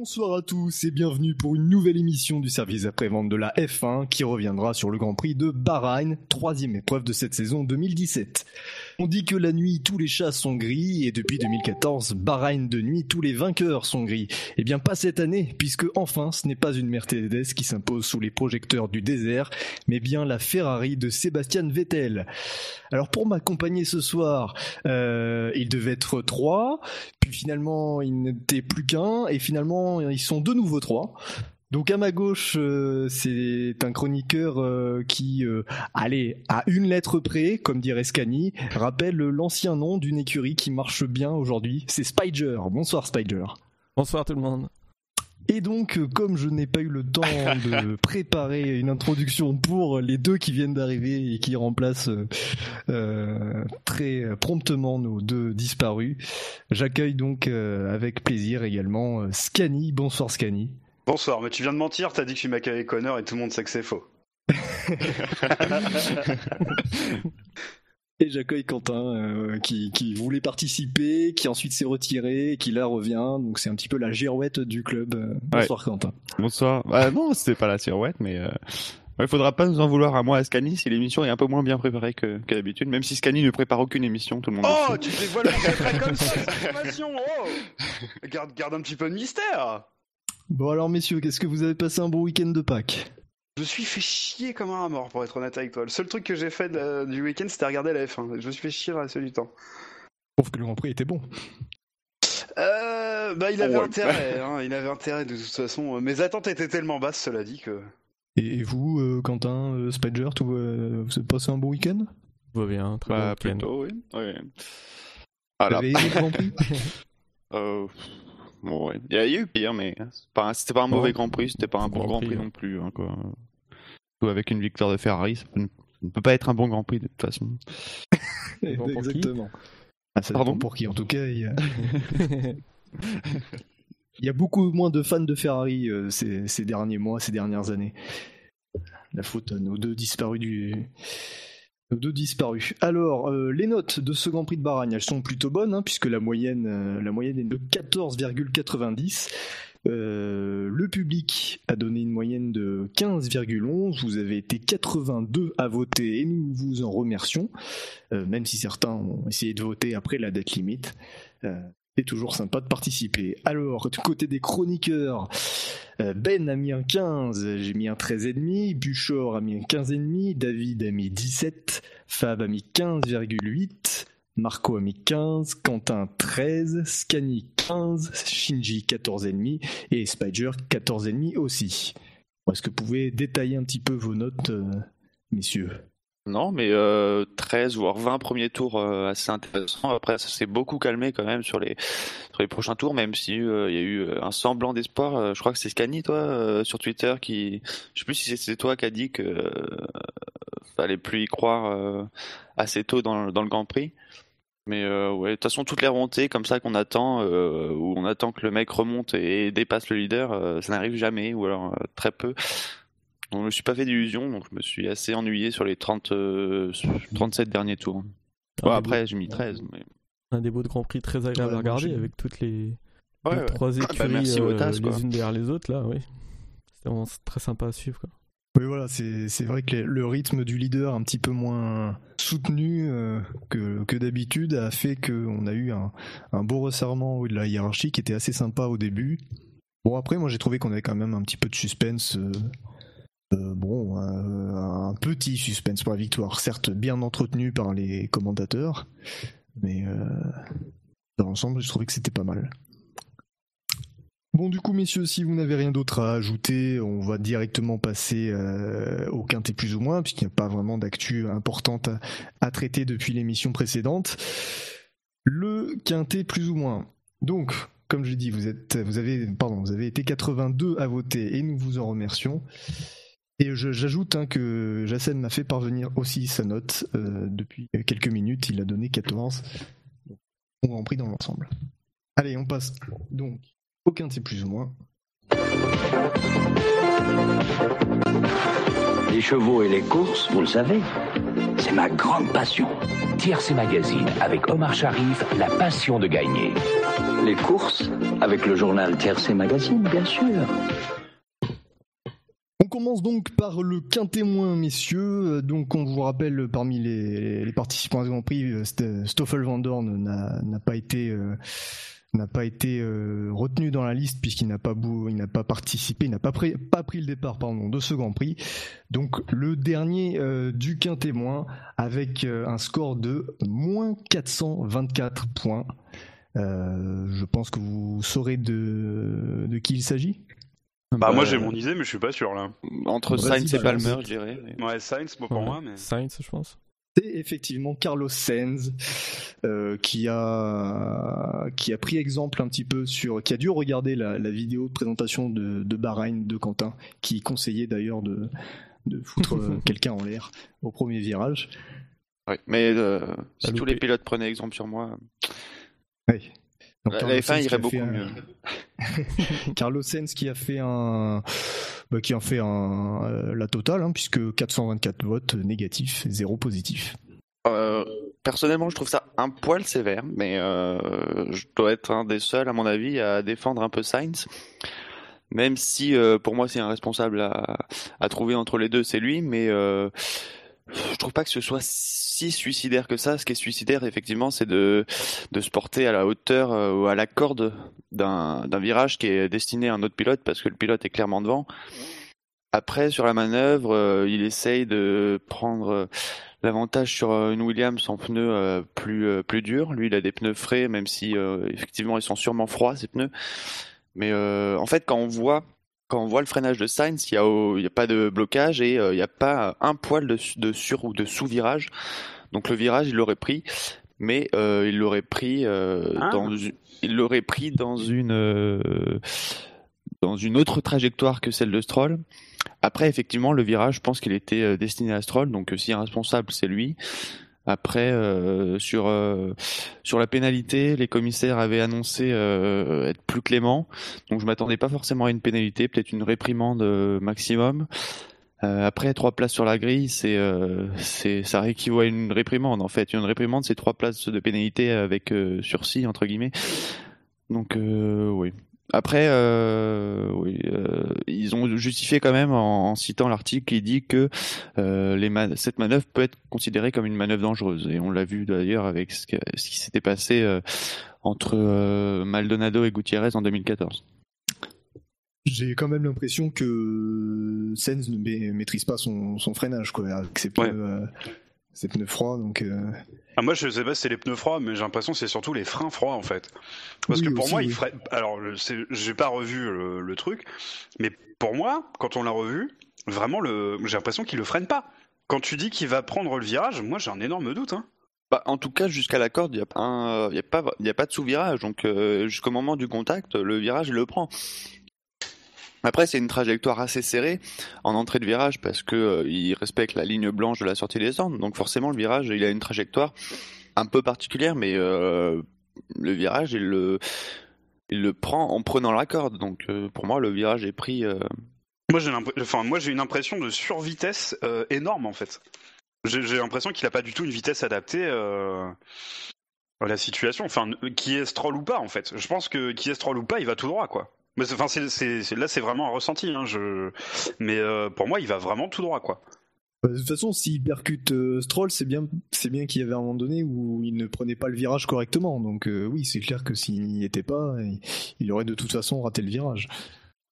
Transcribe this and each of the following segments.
Bonsoir à tous et bienvenue pour une nouvelle émission du service après-vente de la F1 qui reviendra sur le Grand Prix de Bahreïn, troisième épreuve de cette saison 2017. On dit que la nuit tous les chats sont gris et depuis 2014, Bahreïn de nuit tous les vainqueurs sont gris. Eh bien pas cette année puisque enfin ce n'est pas une Mercedes qui s'impose sous les projecteurs du désert, mais bien la Ferrari de Sébastien Vettel. Alors pour m'accompagner ce soir, euh, il devait être trois, puis finalement il n'était plus qu'un et finalement ils sont de nouveau trois. Donc à ma gauche, euh, c'est un chroniqueur euh, qui, euh, allez, à une lettre près, comme dirait Scani, rappelle l'ancien nom d'une écurie qui marche bien aujourd'hui. C'est Spider. Bonsoir Spider. Bonsoir tout le monde. Et donc, euh, comme je n'ai pas eu le temps de préparer une introduction pour les deux qui viennent d'arriver et qui remplacent très promptement nos deux disparus, j'accueille donc euh, avec plaisir également Scani. Bonsoir Scani. Bonsoir, mais tu viens de mentir, t'as dit que je suis Macaulay Connor et tout le monde sait que c'est faux. Et j'accueille Quentin euh, qui, qui voulait participer, qui ensuite s'est retiré, qui là revient. Donc c'est un petit peu la girouette du club. Euh, Bonsoir Quentin. Bonsoir. Bah non, c'était pas la silhouette, mais euh, il faudra pas nous en vouloir à moi à Scani si l'émission est un peu moins bien préparée que, que d'habitude. Même si Scani ne prépare aucune émission, tout le monde. Oh, sait. tu dévoiles comme ça, cette information, oh garde, garde un petit peu de mystère Bon alors messieurs, qu'est-ce que vous avez passé un bon week-end de Pâques? Je me suis fait chier comme un mort, pour être honnête avec toi. Le seul truc que j'ai fait de- du week-end, c'était regarder la F1. Je me suis fait chier le reste du temps. Trouve que le Grand Prix était bon. Euh, bah, il avait Oh, ouais. intérêt, hein, il avait intérêt de toute façon. Mes attentes étaient tellement basses, cela dit, que... Et vous, euh, Quentin, euh, Spider, tout, euh, vous avez passé un bon week-end? Tout va bien, très Bah, bon week-end. plutôt, oui. oui. Vous Voilà. avez aimé le Grand Prix? Euh, bon, ouais. Il y a il y a eu pire, mais pas c'était pas un mauvais Grand Prix, c'était pas un bon Grand Grand Prix, hein. non plus. Hein, quoi. Avec une victoire de Ferrari, ça peut- ne peut pas être un bon Grand Prix de toute façon. Bon, pour qui Exactement. Ah, ça Pardon pour qui en tout cas. Il y a, il y a beaucoup moins de fans de Ferrari euh, ces, ces derniers mois, ces dernières années. La faute à nos deux disparus du. Deux disparus. Alors, euh, les notes de ce Grand Prix de Bahreïn, elles sont plutôt bonnes, hein, puisque la moyenne, euh, la moyenne est de 14,90. Euh, le public a donné une moyenne de 15,11. Vous avez été 82 à voter et nous vous en remercions, euh, même si certains ont essayé de voter après la date limite. C'est toujours sympa de participer. Alors, du côté des chroniqueurs, euh, Ben a mis un 15, j'ai mis un 13,5, Buchor a mis un 15,5, David a mis 17, Fab a mis 15,8, Marco a mis 15, Quentin 13, Scani 15, Shinji 14,5 et Spider 14,5 aussi. Est-ce que vous pouvez détailler un petit peu vos notes, euh, messieurs? Non, mais euh, 13 voire 20 premiers tours euh, assez intéressants. Après, ça s'est beaucoup calmé quand même sur les prochains tours, même si euh, il y a eu euh, un semblant d'espoir. Je crois que c'est Scani, toi, sur Twitter, qui, je sais plus si c'est toi qui a dit que fallait plus y croire assez tôt dans, le- Grand Prix. Mais ouais, de toute façon, toutes les remontées comme ça qu'on attend, où on attend que le mec remonte et dépasse le leader, ça n'arrive jamais, ou alors très peu. Donc, je me suis pas fait d'illusions, donc je me suis assez ennuyé sur les 30, euh, 37 derniers tours. Après, j'ai mis 13. Mais... beaux- Un des beaux de Grand Prix très agréable Ouais, à regarder avec toutes les, Ouais, les ouais. trois Bah, écuries merci, euh, les unes derrière les autres là, oui. C'est vraiment très sympa à suivre. Quoi. Oui, voilà, c'est c'est vrai que le rythme du leader un petit peu moins soutenu euh, que, que d'habitude a fait qu'on a eu un, un beau resserrement de la hiérarchie qui était assez sympa au début. Bon, après, moi j'ai trouvé qu'on avait quand même un petit peu de suspense. euh, euh, bon, euh, un petit suspense pour la victoire, certes bien entretenu par les commentateurs, mais euh, dans l'ensemble, je trouvais que c'était pas mal. Bon, du coup, messieurs, si vous n'avez rien d'autre à ajouter, on va directement passer au quintet plus ou moins, puisqu'il n'y a pas vraiment d'actu importante à, à traiter depuis l'émission précédente. Le quintet plus ou moins. Donc, comme je l'ai dit, vous êtes, vous avez, pardon, vous avez été 82 à voter et nous vous en remercions. Et je- j'ajoute hein, que Jacen m'a fait parvenir aussi sa note euh, depuis quelques minutes. Il a donné 14. Donc, on Grand Prix dans l'ensemble. Allez, on passe. Donc, aucun de ces plus ou moins. Les chevaux et les courses, vous le savez, c'est ma grande passion. TRC Magazine avec Omar Sharif, la passion de gagner. Les courses avec le journal TRC Magazine, bien sûr. On commence donc par le quintémoin, messieurs. Euh, Donc, on vous rappelle, parmi les, participants à ce Grand Prix, euh, St- Stoffel Van Dorn n'a pas été, euh, euh, retenu dans la liste puisqu'il n'a pas, pas participé, n'a pas pris, le départ pardon, de ce Grand Prix. Donc, le dernier euh, du quintémoin avec euh, un score de moins 424 points. Euh, je pense que vous saurez de qui il s'agit. Bah, moi Bah, j'ai mon idée, mais je suis pas sûr là. Entre Sainz et. Palmer, je dirais. mais- Ouais, Sainz, moi, pour Ouais. moi, mais. Sainz, je pense. C'est effectivement Carlos Sainz euh, qui a qui a pris exemple un petit peu sur qui a dû regarder la, la vidéo de présentation de, de Bahreïn de Quentin qui conseillait d'ailleurs de de foutre euh, quelqu'un en l'air au premier virage. Ouais. Mais euh, si tous les pilotes prenaient exemple sur moi, Ouais. Donc, la, Carlos la F1 Sainz qui irait a beaucoup fait un- mieux. Carlos Sainz qui a fait un bah, qui a fait un euh, la totale hein, puisque 424 votes négatifs, zéro positif. Euh, personnellement, je trouve ça un poil sévère, mais euh, je dois être un des seuls, à mon avis, à défendre un peu Sainz. Même si, euh, pour moi, c'est un responsable à, à trouver entre les deux, c'est lui, mais euh, je trouve pas que ce soit si suicidaire que ça. Ce qui est suicidaire, effectivement, c'est de, de se porter à la hauteur euh, ou à la corde d'un d'un virage qui est destiné à un autre pilote, parce que le pilote est clairement devant. Après, sur la manœuvre, euh, il essaye de prendre euh, l'avantage sur une Williams en pneus plus plus durs. Lui, il a des pneus frais, même si effectivement ils sont sûrement froids ces pneus. Mais en fait, quand on voit quand on voit le freinage de Sainz, il y a pas de blocage et euh, il y a pas un poil de, su- de sur ou de sous virage. Donc le virage, il l'aurait pris, mais euh, il l'aurait pris euh, Ah. dans une- il l'aurait pris dans une euh, dans une autre trajectoire que celle de Stroll. Après, effectivement, le virage, je pense qu'il était destiné à Stroll, donc si un responsable, c'est lui. Après, euh, sur euh, sur la pénalité, les commissaires avaient annoncé euh, être plus cléments, donc je m'attendais pas forcément à une pénalité, peut-être une réprimande maximum. Après, trois places sur la grille, c'est c'est ça équivaut à une réprimande en fait. Une réprimande, c'est trois places de pénalité avec sursis entre guillemets. Donc oui. Après, euh, oui, euh, ils ont justifié quand même en, en citant l'article qui dit que euh, les man- cette manœuvre peut être considérée comme une manœuvre dangereuse. Et on l'a vu d'ailleurs avec ce, que- ce qui s'était passé entre Maldonado et Gutiérrez en 2014. J'ai quand même l'impression que Sainz ne ma- maîtrise pas son, son freinage quoi, Ouais. Ses pneus froids. Donc, euh, Ah, moi, je sais pas si c'est les pneus froids, mais j'ai l'impression que c'est surtout les freins froids en fait. Parce Oui, que pour aussi, moi, il freine. Alors, j'ai pas revu le, le truc, mais pour moi, quand on l'a revu, vraiment, le... j'ai l'impression qu'il le freine pas. Quand tu dis qu'il va prendre le virage, moi, j'ai un énorme doute. Hein. Bah, en tout cas, jusqu'à la corde, il n'y a, pas un- il y a, pas- a pas de sous-virage. Donc, euh, jusqu'au moment du contact, le virage, il le prend. Après, c'est une trajectoire assez serrée en entrée de virage parce que euh, il respecte la ligne blanche de la sortie descente. Donc, forcément, le virage, il a une trajectoire un peu particulière, mais euh, le virage, il le, prend en prenant la corde. Donc, euh, pour moi, le virage est pris. Moi, j'ai moi, j'ai une impression de survitesse énorme en fait. J'ai l'impression qu'il a pas du tout une vitesse adaptée à la situation. Enfin, qui est Stroll ou pas en fait. Je pense que qui est Stroll ou pas, il va tout droit quoi. Mais enfin, c'est, c'est- c'est- là, c'est vraiment un ressenti. Hein, je... Mais euh, pour moi, il va vraiment tout droit quoi. bah, de toute façon, s'il percute euh, Stroll, c'est bien, c'est bien qu'il y avait un moment donné où il ne prenait pas le virage correctement. Donc euh, oui, c'est clair que s'il n'y était pas, il, aurait de toute façon raté le virage.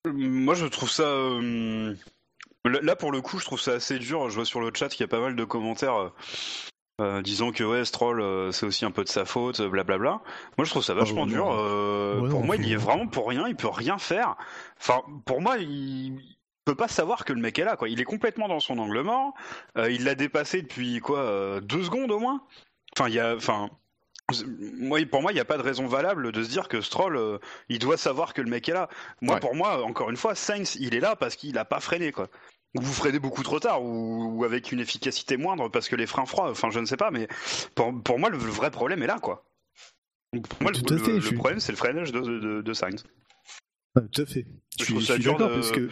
Moi, je trouve ça. là, pour le coup, je trouve ça assez dur. Je vois sur le chat qu'il y a pas mal de commentaires euh, disant que ouais, Stroll, euh, c'est aussi un peu de sa faute, euh, blablabla. Moi, je trouve ça vachement Ah, non. dur. euh, Ouais, pour non, moi, il y est vraiment pour rien. Il peut rien faire. Enfin, pour moi, il peut pas savoir que le mec est là. Quoi. Il est complètement dans son angle mort. Euh, il l'a dépassé depuis quoi euh, Deux secondes au moins. Enfin, il y a. Enfin. Moi, pour moi, il n'y a pas de raison valable de se dire que Stroll, euh, il doit savoir que le mec est là. Moi, Ouais. pour moi, encore une fois, Sainz, il est là parce qu'il a pas freiné, quoi. Ou vous freinez beaucoup trop tard, ou, ou avec une efficacité moindre parce que les freins froids, enfin je ne sais pas, mais pour, pour moi le, le vrai problème est là quoi. Pour moi, le, Tout à le- fait, le je suis- problème c'est le freinage de, de, de Sainz. Ah, tout à fait. Je trouve ça dur de- parce que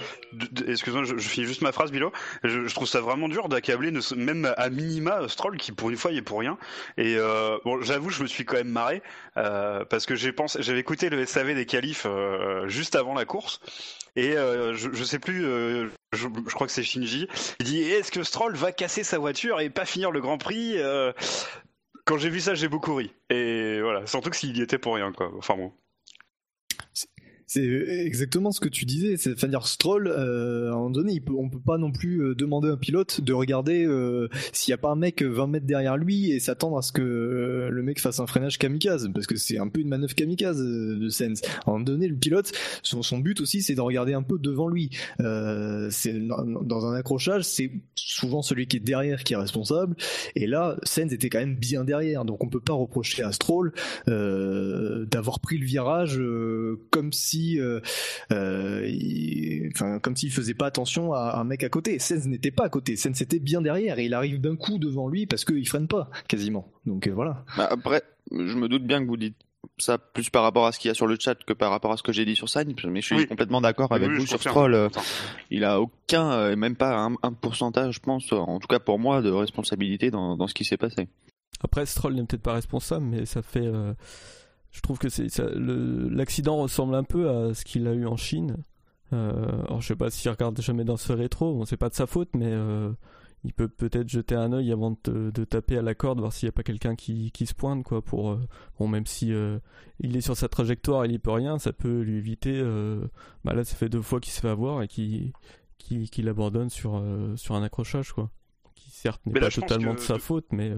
Excuse-moi, je, je finis juste ma phrase, Bilo. Je, je trouve ça vraiment dur d'accabler même à minima Stroll qui pour une fois y est pour rien. Et euh, bon, j'avoue, je me suis quand même marré euh, parce que j'ai pensé, j'avais écouté le SAV des qualifs euh, juste avant la course. Et je, je sais plus, je, je crois que c'est Shinji. Il dit est-ce que Stroll va casser sa voiture et pas finir le Grand Prix Quand j'ai vu ça, j'ai beaucoup ri. Et voilà, surtout que s'il y était pour rien, quoi. Enfin bon. C'est exactement ce que tu disais. C'est enfin dire Stroll, euh, à un moment donné, il peut, on peut pas non plus euh, demander à un pilote de regarder euh, s'il y a pas un mec 20 mètres derrière lui et s'attendre à ce que euh, le mec fasse un freinage kamikaze, parce que c'est un peu une manœuvre kamikaze euh, de Sens. À un moment donné, le pilote, son, but aussi, c'est de regarder un peu devant lui. Euh, dans un accrochage, c'est souvent celui qui est derrière qui est responsable. Et là, Sens était quand même bien derrière, donc on peut pas reprocher à Stroll euh, d'avoir pris le virage euh, comme si, euh, euh, il- enfin, comme s'il faisait pas attention à un mec à côté. Sens n'était pas à côté, Sens était bien derrière et il arrive d'un coup devant lui parce qu'il freine pas quasiment. Donc euh, voilà. Bah, après, je me doute bien que vous dites ça plus par rapport à ce qu'il y a sur le chat que par rapport à ce que j'ai dit sur Sainz, mais je suis Oui. complètement d'accord avec Oui, vous sur. Stroll. Il a aucun, et même pas un, un pourcentage, je pense, en tout cas pour moi, de responsabilité dans, dans ce qui s'est passé. Après, Stroll n'est peut-être pas responsable, mais ça fait. euh, je trouve que c'est l'accident ressemble un peu à ce qu'il a eu en Chine. Euh, alors, je sais pas s'il regarde jamais dans ce rétro. Bon, c'est pas de sa faute, mais euh, il peut peut-être jeter un œil avant de, te- de taper à la corde, voir s'il y a pas quelqu'un qui, qui se pointe, quoi. Pour euh, bon, même si euh, il est sur sa trajectoire, il y peut rien, ça peut lui éviter. bah là, ça fait deux fois qu'il se fait avoir et qu'il abandonne sur sur un accrochage, quoi. Qui certes n'est pas totalement que- de sa faute, mais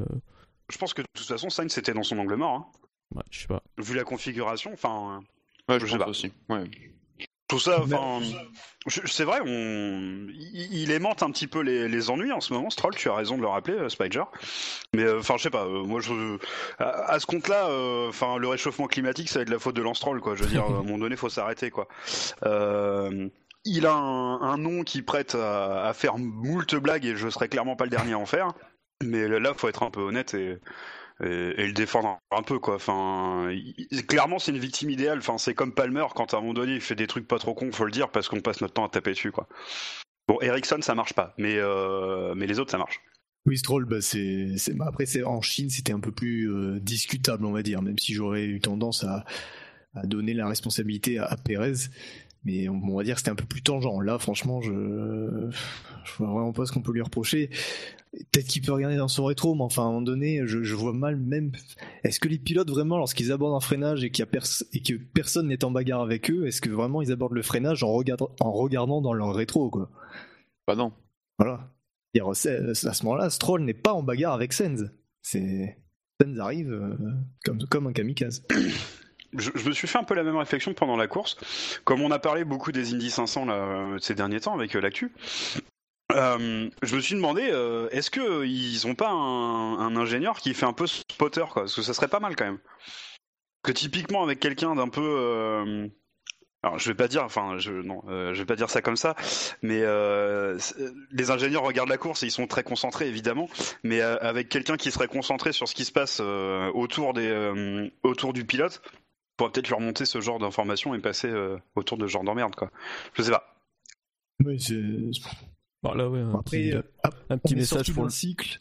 Je pense que de toute façon, Sainz c'était dans son angle mort. hein. Ouais, je sais pas. Vu la configuration, enfin. Ouais, Je je sais pas. aussi. Ouais. Tout ça, enfin, c'est vrai, on, il, il aimante un petit peu les, les ennuis en ce moment. Stroll, tu as raison de le rappeler, euh, Spider. Mais euh, enfin, je sais pas. euh, moi, je, à, à ce compte-là, euh, enfin, le réchauffement climatique, ça va être la faute de Lance Stroll, quoi. Je veux dire, à un moment donné, faut s'arrêter, quoi. Euh, il a un, un nom qui prête à, à faire moult blagues et je serais clairement pas le dernier à en faire. Mais là, faut être un peu honnête et, et, le défendre un peu quoi. Enfin, clairement c'est une victime idéale. Enfin, c'est comme Palmer quand à un moment donné il fait des trucs pas trop cons, faut le dire parce qu'on passe notre temps à taper dessus quoi. Bon, Ericsson ça marche pas, mais euh, mais les autres ça marche. Oui, Stroll, bah c'est, bah, après en Chine, c'était un peu plus euh, discutable, on va dire, même si j'aurais eu tendance à, à donner la responsabilité à, à Pérez. Mais on, on va dire que c'était un peu plus tangent. Là, franchement, je je vois vraiment pas ce qu'on peut lui reprocher. Peut-être qu'il peut regarder dans son rétro, mais enfin, à un moment donné, je, je vois mal même. Est-ce que les pilotes, vraiment, lorsqu'ils abordent un freinage et, qu'il y a pers- et que personne n'est en bagarre avec eux, est-ce que vraiment ils abordent le freinage en, regardant en regardant dans leur rétro, quoi? Bah non. voilà. C'est-à-dire, c'est- À ce moment-là, Stroll n'est pas en bagarre avec Sens. C'est Sens arrive euh, comme, comme un kamikaze. Je, je me suis fait un peu la même réflexion pendant la course. Comme on a parlé beaucoup des Indy 500 là, euh, ces derniers temps avec euh, l'actu, euh, je me suis demandé euh, est-ce que ils ont pas un, ingénieur qui fait un peu spotter Parce que ça serait pas mal quand même. Que typiquement avec quelqu'un d'un peu euh, alors je vais pas dire, enfin non, je vais pas dire ça comme ça, mais les ingénieurs regardent la course et ils sont très concentrés évidemment, mais avec quelqu'un qui serait concentré sur ce qui se passe autour des autour du pilote, pourrait peut-être lui remonter ce genre d'informations et passer autour de ce genre d'emmerde quoi. Je sais pas. Oui, c'est. Bon, là, ouais, un Après, petit, euh, un petit on est message sorti pour le. cycle.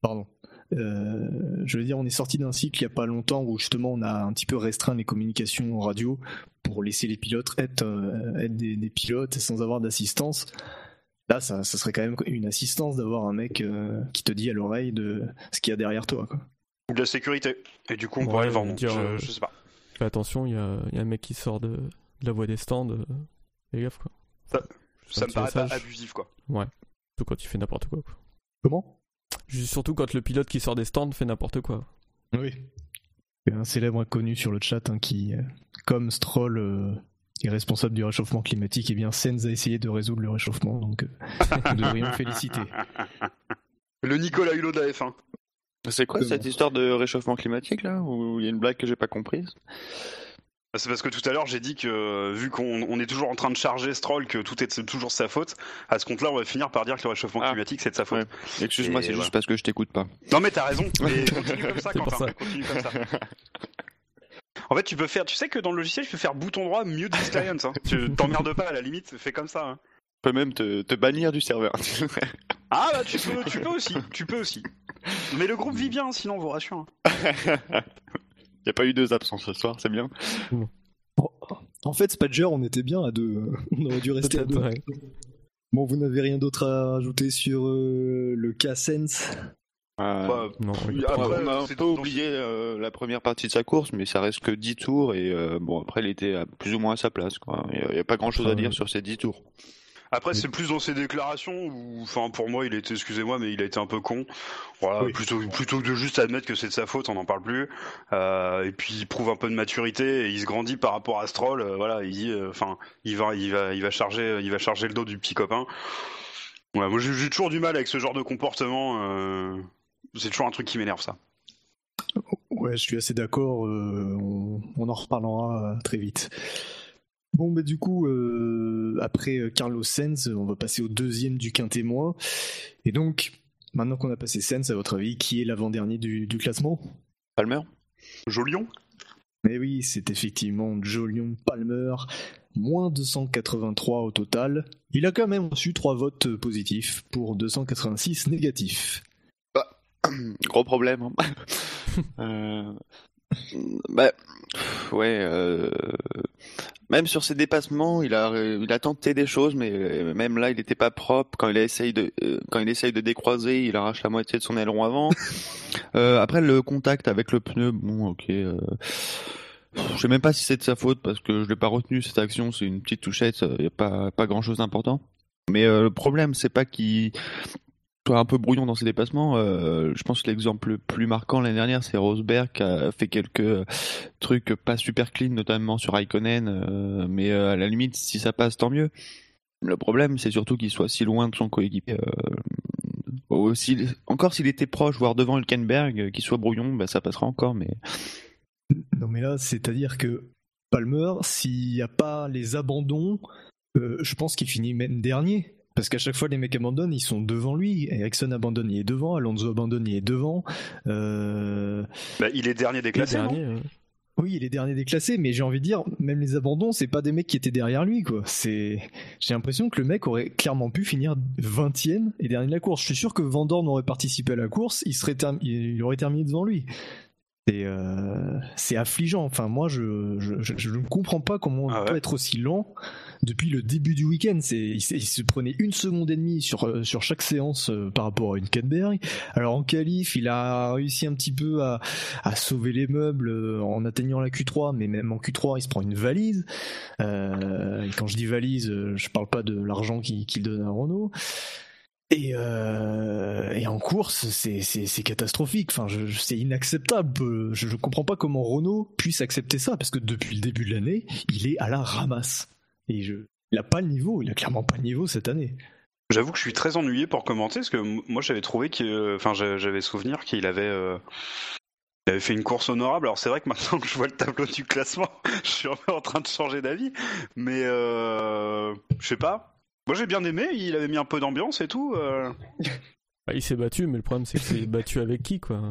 Pardon. Euh, je veux dire, on est sorti d'un cycle il y a pas longtemps où justement on a un petit peu restreint les communications radio pour laisser les pilotes être, euh, être des, des pilotes sans avoir d'assistance. Là, ça, ça serait quand même une assistance d'avoir un mec euh, qui te dit à l'oreille de ce qu'il y a derrière toi. Quoi. Ou de la sécurité. Et du coup on Ouais, pourrait vendre. dire, je, euh, je sais pas. Fais attention, il y a, il y a un mec qui sort de, de la voie des stands. Fais gaffe, quoi. Ça- Ça me paraît pas abusif quoi. Surtout quand il fait n'importe quoi. Comment? Juste Surtout quand le pilote qui sort des stands fait n'importe quoi. Oui. Il y a un célèbre inconnu sur le chat hein, qui, euh, comme Stroll euh, est responsable du réchauffement climatique, et bien Sens a essayé de résoudre le réchauffement, donc euh, nous devrions le féliciter. Le Nicolas Hulot de la F1. C'est quoi cette histoire de réchauffement climatique là? Où il y a une blague que j'ai pas comprise? C'est parce que tout à l'heure j'ai dit que vu qu'on on est toujours en train de charger Stroll, que tout est toujours sa faute, à ce compte-là on va finir par dire que le réchauffement Ah. climatique c'est de sa faute. Ouais. Excuse-moi, c'est juste parce que je t'écoute pas. Non mais t'as raison, mais continue comme ça Quentin, ça. continue comme ça. En fait tu peux faire, tu sais que dans le logiciel tu peux faire bouton droit mute experience, hein. tu t'emmerdes pas à la limite, fais comme ça. hein. Je peux même te, te bannir du serveur. Ah bah tu peux, tu peux aussi, tu peux aussi. Mais le groupe vit bien sinon on vous rassure. Il n'y a pas eu deux absences ce soir, c'est bien. En fait, Spadger, on était bien à deux. On aurait dû rester à deux. ouais. Bon, vous n'avez rien d'autre à rajouter sur euh, le cas Sense Euh, Bah, Non, a- après, on a un c'est peu oublié euh, la première partie de sa course, mais ça reste que 10 tours et euh, bon après il était à plus ou moins à sa place. quoi. Il n'y a, pas grand chose à dire sur ces 10 tours. Après, c'est plus dans ses déclarations où, enfin, pour moi, il était, excusez-moi, mais il a été un peu con. Voilà, Oui. plutôt, plutôt que de juste admettre que c'est de sa faute, on n'en parle plus. Euh, et puis, il prouve un peu de maturité et il se grandit par rapport à Stroll. euh, voilà, il dit, euh, enfin, il va, il va, il va charger, il va charger le dos du petit copain. Ouais, moi, j'ai toujours du mal avec ce genre de comportement. c'est toujours un truc qui m'énerve, ça. Ouais, je suis assez d'accord. on, on en reparlera très vite. Bon, bah du coup, euh, après euh, Carlos Sainz, on va passer au deuxième du quintémoin. Et donc, maintenant qu'on a passé Sainz, à votre avis, qui est l'avant-dernier du, du classement? Palmer? Jolion? Mais oui, c'est effectivement Jolion Palmer, moins 283 au total. Il a quand même reçu trois votes positifs pour 286 négatifs. Gros problème. hein. Euh, bah, ouais. euh, Même sur ses dépassements, il a, tenté des choses, mais euh, même là, il n'était pas propre. Quand il essaye de, euh, quand il essaye de décroiser, il arrache la moitié de son aileron avant. Euh, après, le contact avec le pneu, bon, ok. euh, Je sais même pas si c'est de sa faute parce que je l'ai pas retenu cette action. C'est une petite touchette, il y a pas pas grand chose d'important. Mais le problème, c'est pas qu'il soit un peu brouillon dans ses dépassements. Euh, je pense que l'exemple le plus marquant l'année dernière, c'est Rosberg qui a fait quelques trucs pas super clean, notamment sur Raikkonen. euh, mais euh, à la limite, si ça passe, tant mieux. Le problème, c'est surtout qu'il soit si loin de son coéquipier. Encore s'il était proche, voire devant Hülkenberg, qu'il soit brouillon, bah, ça passera encore. Mais Non mais là, c'est-à-dire que Palmer, s'il n'y a pas les abandons, je pense qu'il finit même dernier. Parce qu'à chaque fois les mecs abandonnent, ils sont devant lui. Ericsson abandonne, il est devant. Alonso abandonne, il est devant. Euh, bah, Il est dernier dernier, euh, Oui, il est dernier déclassé, mais j'ai envie de dire, même les abandons, c'est pas des mecs qui étaient derrière lui, quoi. C'est, j'ai l'impression que le mec aurait clairement pu finir 20ème et dernier de la course. Je suis sûr que Van Dorn aurait participé à la course, il serait term- il aurait terminé devant lui. C'est, euh, c'est affligeant. Enfin, moi, je, je, je- je ne comprends pas comment on Ah peut être aussi lent depuis le début du week-end. Il, il se prenait une seconde et demie sur, euh, sur chaque séance euh, par rapport à une Cadberg. Alors en qualif, il a réussi un petit peu à, à sauver les meubles euh, en atteignant la Q3, mais même en Q3, il se prend une valise. Euh, quand je dis valise, je parle pas de l'argent qu'il donne à Renault. Et, euh, et en course, c'est- catastrophique. Enfin, je, c'est inacceptable. Je, je comprends pas comment Renault puisse accepter ça, parce que depuis le début de l'année, il est à la ramasse. Et je, il a pas le niveau. Il a clairement pas le niveau cette année. J'avoue que je suis très ennuyé pour commenter parce que moi j'avais trouvé que, enfin j'a- j'avais souvenir qu'il avait, euh, il avait fait une course honorable. Alors c'est vrai que maintenant que je vois le tableau du classement, je suis un peu en train de changer d'avis, mais euh, je sais pas. Moi j'ai bien aimé, il avait mis un peu d'ambiance et tout. euh. bah, il s'est battu, mais le problème c'est que c'est battu avec qui quoi?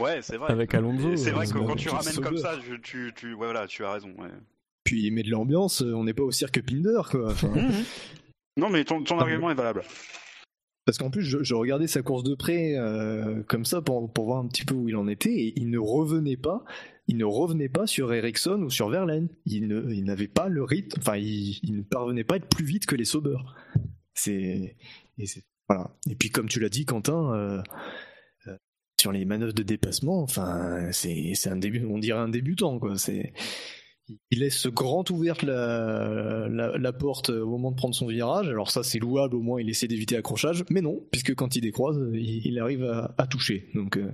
Ouais, c'est vrai. Avec Alonso. C'est vrai que quand tu ramènes comme ça, je- tu, tu, ouais, voilà, tu as raison. ouais. Puis il met de l'ambiance. euh, On n'est pas au cirque Pinder, quoi. Enfin, Non mais ton, ton argument est valable. Parce qu'en plus, je, je regardais sa course de près euh, comme ça pour, pour voir un petit peu où il en était, et il ne revenait pas. Il ne revenait pas sur Ericsson ou sur Verlaine. Il ne, il n'avait pas le rythme. Enfin, il, il ne parvenait pas à être plus vite que les Sauber. C'est, et voilà. Et puis comme tu l'as dit, Quentin, euh, euh, sur les manœuvres de dépassement, enfin, c'est, c'est un début, on dirait un débutant, quoi. C'est, il laisse grand ouverte la, la, la porte au moment de prendre son virage. Alors ça, c'est louable, au moins il essaie d'éviter l'accrochage. Mais non, puisque quand il décroise, il, il arrive à, à toucher. Donc euh,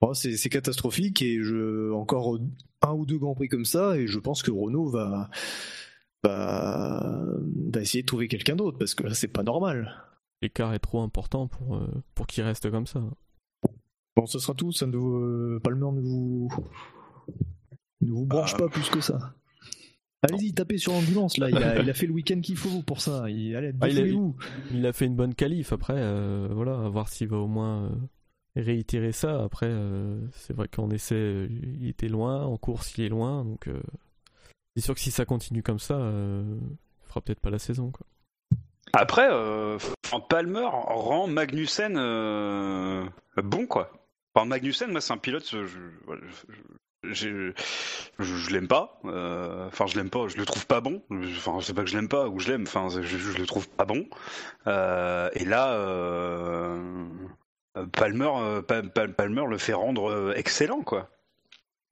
bon, c'est c'est catastrophique et je encore un ou deux grands prix comme ça et je pense que Renault va va, va essayer de trouver quelqu'un d'autre parce que là c'est pas normal. L'écart est trop important pour, euh, pour qu'il reste comme ça. Bon, ce sera tout. Ça ne vous, euh, Palmer ne vous Ne vous branche pas plus que ça. Allez-y, tapez sur l'ambulance là. Il a, il a fait le week-end qu'il faut pour ça. Il, allez, Ah, il a- défoulez-vous. Il a fait une bonne qualif. Après, euh, voilà, à voir s'il va au moins euh, réitérer ça. Après, euh, c'est vrai qu'en essai, il était loin. En course, il est loin. Donc, euh, c'est sûr que si ça continue comme ça, euh, il fera peut-être pas la saison. Quoi. Après, euh, Palmer rend Magnussen euh, bon, quoi. Enfin, Magnussen, moi, c'est un pilote, je, je, voilà, je- je, je, l'aime pas. euh, Enfin, je l'aime pas, je le trouve pas bon. Enfin, c'est pas que je l'aime pas ou je l'aime, enfin, je, je le trouve pas bon. Euh, et là, euh, Palmer, Pa- Pa- Palmer le fait rendre excellent, quoi.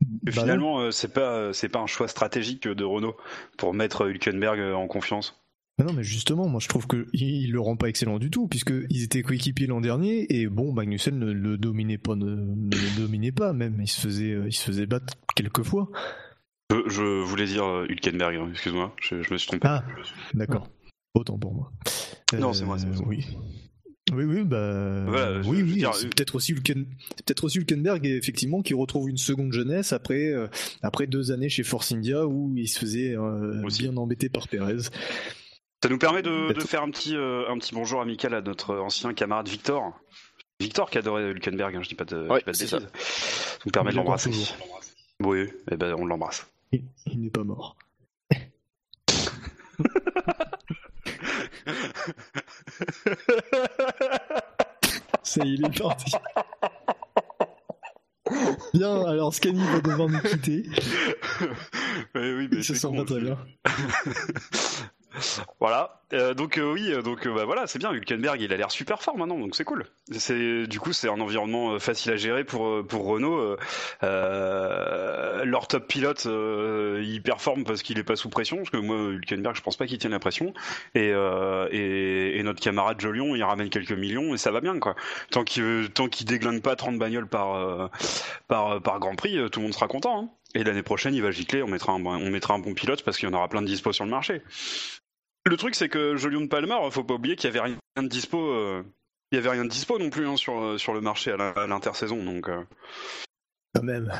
Bah finalement, c'est pas, c'est pas un choix stratégique de Renault pour mettre Hülkenberg en confiance. Mais non, mais justement, moi je trouve que il, le rend pas excellent du tout, puisque ils étaient coéquipiers l'an dernier, et bon, Magnussen ne le dominait pas, ne, ne le dominait pas même, il se faisait, euh, il se faisait battre quelques fois. Je, je voulais dire euh, Hülkenberg, hein, excuse-moi, je, je me suis trompé. Ah, d'accord. Autant pour moi. Non, c'est moi, c'est moi, c'est moi. Oui. Oui, oui, bah. Voilà, oui, oui. dire, c'est euh, peut-être aussi, Hülken... c'est peut-être aussi Hülkenberg, effectivement, qui retrouve une seconde jeunesse après, euh, après deux années chez Force India où il se faisait euh, Aussi. bien embêté par Perez. Ça nous permet de, faire un petit, euh, un petit bonjour amical à notre ancien camarade Victor. Victor qui adorait Hülkenberg, hein, je dis pas de, Ouais, pas bêtises. Ça nous permet de l'embrasser. Oui, eh ben, on l'embrasse. Il, il n'est pas mort. Ça y est, il est parti. Bien, alors Scani va devoir nous quitter. Oui, mais Il se sent con, pas très bien. voilà. Euh, donc euh, oui, euh, donc euh, bah, voilà, c'est bien. Hülkenberg, il a l'air super fort maintenant, donc c'est cool. C'est du coup, c'est un environnement euh, facile à gérer pour pour Renault. Euh, leur top pilote, il performe parce qu'il est pas sous pression. Parce que moi, Hülkenberg, je pense pas qu'il tienne la pression. Et, et et notre camarade Jolion, il ramène quelques millions et ça va bien quoi. Tant qu'il tant qu'il déglingue pas 30 bagnoles par par par Grand Prix, tout le monde sera content. hein. Et l'année prochaine, il va gicler, on mettra un, on mettra un bon pilote parce qu'il y en aura plein de dispo sur le marché. Le truc, c'est que Jolion de Palmer, faut pas oublier qu'il y avait rien de dispo. euh, y avait rien de dispo non plus hein, sur, euh, sur le marché à l'intersaison. Donc, euh. Quand même.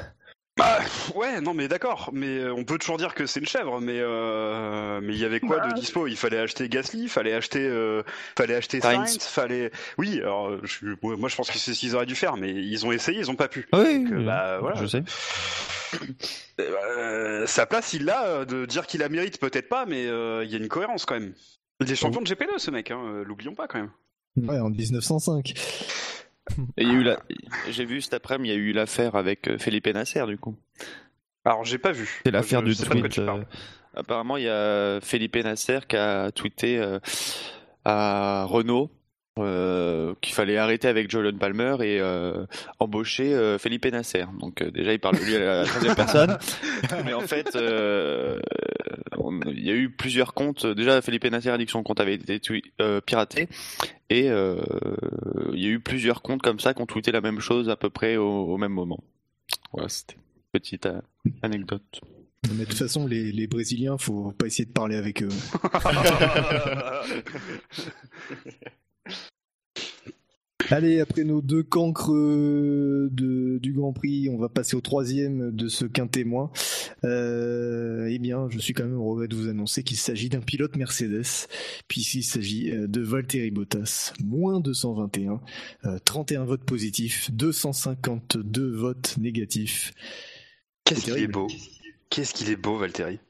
Bah, ouais, non, mais d'accord. Mais euh, on peut toujours dire que c'est une chèvre. Mais euh, mais il y avait quoi de dispo? Il fallait acheter Gasly, il fallait acheter, euh, fallait acheter Sainz. Fallait. Oui, alors je, suis- moi, je pense que c'est ce qu'ils auraient dû faire, mais ils ont essayé, ils ont pas pu. Oui, Donc, euh, bah, voilà. je sais. Euh, sa place, il l'a. euh, De dire qu'il la mérite, peut-être pas, mais euh, il y a une cohérence quand même. Il est champion de GP2, ce mec. Hein, euh, L'oublions pas quand même. Ouais, en 1905. Et il y a eu la... J'ai vu cet après-midi, il y a eu l'affaire avec euh, Felipe Nasser, du coup. Alors, j'ai pas vu. C'est l'affaire du tweet. euh, Apparemment, il y a Felipe Nasser qui a tweeté euh, à Renault euh, qu'il fallait arrêter avec Julian Palmer et euh, embaucher euh, Felipe Nasser. Donc euh, déjà, il parle de lui à la troisième personne. Mais en fait, euh, on- il y a eu plusieurs comptes. Déjà, Felipe Nasser a dit que son compte avait été euh, piraté. Et euh, il y a eu plusieurs comptes comme ça qui ont tweeté la même chose à peu près au, au même moment. Voilà, c'était une petite euh, anecdote. Mais de toute façon, les, les Brésiliens, faut pas essayer de parler avec eux. Allez, après nos deux cancres euh, de, du Grand Prix, on va passer au troisième de ce quintet. Euh, eh bien, je suis quand même au regret de vous annoncer qu'il s'agit d'un pilote Mercedes, puisqu'il s'agit euh, de Valtteri Bottas, moins 221, euh, 31 votes positifs, 252 votes négatifs. Qu'est-ce qu'il est beau. Qu'est-ce qu'il est beau, Valtteri.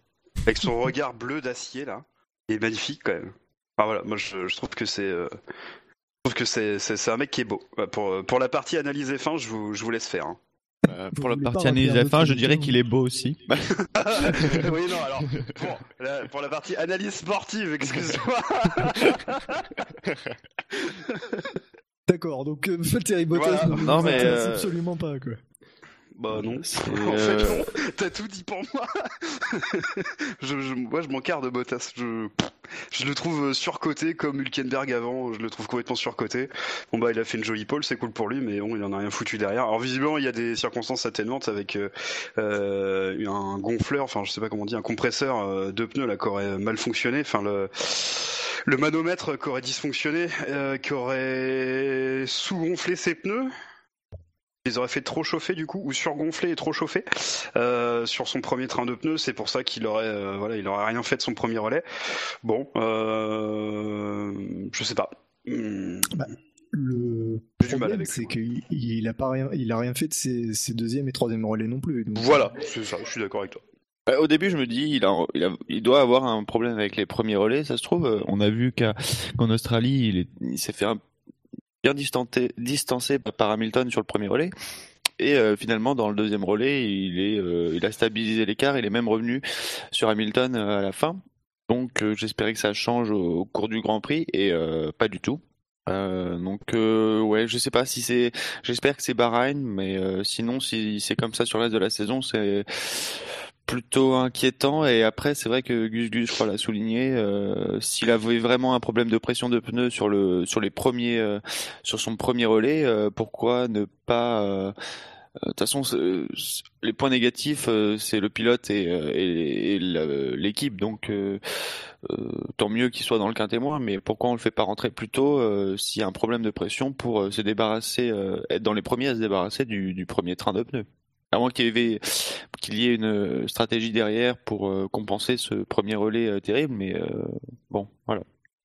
Avec son regard bleu d'acier, là. Il est magnifique, quand même. Ah voilà, moi, je, je trouve que c'est... euh, que c'est, un mec qui est beau. Ouais, Pour, pour la partie analyse F1, je vous, je vous laisse faire. hein. Euh, pour la partie analyse autre F1, je dirais qu'il est beau aussi. oui, non, alors, pour la, pour la partie analyse sportive, excuse-moi. D'accord, donc euh, Valtteri Bottas Voilà. ne Non, mais, euh, absolument pas, quoi. Bah non. En euh, fait, non. T'as tout dit pour moi. je, je- moi, je m'en de Bottas. Je, je le trouve surcoté comme Hülkenberg avant. Je le trouve complètement surcoté. Bon bah, il a fait une jolie pole, c'est cool pour lui, mais bon, il en a rien foutu derrière. Alors visiblement, il y a des circonstances atténuantes avec euh, euh, un gonfleur, enfin, je sais pas comment on dit, un compresseur euh, de pneus là qui aurait mal fonctionné. Enfin, le le manomètre qui aurait dysfonctionné, euh, qui aurait sous-gonflé ses pneus. Les aurait fait trop chauffer du coup ou surgonfler et trop chauffer euh, sur son premier train de pneus. C'est pour ça qu'il aurait euh, voilà, il aurait rien fait de son premier relais. Bon, euh, je sais pas. Hmm. Bah, le problème, avec c'est qu'il il a pas rien, il a rien fait de ses, ses deuxième et troisième relais non plus. donc- Voilà, c'est ça. Je suis d'accord avec toi. Bah, au début, je me dis, il, a, il, a- il doit avoir un problème avec les premiers relais. Ça se trouve, on a vu qu'en Australie, il s'est fait un- bien distancer par Hamilton sur le premier relais. Et euh, finalement, dans le deuxième relais, euh, il a stabilisé l'écart. Il est même revenu sur Hamilton euh, à la fin. Donc, j'espérais que ça change au, au cours du Grand Prix, et pas du tout. Donc, ouais, je sais pas si c'est. J'espère que c'est Bahreïn, mais sinon, si c'est comme ça sur le reste de la saison, c'est plutôt inquiétant. Et après, c'est vrai que Gus Gus, je crois, l'a souligné. euh, S'il avait vraiment un problème de pression de pneus sur le sur les premiers euh, sur son premier relais, euh, pourquoi ne pas euh, de toute façon, les points négatifs, euh, c'est le pilote et, euh, et- l'équipe. Donc, euh, euh, tant mieux qu'il soit dans le quintémoin. Mais pourquoi on le fait pas rentrer plus tôt euh, s'il y a un problème de pression pour euh, se débarrasser, euh, être dans les premiers à se débarrasser du, du premier train de pneus? À moins qu'il y ait, qu'il y ait une euh, stratégie derrière pour euh, compenser ce premier relais euh, terrible. Mais euh, bon, voilà.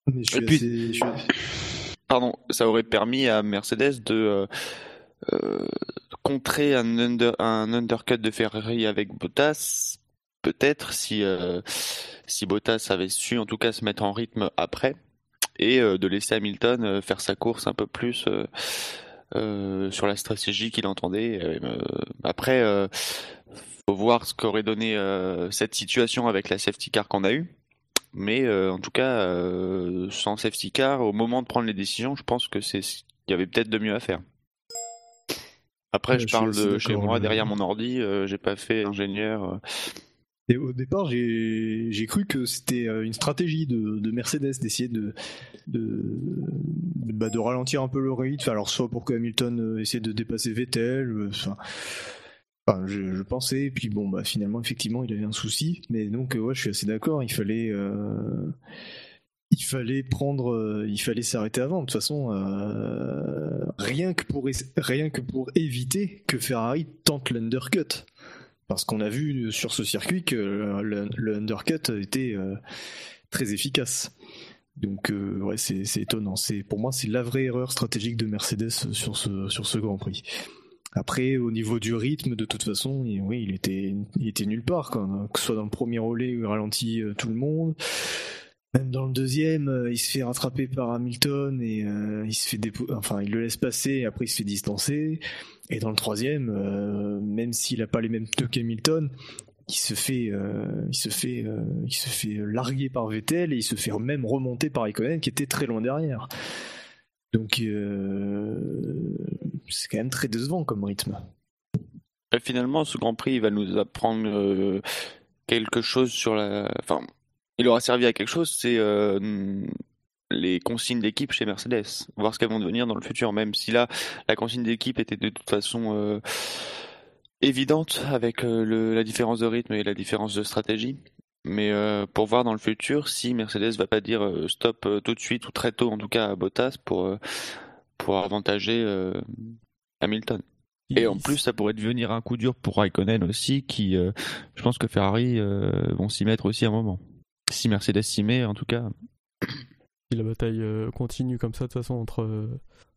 Mais je suis Et puis- assez- je suis- Pardon, ça aurait permis à Mercedes de contrer un, under, un undercut de Ferrari avec Bottas, peut-être si si Bottas avait su en tout cas se mettre en rythme après et de laisser Hamilton faire sa course un peu plus euh, sur la stratégie qu'il entendait. Euh, après, euh, faut voir ce qu'aurait donné cette situation avec la safety car qu'on a eue. Mais en tout cas, sans safety car, au moment de prendre les décisions, je pense que c'est ce qu'il y avait peut-être de mieux à faire. Après, je parle de chez moi, derrière mon ordi, j'ai pas fait ingénieur. Et au départ, j'ai cru que c'était euh, une stratégie de, de Mercedes d'essayer de de, de, bah, de ralentir un peu le rythme. Alors soit pour que Hamilton euh, essaie de dépasser Vettel. euh, Enfin, je, pensais. Puis bon, bah finalement, effectivement, il avait un souci. Mais donc, ouais, je suis assez d'accord. Il fallait il fallait prendre, il fallait s'arrêter avant. De toute façon, rien que pour éviter que Ferrari tente l'undercut. Parce qu'on a vu sur ce circuit que le, undercut était euh, très efficace. Donc euh, ouais, c'est étonnant. C'est pour moi c'est la vraie erreur stratégique de Mercedes sur ce sur ce Grand Prix. Après au niveau du rythme, de toute façon, il- oui, il était il était nulle part quoi. Que ce soit dans le premier relais où il ralentit euh, tout le monde. Même dans le deuxième, il se fait rattraper par Hamilton et il se fait enfin il le laisse passer et après il se fait distancer. Et dans le troisième, euh, même s'il a pas les mêmes pneus qu'Hamilton, il se fait, euh, il se fait, euh, il se fait larguer par Vettel et il se fait même remonter par Raikkonen qui était très loin derrière. Donc c'est quand même très décevant comme rythme. Finalement, ce Grand Prix, il va nous apprendre quelque chose sur la. Enfin, il aura servi à quelque chose, c'est les consignes d'équipe chez Mercedes. Voir ce qu'elles vont devenir dans le futur, même si là, la consigne d'équipe était de toute façon euh, évidente avec euh, la différence de rythme et la différence de stratégie. Mais euh, pour voir dans le futur si Mercedes va pas dire stop tout de suite ou très tôt en tout cas à Bottas pour pour avantager Hamilton. Et en plus, ça pourrait devenir un coup dur pour Raikkonen aussi, qui, je pense que Ferrari vont s'y mettre aussi à un moment. Si Mercedes s'y met, en tout cas. Si la bataille euh, continue comme ça, de toute façon, entre, euh,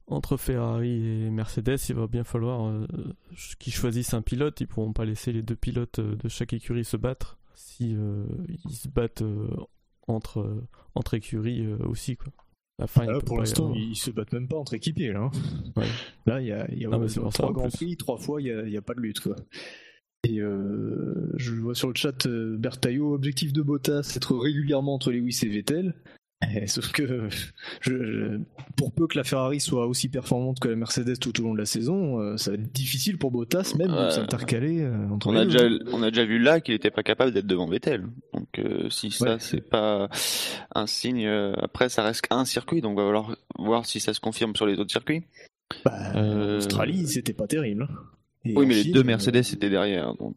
entre Ferrari et Mercedes, il va bien falloir euh, qu'ils choisissent un pilote. Ils pourront pas laisser les deux pilotes de chaque écurie se battre si euh, ils se battent euh, entre, entre écuries aussi. Quoi. Fin, Là, Ah, pour l'instant, avoir- ils se battent même pas entre équipiers là. hein. Ouais. Là, il y a, y a Ah, pour ça, trois grands prix, trois fois, il y a, pas de lutte quoi. Et je vois sur le chat Bertaillot, objectif de Bottas, être régulièrement entre Lewis et Vettel. Eh, sauf que je, je- pour peu que la Ferrari soit aussi performante que la Mercedes tout au long de la saison, euh, ça va être difficile pour Bottas même de s'intercaler euh, entre On les a, deux. déjà, on a déjà vu là qu'il n'était pas capable d'être devant Vettel. Donc euh, si ça, Ouais. c'est pas un signe. après, ça reste qu'un circuit, donc on va falloir voir si ça se confirme sur les autres circuits. Bah, Australie, c'était pas terrible. hein. Et Oui, mais les deux Mercedes étaient derrière. Donc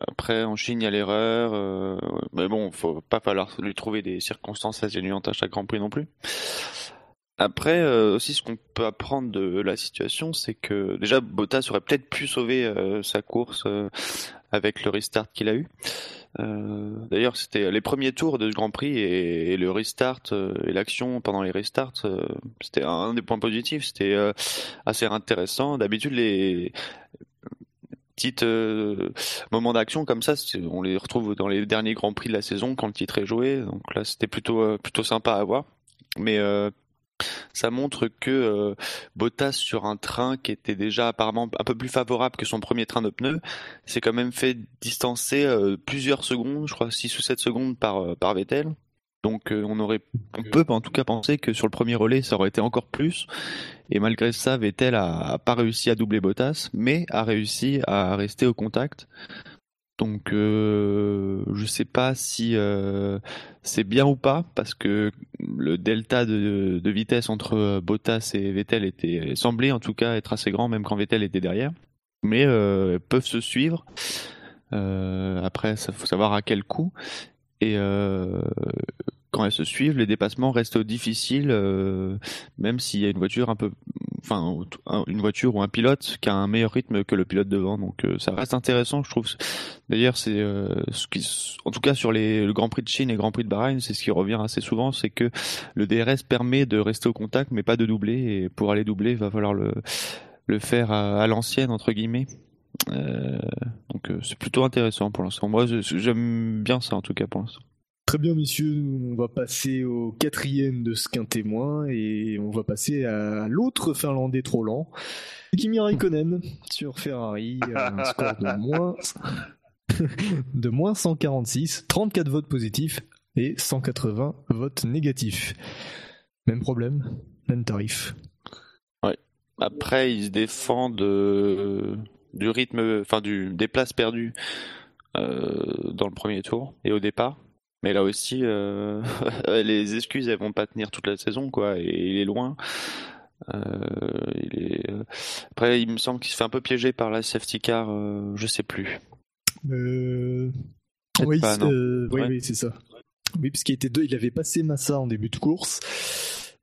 après, en Chine, il y a l'erreur. euh, mais bon, faut pas falloir lui trouver des circonstances atténuantes à chaque Grand Prix non plus. Après, euh, aussi, ce qu'on peut apprendre de la situation, c'est que déjà Bottas aurait peut-être pu sauver euh, sa course euh, avec le restart qu'il a eu. D'ailleurs, c'était les premiers tours de ce Grand Prix et, le restart et l'action pendant les restarts, c'était un des points positifs. C'était assez intéressant. D'habitude, les petits moments d'action comme ça, on les retrouve dans les derniers Grands Prix de la saison quand le titre est joué. Donc là, c'était plutôt plutôt sympa à voir. Mais ça montre que euh, Bottas sur un train qui était déjà apparemment un peu plus favorable que son premier train de pneus, s'est quand même fait distancer euh, plusieurs secondes, je crois 6 ou 7 secondes par, euh, par Vettel. Donc on aurait, on peut en tout cas penser que sur le premier relais ça aurait été encore plus. Et malgré ça, Vettel a pas réussi à doubler Bottas, mais a réussi à rester au contact. Donc euh, je sais pas si euh, c'est bien ou pas parce que le delta de, vitesse entre euh, Bottas et Vettel était semblait en tout cas être assez grand même quand Vettel était derrière. Mais euh, peuvent se suivre. après, il faut savoir à quel coût. Et quand elles se suivent, les dépassements restent difficiles, même s'il y a une voiture un peu enfin une voiture ou un pilote qui a un meilleur rythme que le pilote devant. Donc euh, ça reste intéressant, je trouve. D'ailleurs, c'est euh, ce qui, en tout cas sur les, le Grand Prix de Chine et le Grand Prix de Bahreïn, c'est ce qui revient assez souvent, c'est que le DRS permet de rester au contact, mais pas de doubler. Et pour aller doubler, il va falloir le le faire à, l'ancienne entre guillemets. Euh, donc c'est plutôt intéressant pour l'instant. Moi, j'aime bien ça en tout cas pour l'instant. Très bien, messieurs, on va passer au quatrième de ce qu'un témoin et on va passer à l'autre Finlandais trop lent, Kimi Raikkonen sur Ferrari, un score de moins, de moins 146, 34 votes positifs et 180 votes négatifs. Même problème, même tarif. Ouais. Après, il se défend de, du rythme, enfin du, des places perdues euh, dans le premier tour et au départ. Mais là aussi, euh, les excuses, elles vont pas tenir toute la saison, quoi. Et il est loin. Euh, il est... Après, il me semble qu'il se fait un peu piéger par la safety car, je sais plus. Oui, oui, c'est ça. Oui, parce qu'il était deux, il avait passé Massa en début de course.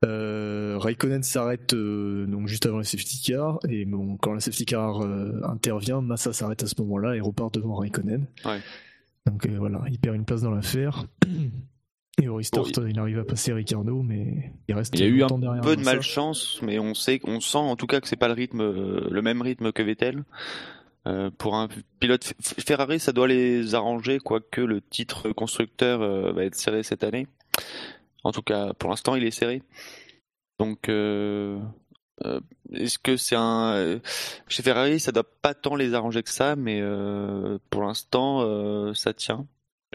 Raikkonen s'arrête donc juste avant la safety car et bon, quand la safety car intervient, Massa s'arrête à ce moment-là et repart devant Raikkonen. Ouais. Donc euh, voilà, il perd une place dans l'affaire. Et au restart, il arrive à passer Ricardo, mais il reste. Il y a eu un peu de malchance, mais on sait, on sent en tout cas que c'est pas le rythme, euh, le même rythme que Vettel. Euh, pour un pilote Ferrari, ça doit les arranger, quoique le titre constructeur va être serré cette année. En tout cas, pour l'instant, il est serré. Donc, euh, est-ce que c'est un euh, chez Ferrari, ça doit pas tant les arranger que ça, mais euh, pour l'instant, ça tient.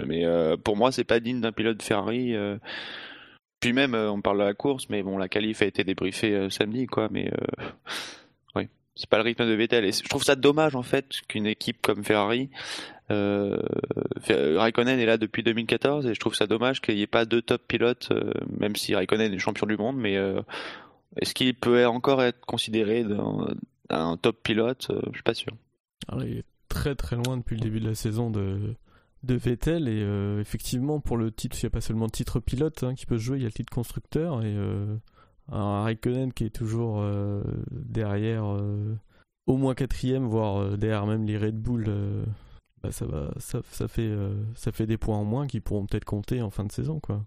Mais pour moi, c'est pas digne d'un pilote Ferrari. Puis même, on parle de la course, mais bon, la qualif a été débriefée samedi, quoi. Mais oui, c'est pas le rythme de Vettel. Et je trouve ça dommage en fait qu'une équipe comme Ferrari, euh, Raikkonen est là depuis 2014, et je trouve ça dommage qu'il n'y ait pas deux top pilotes, même si Raikkonen est champion du monde, mais est-ce qu'il peut encore être considéré un top pilote euh, Je suis pas sûr. il est très très loin depuis le début de la saison de, Vettel et euh, effectivement pour le titre, il n'y a pas seulement le titre pilote hein, qui peut jouer, il y a le titre constructeur et euh, un Raikkonen qui est toujours derrière au moins quatrième, voire derrière même les Red Bull. Bah, ça, va, ça, ça, fait, ça fait des points en moins qui pourront peut-être compter en fin de saison quoi.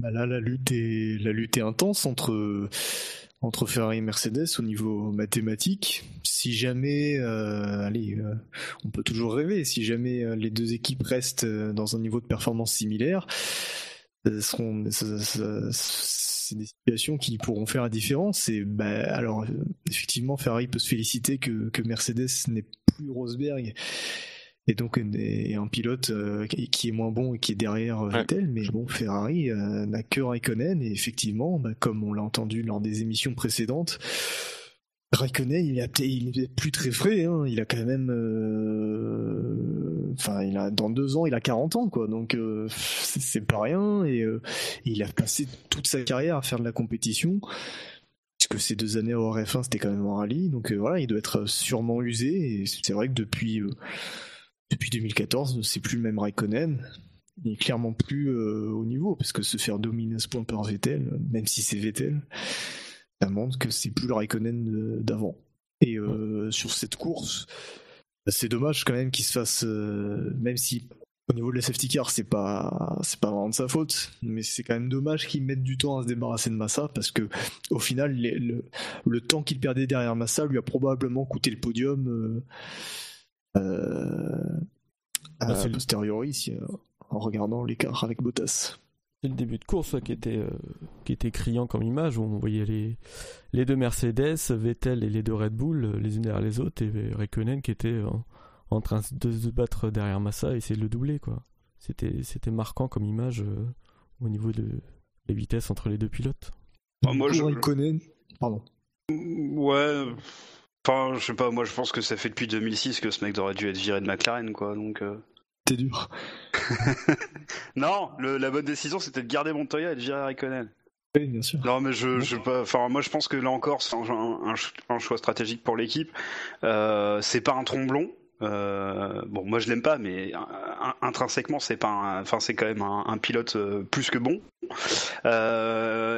Bah là, la lutte est, la lutte est intense entre, entre Ferrari et Mercedes au niveau mathématique. Si jamais, euh, allez, euh, on peut toujours rêver, si jamais euh, les deux équipes restent dans un niveau de performance similaire, seront, c'est des situations qui pourront faire la différence. Et bah, alors, effectivement, Ferrari peut se féliciter que, que Mercedes n'est plus Rosberg et donc un pilote euh, qui est moins bon et qui est derrière euh, Vettel, mais bon, Ferrari euh, n'a que Raikkonen. Et effectivement, bah, comme on l'a entendu lors des émissions précédentes, Raikkonen, il est, il plus très frais, hein. il a quand même, enfin, il a dans deux ans, il a 40 ans, quoi, donc c'est pas rien. Et il a passé toute sa carrière à faire de la compétition. Puisque ces deux années au RF1 c'était quand même en rallye, donc voilà, il doit être sûrement usé. Et c'est vrai que depuis depuis 2014, c'est plus le même Raikkonen. il est clairement plus euh, au niveau parce que se faire dominer à ce point par Vettel, même si c'est Vettel, ça montre que c'est plus le Raikkonen d'avant. Et euh, sur cette course, c'est dommage quand même qu'il se fasse, euh, même si au niveau de la safety car c'est pas c'est pas vraiment de sa faute, mais c'est quand même dommage qu'il mette du temps à se débarrasser de Massa parce que au final le, temps qu'il perdait derrière Massa lui a probablement coûté le podium. Euh, a posteriori, si, en regardant l'écart avec Bottas. C'est le début de course qui, était, euh, qui était criant comme image, où on voyait les, les deux Mercedes, Vettel et les deux Red Bull, euh, les unes derrière les autres, et Raikkonen qui était en, train de se battre derrière Massa et essayer de le doubler. quoi. C'était, c'était marquant comme image euh, au niveau de les vitesses entre les deux pilotes. Ah, moi, je... Raikkonen, pardon. Ouais, enfin, je sais pas, moi je pense que ça fait depuis 2006 que ce mec aurait dû être viré de McLaren, quoi, donc dur. non, la bonne décision c'était de garder Montoya et de virer Raikkonen. Oui, bien sûr. Non, mais je, je pas. Enfin, moi, je pense que là encore, c'est un, choix stratégique pour l'équipe. Euh, c'est pas un tromblon. Euh, bon, moi, je l'aime pas, mais intrinsèquement, c'est pas. Enfin, c'est quand même un, pilote euh, plus que bon.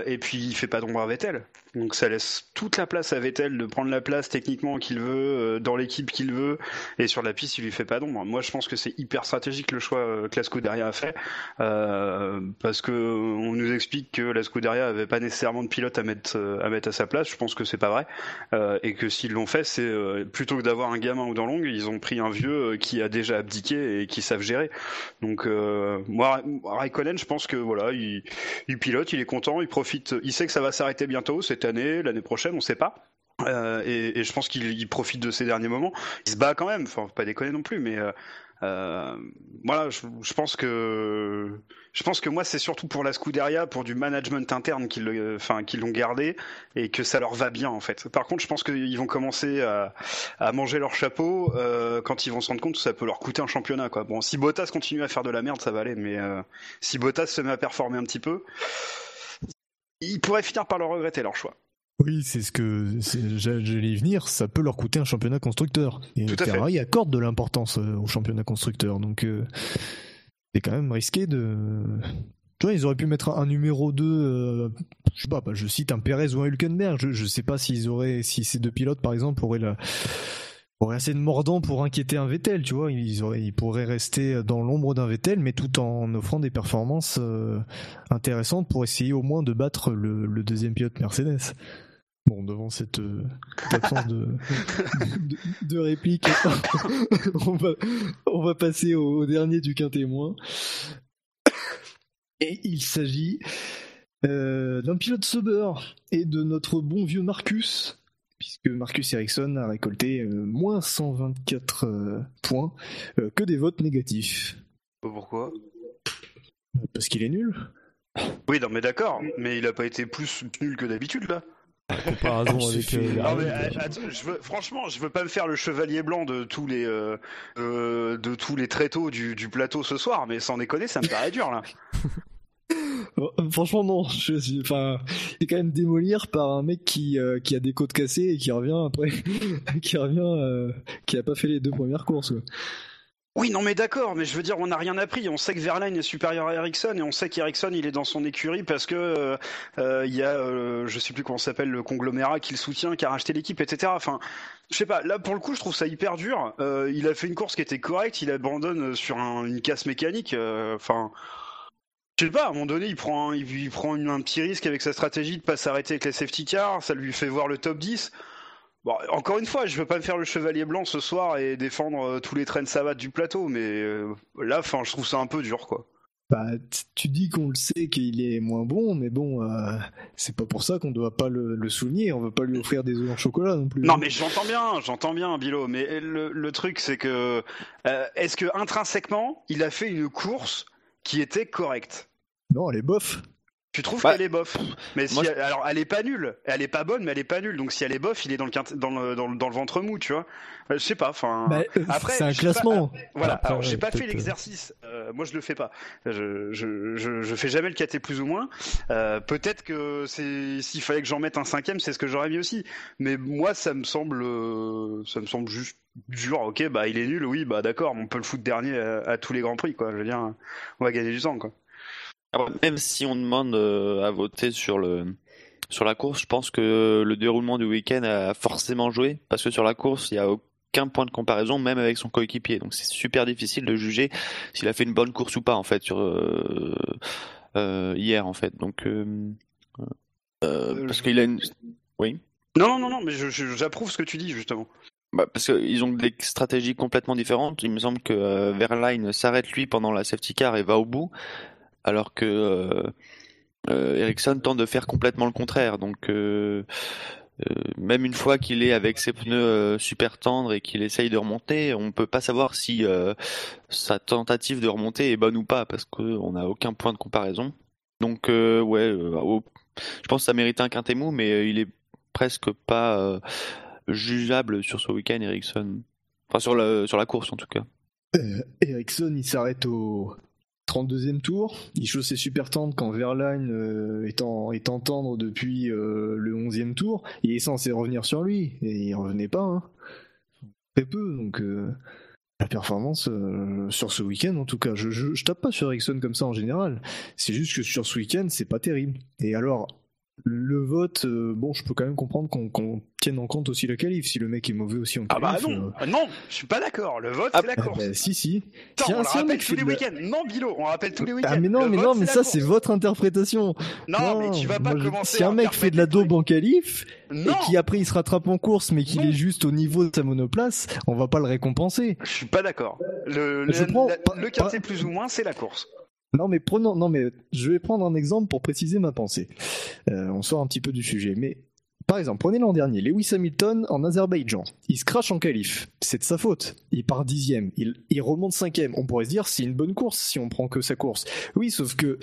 et puis, il fait pas d'ombre à Vettel. Donc ça laisse toute la place à Vettel de prendre la place techniquement qu'il veut, euh, dans l'équipe qu'il veut, et sur la piste il lui fait pas d'ombre. Moi je pense que c'est hyper stratégique le choix euh, que la Scuderia a fait, euh, parce que on nous explique que la Scuderia avait pas nécessairement de pilote à mettre à mettre à sa place. Je pense que c'est pas vrai, et que s'ils l'ont fait, c'est plutôt que d'avoir un gamin ou dans longue, ils ont pris un vieux qui a déjà abdiqué et qui savent gérer. Donc moi Raikkonen, je pense que voilà, il, il pilote, il est content, il profite, il sait que ça va s'arrêter bientôt. C'est année, l'année prochaine, on sait pas. Euh, et, je pense qu'il profite de ces derniers moments. Il se bat quand même, enfin, pas déconner non plus, mais euh, euh, voilà, je, pense que je pense que moi c'est surtout pour la Scuderia, pour du management interne qu'ils enfin qu'ils l'ont gardé et que ça leur va bien en fait. Par contre, je pense qu'ils vont commencer à, à, manger leur chapeau quand ils vont se rendre compte que ça peut leur coûter un championnat quoi. Bon, si Bottas continue à faire de la merde, ça va aller, mais si Bottas se met à performer un petit peu, ils pourraient finir par le regretter leur choix. Oui, c'est ce que j'allais y venir. Ça peut leur coûter un championnat constructeur. Et Ferrari accorde de l'importance euh, au championnat constructeur. Donc, euh, c'est quand même risqué de. Tu vois, ils auraient pu mettre un, numéro 2, euh, je sais pas, bah, je cite un Perez ou un Hülkenberg. Je, je sais pas s'ils auraient, si ces deux pilotes, par exemple, auraient la, aurait assez de mordant pour inquiéter un Vettel, tu vois. Ils, pourraient rester dans l'ombre d'un Vettel, mais tout en offrant des performances euh, intéressantes pour essayer au moins de battre le, deuxième pilote Mercedes. Bon, devant cette, euh, absence de, de, réplique, on, va, passer au, dernier du quintémoin. Et il s'agit euh, d'un pilote Sauber et de notre bon vieux Marcus, puisque Marcus Ericsson a récolté euh, moins 124 euh, points euh, que des votes négatifs. Pourquoi? Parce qu'il est nul. Oui, non, mais d'accord, mais il a pas été plus nul que d'habitude là. Comparaison avec. non, mais, je veux, franchement, je veux pas me faire le chevalier blanc de tous les de tous les tréteaux du, du plateau ce soir, mais sans déconner, ça me paraît dur là. Franchement, non. Je suis, enfin, il est quand même démolir par un mec qui, euh, qui a des côtes cassées et qui revient après, qui revient, euh, qui a pas fait les deux premières courses. Oui, non, mais d'accord, mais je veux dire, on n'a rien appris. On sait que Verlaine est supérieur à Ericsson et on sait qu'Ericsson il est dans son écurie parce que euh, il y a, je sais plus comment s'appelle, le conglomérat qui le soutient, qui a racheté l'équipe, etc. Enfin, je sais pas. Là, pour le coup, je trouve ça hyper dur. il a fait une course qui était correcte, il abandonne sur une casse mécanique. Enfin. Je sais pas, à un moment donné, il prend, un, il, prend un petit risque avec sa stratégie de pas s'arrêter avec les safety cars, ça lui fait voir le top 10. Bon, encore une fois, je veux pas me faire le chevalier blanc ce soir et défendre euh, tous les trains de savate du plateau, mais euh, là, enfin, je trouve ça un peu dur, quoi. Bah, tu dis qu'on le sait qu'il est moins bon, mais bon, euh, c'est pas pour ça qu'on doit pas le, souligner. On veut pas lui offrir des œufs en chocolat non plus. Non, mais j'entends bien, j'entends bien, Bilo. Mais le, le truc, c'est que est-ce que intrinsèquement, il a fait une course qui était correcte? Non, elle est bof. Tu trouves Bah, qu'elle est bof Mais si moi, elle- alors elle est pas nulle, elle est pas bonne, mais elle est pas nulle. Donc si elle est bof, il est dans le quinte- dans le, dans le, dans le ventre mou, tu vois. Euh, Je sais pas. Enfin, Bah, euh, après, c'est un pas- classement. voilà. Après, alors j'ai ouais, pas fait euh, l'exercice. Euh, moi je le fais pas. Je je, je, je fais jamais le KT plus ou moins. Euh, Peut-être que c'est s'il fallait que j'en mette un cinquième, c'est ce que j'aurais mis aussi. Mais moi ça me semble euh, ça me semble juste dur. Ok, bah il est nul. Oui, bah d'accord. On peut le foutre dernier à, à tous les grands prix, quoi. Je veux dire, on va gagner du temps, quoi. Même si on demande euh, à voter sur le sur la course, je pense que le déroulement du week-end a forcément joué parce que sur la course, il y a aucun point de comparaison, même avec son coéquipier. Donc c'est super difficile de juger s'il a fait une bonne course ou pas en fait sur euh, euh, hier en fait. Donc euh, parce qu'il a une oui. Non, non, non, mais j'approuve ce que tu dis justement. Bah, parce qu'ils ont des stratégies complètement différentes. Il me semble que euh, Verline s'arrête lui pendant la safety car et va au bout, alors que euh, euh, Ericsson tente de faire complètement le contraire. Donc euh, même une fois qu'il est avec ses pneus super tendres et qu'il essaye de remonter, on peut pas savoir si sa tentative de remonter est bonne ou pas parce qu'on n'a aucun point de comparaison. Donc ouais, je pense que ça mérite un quintet mou, mais il est presque pas jugeable sur ce week-end, Ericsson. Enfin sur la course en tout cas. Ericsson, il s'arrête au 32e tour. Il chausse ses super tendres quand Verline euh, est, en, est en tendre depuis euh, le 11e tour. Il est censé revenir sur lui, et il revenait pas. Hein. Très peu, donc euh, la performance sur ce week-end, en tout cas, je, je, je tape pas sur Ericsson comme ça en général. C'est juste que sur ce week-end, c'est pas terrible. Et alors, le vote, euh, bon, je peux quand même comprendre qu'on tienne en compte aussi la qualif. Si le mec est mauvais aussi en Ah qualif. bah non, ah non, je suis pas d'accord. Le vote, Ah, c'est la euh, course. bah, si, si. Attends, un- on le rappelle mec tous fait les de week-ends. Non, Bilo, on rappelle tous les week-ends. Ah mais non, Le mais vote, non, mais ça c'est votre interprétation. Non, mais tu vas pas moi, commencer Si un mec fait de la daube en qualif Non, et qui après il se rattrape en course, mais qu'il est juste au niveau de sa monoplace, on va pas le récompenser. je suis pas d'accord. Le, Je le, prends la- pas- le quintet plus ou moins, c'est la course. Non mais prenons, non mais je vais prendre un exemple pour préciser ma pensée. Euh, on sort un petit peu du sujet, mais par exemple, prenez l'an dernier, Lewis Hamilton en Azerbaïdjan. Il se crache en qualif. C'est de sa faute. Il part dixième. Il, il remonte cinquième. On pourrait se dire c'est une bonne course si on prend que sa course. Oui, sauf que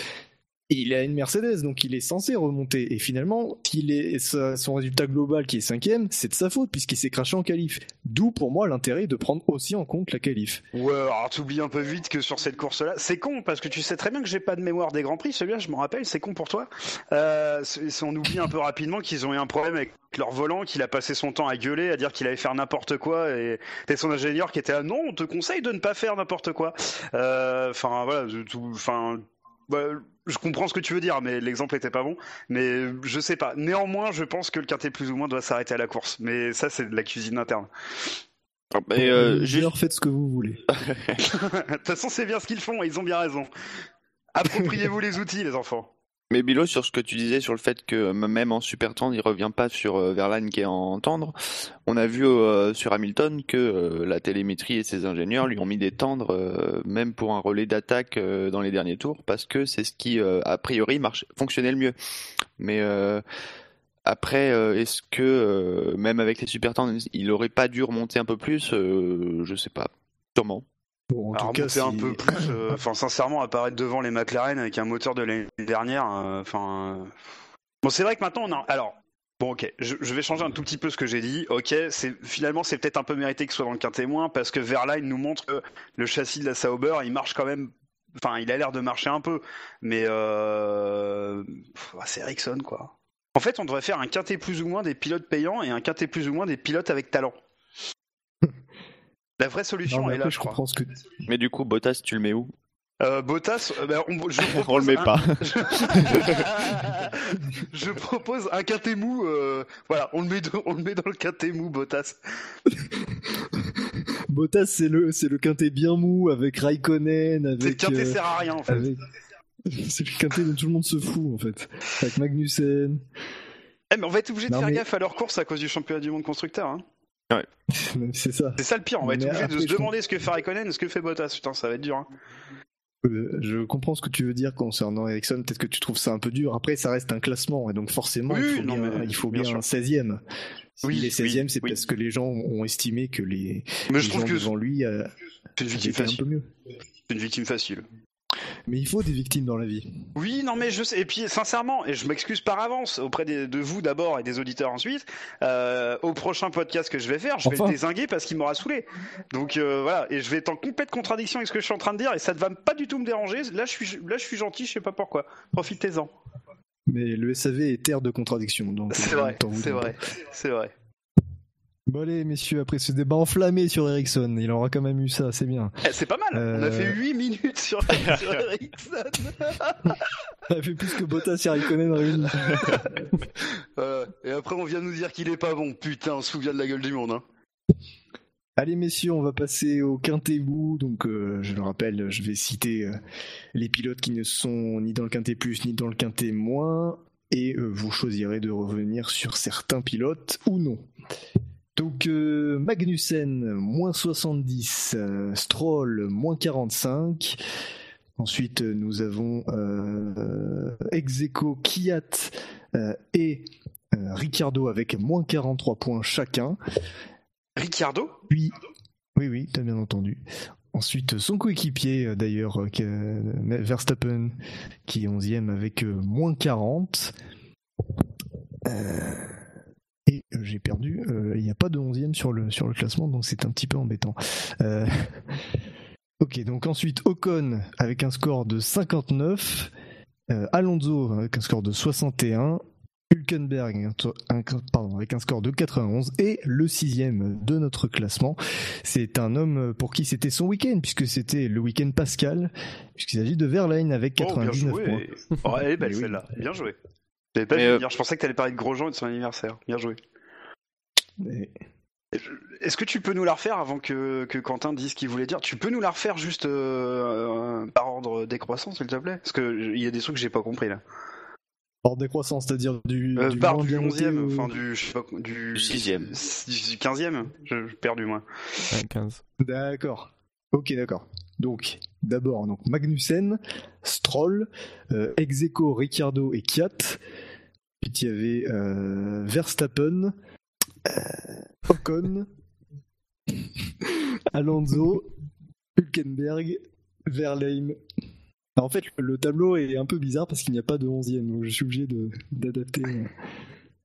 il a une Mercedes, donc il est censé remonter. Et finalement, il son résultat global qui est cinquième, c'est de sa faute puisqu'il s'est craché en qualif. D'où pour moi l'intérêt de prendre aussi en compte la qualif. Ouais, alors t'oublies un peu vite que sur cette course-là, c'est con parce que tu sais très bien que j'ai pas de mémoire des grands prix. Celui-là, je m'en rappelle, c'est con pour toi. Euh, on oublie un peu rapidement qu'ils ont eu un problème avec leur volant, qu'il a passé son temps à gueuler, à dire qu'il allait faire n'importe quoi, et t'es son ingénieur qui était là, non, on te conseille de ne pas faire n'importe quoi. Euh, Enfin voilà, je- tout, enfin. bah, je comprends ce que tu veux dire, mais l'exemple était pas bon. Mais je sais pas. Néanmoins, je pense que le quintet plus ou moins doit s'arrêter à la course. Mais ça, c'est de la cuisine interne. Et euh, D'ailleurs, juste faites ce que vous voulez. De toute façon, c'est bien ce qu'ils font et ils ont bien raison. Appropriez-vous les outils, les enfants. Mais Bilo, sur ce que tu disais sur le fait que euh, même en super tendre, il revient pas sur euh, Verlaine qui est en tendre, on a vu euh, sur Hamilton que la télémétrie et ses ingénieurs lui ont mis des tendres, même pour un relais d'attaque dans les derniers tours, parce que c'est ce qui, a priori, marche, fonctionnait le mieux. Mais après, est-ce que, même avec les super tendres, il aurait pas dû remonter un peu plus Je sais pas. Sûrement. Bon, en Alors, tout cas, monter un peu plus, euh, enfin, sincèrement, apparaître devant les McLaren avec un moteur de l'année dernière, euh, enfin. euh, Bon, c'est vrai que maintenant, on a. Alors. Bon, ok, je, je vais changer un tout petit peu ce que j'ai dit. Ok, c'est finalement c'est peut-être un peu mérité qu'il soit dans le quintet moins parce que Verline nous montre que le châssis de la Sauber, il marche quand même. Enfin, il a l'air de marcher un peu, mais euh... c'est Ericsson quoi. En fait, on devrait faire un quintet plus ou moins des pilotes payants et un quintet plus ou moins des pilotes avec talent. La vraie solution Non, est là, je crois. que. Mais du coup, Bottas, tu le mets où? Euh, Bottas, euh, ben, on, je propose On le met un- pas. je propose un quintet mou. euh, voilà, on le met, dans- on le met dans le quintet mou, Bottas. Bottas, c'est le, c'est le quintet bien mou avec Raikkonen, C'est le avec. quintet euh, sert à rien en fait. avec- C'est le quintet dont tout le monde se fout en fait. Avec Magnussen. Eh, mais on va être obligé de Non, faire mais- gaffe à leur course à cause du championnat du monde constructeur. hein. C'est ça. C'est ça le pire. On va être obligé de se demander ce que fait Raikkonen et ce que fait Bottas. Putain, ça va être dur. hein. Euh, je comprends ce que tu veux dire concernant Ericsson. Peut-être que tu trouves ça un peu dur. Après, ça reste un classement et donc forcément, Oui, il faut non, bien, mais il faut bien un 16e. S'il Oui, est 16e, oui, c'est oui. parce que les gens ont estimé que les, Mais les je trouve gens que devant lui euh, c'est une victime étaient un peu facile. mieux. C'est une victime facile. Mais il faut des victimes dans la vie. Oui, non, mais je sais. Et puis, sincèrement, et je m'excuse par avance auprès des- de vous d'abord et des auditeurs ensuite, euh, au prochain podcast que je vais faire, je vais le désinguer parce qu'il m'aura saoulé. Donc euh, voilà, et je vais être en complète contradiction avec ce que je suis en train de dire et ça ne va pas du tout me déranger. Là, je suis, là, je suis gentil, je sais pas pourquoi. Profitez-en. Mais le SAV est terre de contradiction. C'est euh, vrai, c'est vrai, c'est vrai. Bon allez messieurs, après ce débat enflammé sur Ericsson, il aura quand même eu ça, c'est bien. Eh, c'est pas mal. On a Euh. fait 8 minutes sur, sur Ericsson. Ça fait plus que Bottas et Raikkonen réunis. Euh, et après, on vient nous dire qu'il est pas bon. Putain, on se souvient de la gueule du monde. Hein. Allez messieurs, on va passer au quintet bout. Donc euh, je le rappelle, je vais citer euh, les pilotes qui ne sont ni dans le quintet plus ni dans le quintet moins. Et euh, vous choisirez de revenir sur certains pilotes ou non. Donc euh, Magnussen, moins 70, euh, Stroll, moins 45. Ensuite, euh, nous avons euh, Execo, Kiat et Ricciardo avec moins 43 points chacun. Ricciardo? Puis, oui, oui, t'as bien entendu. Ensuite, son coéquipier, d'ailleurs, Verstappen, qui est 11e avec moins 40. Euh, et euh, j'ai perdu. euh, Il n'y a pas de 11e sur le, sur le classement, donc c'est un petit peu embêtant. Euh, ok, donc ensuite, Ocon avec un score de 59. euh, Alonso avec un score de 61. Hülkenberg un pardon, avec un score de 91 et le sixième de notre classement, c'est un homme pour qui c'était son week-end puisque c'était le week-end Pascal puisqu'il s'agit de Verlaine avec Oh, bien 99 joué. points. Oh, elle est belle Mais oui. celle-là. Bien joué. Pas euh. Je pensais que t'allais parler de Grosjean et de son anniversaire. Bien joué. Est-ce que tu peux nous la refaire avant que, que Quentin dise ce qu'il voulait dire? Tu peux nous la refaire juste euh, euh, par ordre décroissant, s'il te plaît? Parce que il y a des trucs que j'ai pas compris là. Hors décroissance, c'est-à-dire du, Euh, du par du bien noté 11e, au- enfin du, je sais pas, du, Du sixième. du 15e Je j'ai perdu moi. Ouais, 15. D'accord. Ok, d'accord. Donc, d'abord, donc Magnussen, Stroll, euh, Execo, Ricciardo et Kiat. Puis il y avait euh, Verstappen, euh, Ocon, Alonso, Hülkenberg, Verlaine. En fait, le tableau est un peu bizarre parce qu'il n'y a pas de 11e, donc je suis obligé d'adapter.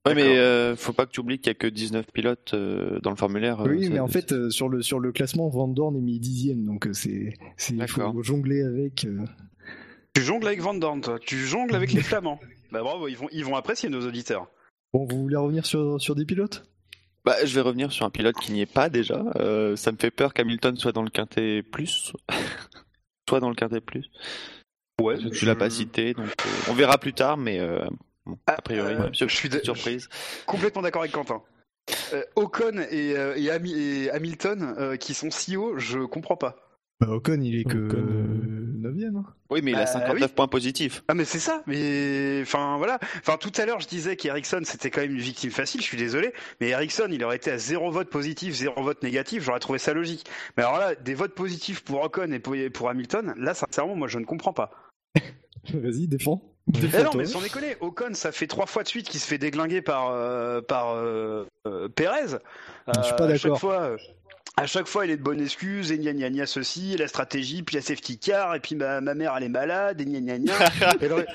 Ouais, mais euh, faut pas que tu oublies qu'il y a que 19 pilotes euh, dans le formulaire. euh, Oui, mais en fait, euh, sur, le, sur le classement, Van Dorn est mis dixième, donc c'est faut jongler avec. euh. Tu jongles avec Van Dorn, toi. Tu jongles avec les Flamands. Bah bravo, ils vont, ils vont apprécier nos auditeurs. Bon, vous voulez revenir sur, sur des pilotes? Bah, je vais revenir sur un pilote qui n'y est pas déjà. Euh, ça me fait peur qu'Hamilton soit dans le quintet plus. soit dans le quintet plus. Ouais. Tu l'as pas cité, donc euh, on verra plus tard, mais euh, a priori, euh, je suis de- surprise. Complètement d'accord avec Quentin. Euh, Ocon et, euh, et Ami- et Hamilton euh, qui sont si hauts, je comprends pas. bah, Ocon, il est que Ocon, euh, 9ème. Oui, mais il a Bah, 59 points positifs. Ah mais c'est ça, mais enfin voilà. Enfin tout à l'heure je disais qu'Ericsson c'était quand même une victime facile, je suis désolé, mais Ericsson il aurait été à zéro vote positif, zéro vote négatif, j'aurais trouvé ça logique. Mais alors là, des votes positifs pour Ocon et pour, pour Hamilton, là sincèrement moi je ne comprends pas. Vas-y, défends. Eh non mais sans déconner, Ocon ça fait trois fois de suite qu'il se fait déglinguer par euh, par euh, euh, Perez. Je suis pas chaque d'accord. fois. À chaque fois, il est de bonne excuse, et gna gna gna ceci, et la stratégie, puis la safety car, et puis ma, ma mère elle est malade, et gna gna gna.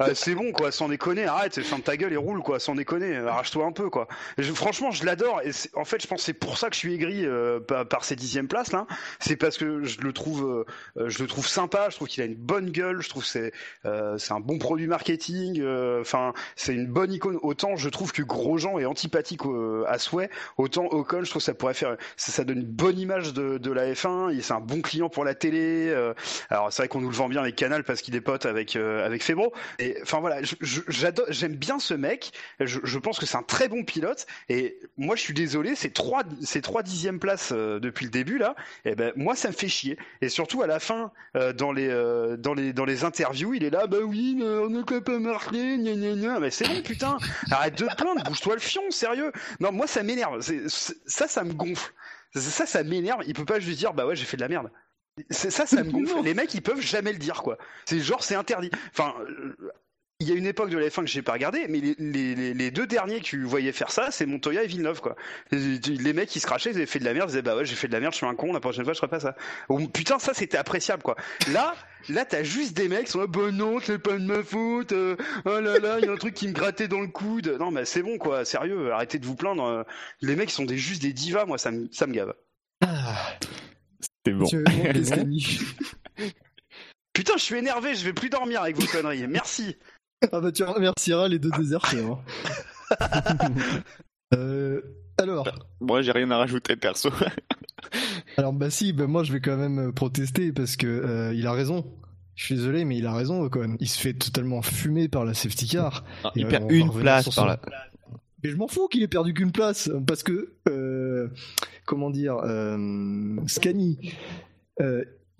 Ah, c'est bon quoi, sans déconner, arrête, ferme ta gueule et roule quoi, sans déconner, arrache-toi un peu quoi. Je- franchement, je l'adore, et en fait, je pense que c'est pour ça que je suis aigri euh, par, par ces dixièmes places là. C'est parce que je le trouve, euh, je le trouve sympa, je trouve qu'il a une bonne gueule, je trouve que c'est, euh, c'est un bon produit marketing, euh, enfin, c'est une bonne icône. Autant je trouve que Grosjean est antipathique à souhait, autant Ocon, je trouve que ça pourrait faire, ça, ça donne une bonne image de, de la F1. et C'est un bon client pour la télé. euh, alors c'est vrai qu'on nous le vend bien avec Canal parce qu'il est pote avec euh, avec Febro. Et enfin voilà, j'aime bien ce mec. Je, pense que c'est un très bon pilote. Et moi, je suis désolé, ces trois ces trois dixièmes places euh, depuis le début là, et ben moi ça me fait chier. Et surtout à la fin, dans les dans les dans les interviews, il est là, bah oui, on ne peut pas marquer, gna gna gna. Mais c'est bon, putain, arrête de plaindre, bouge-toi le fion, sérieux. Non, moi ça m'énerve. Ça, ça me gonfle. Ça, ça m'énerve. Il peut pas juste dire, bah ouais, j'ai fait de la merde. C'est ça, ça me gonfle. Les mecs, ils peuvent jamais le dire, quoi. C'est genre, c'est interdit. Enfin, euh, il y a une époque de la F1 que j'ai pas regardé, mais les, les, les, deux derniers que tu voyais faire ça, c'est Montoya et Villeneuve, quoi. Les, les mecs qui se crachaient, ils avaient fait de la merde, ils disaient bah ouais, j'ai fait de la merde, je suis un con, la prochaine fois je ferai pas ça. Oh, putain, ça c'était appréciable, quoi. Là, là t'as juste des mecs qui sont là, bah non, c'est pas de ma faute, euh, oh là là, il y a un truc qui me grattait dans le coude. Non, mais c'est bon, quoi, sérieux, arrêtez de vous plaindre. Les mecs sont des, juste des divas, moi ça me, ça me gave. C'est bon. Putain, je suis énervé, je vais plus dormir avec vos conneries. Merci. Ah bah tu remercieras les deux déserteurs. Euh, alors, Moi, j'ai rien à rajouter perso. alors bah si, bah moi je vais quand même protester parce que euh, il a raison. Je suis désolé, mais il a raison, Ocon. Il se fait totalement fumer par la safety car. Ah, Et, il euh, perd une place par son- là. Mais je m'en fous qu'il ait perdu qu'une place, parce que, euh, comment dire, euh, Scani.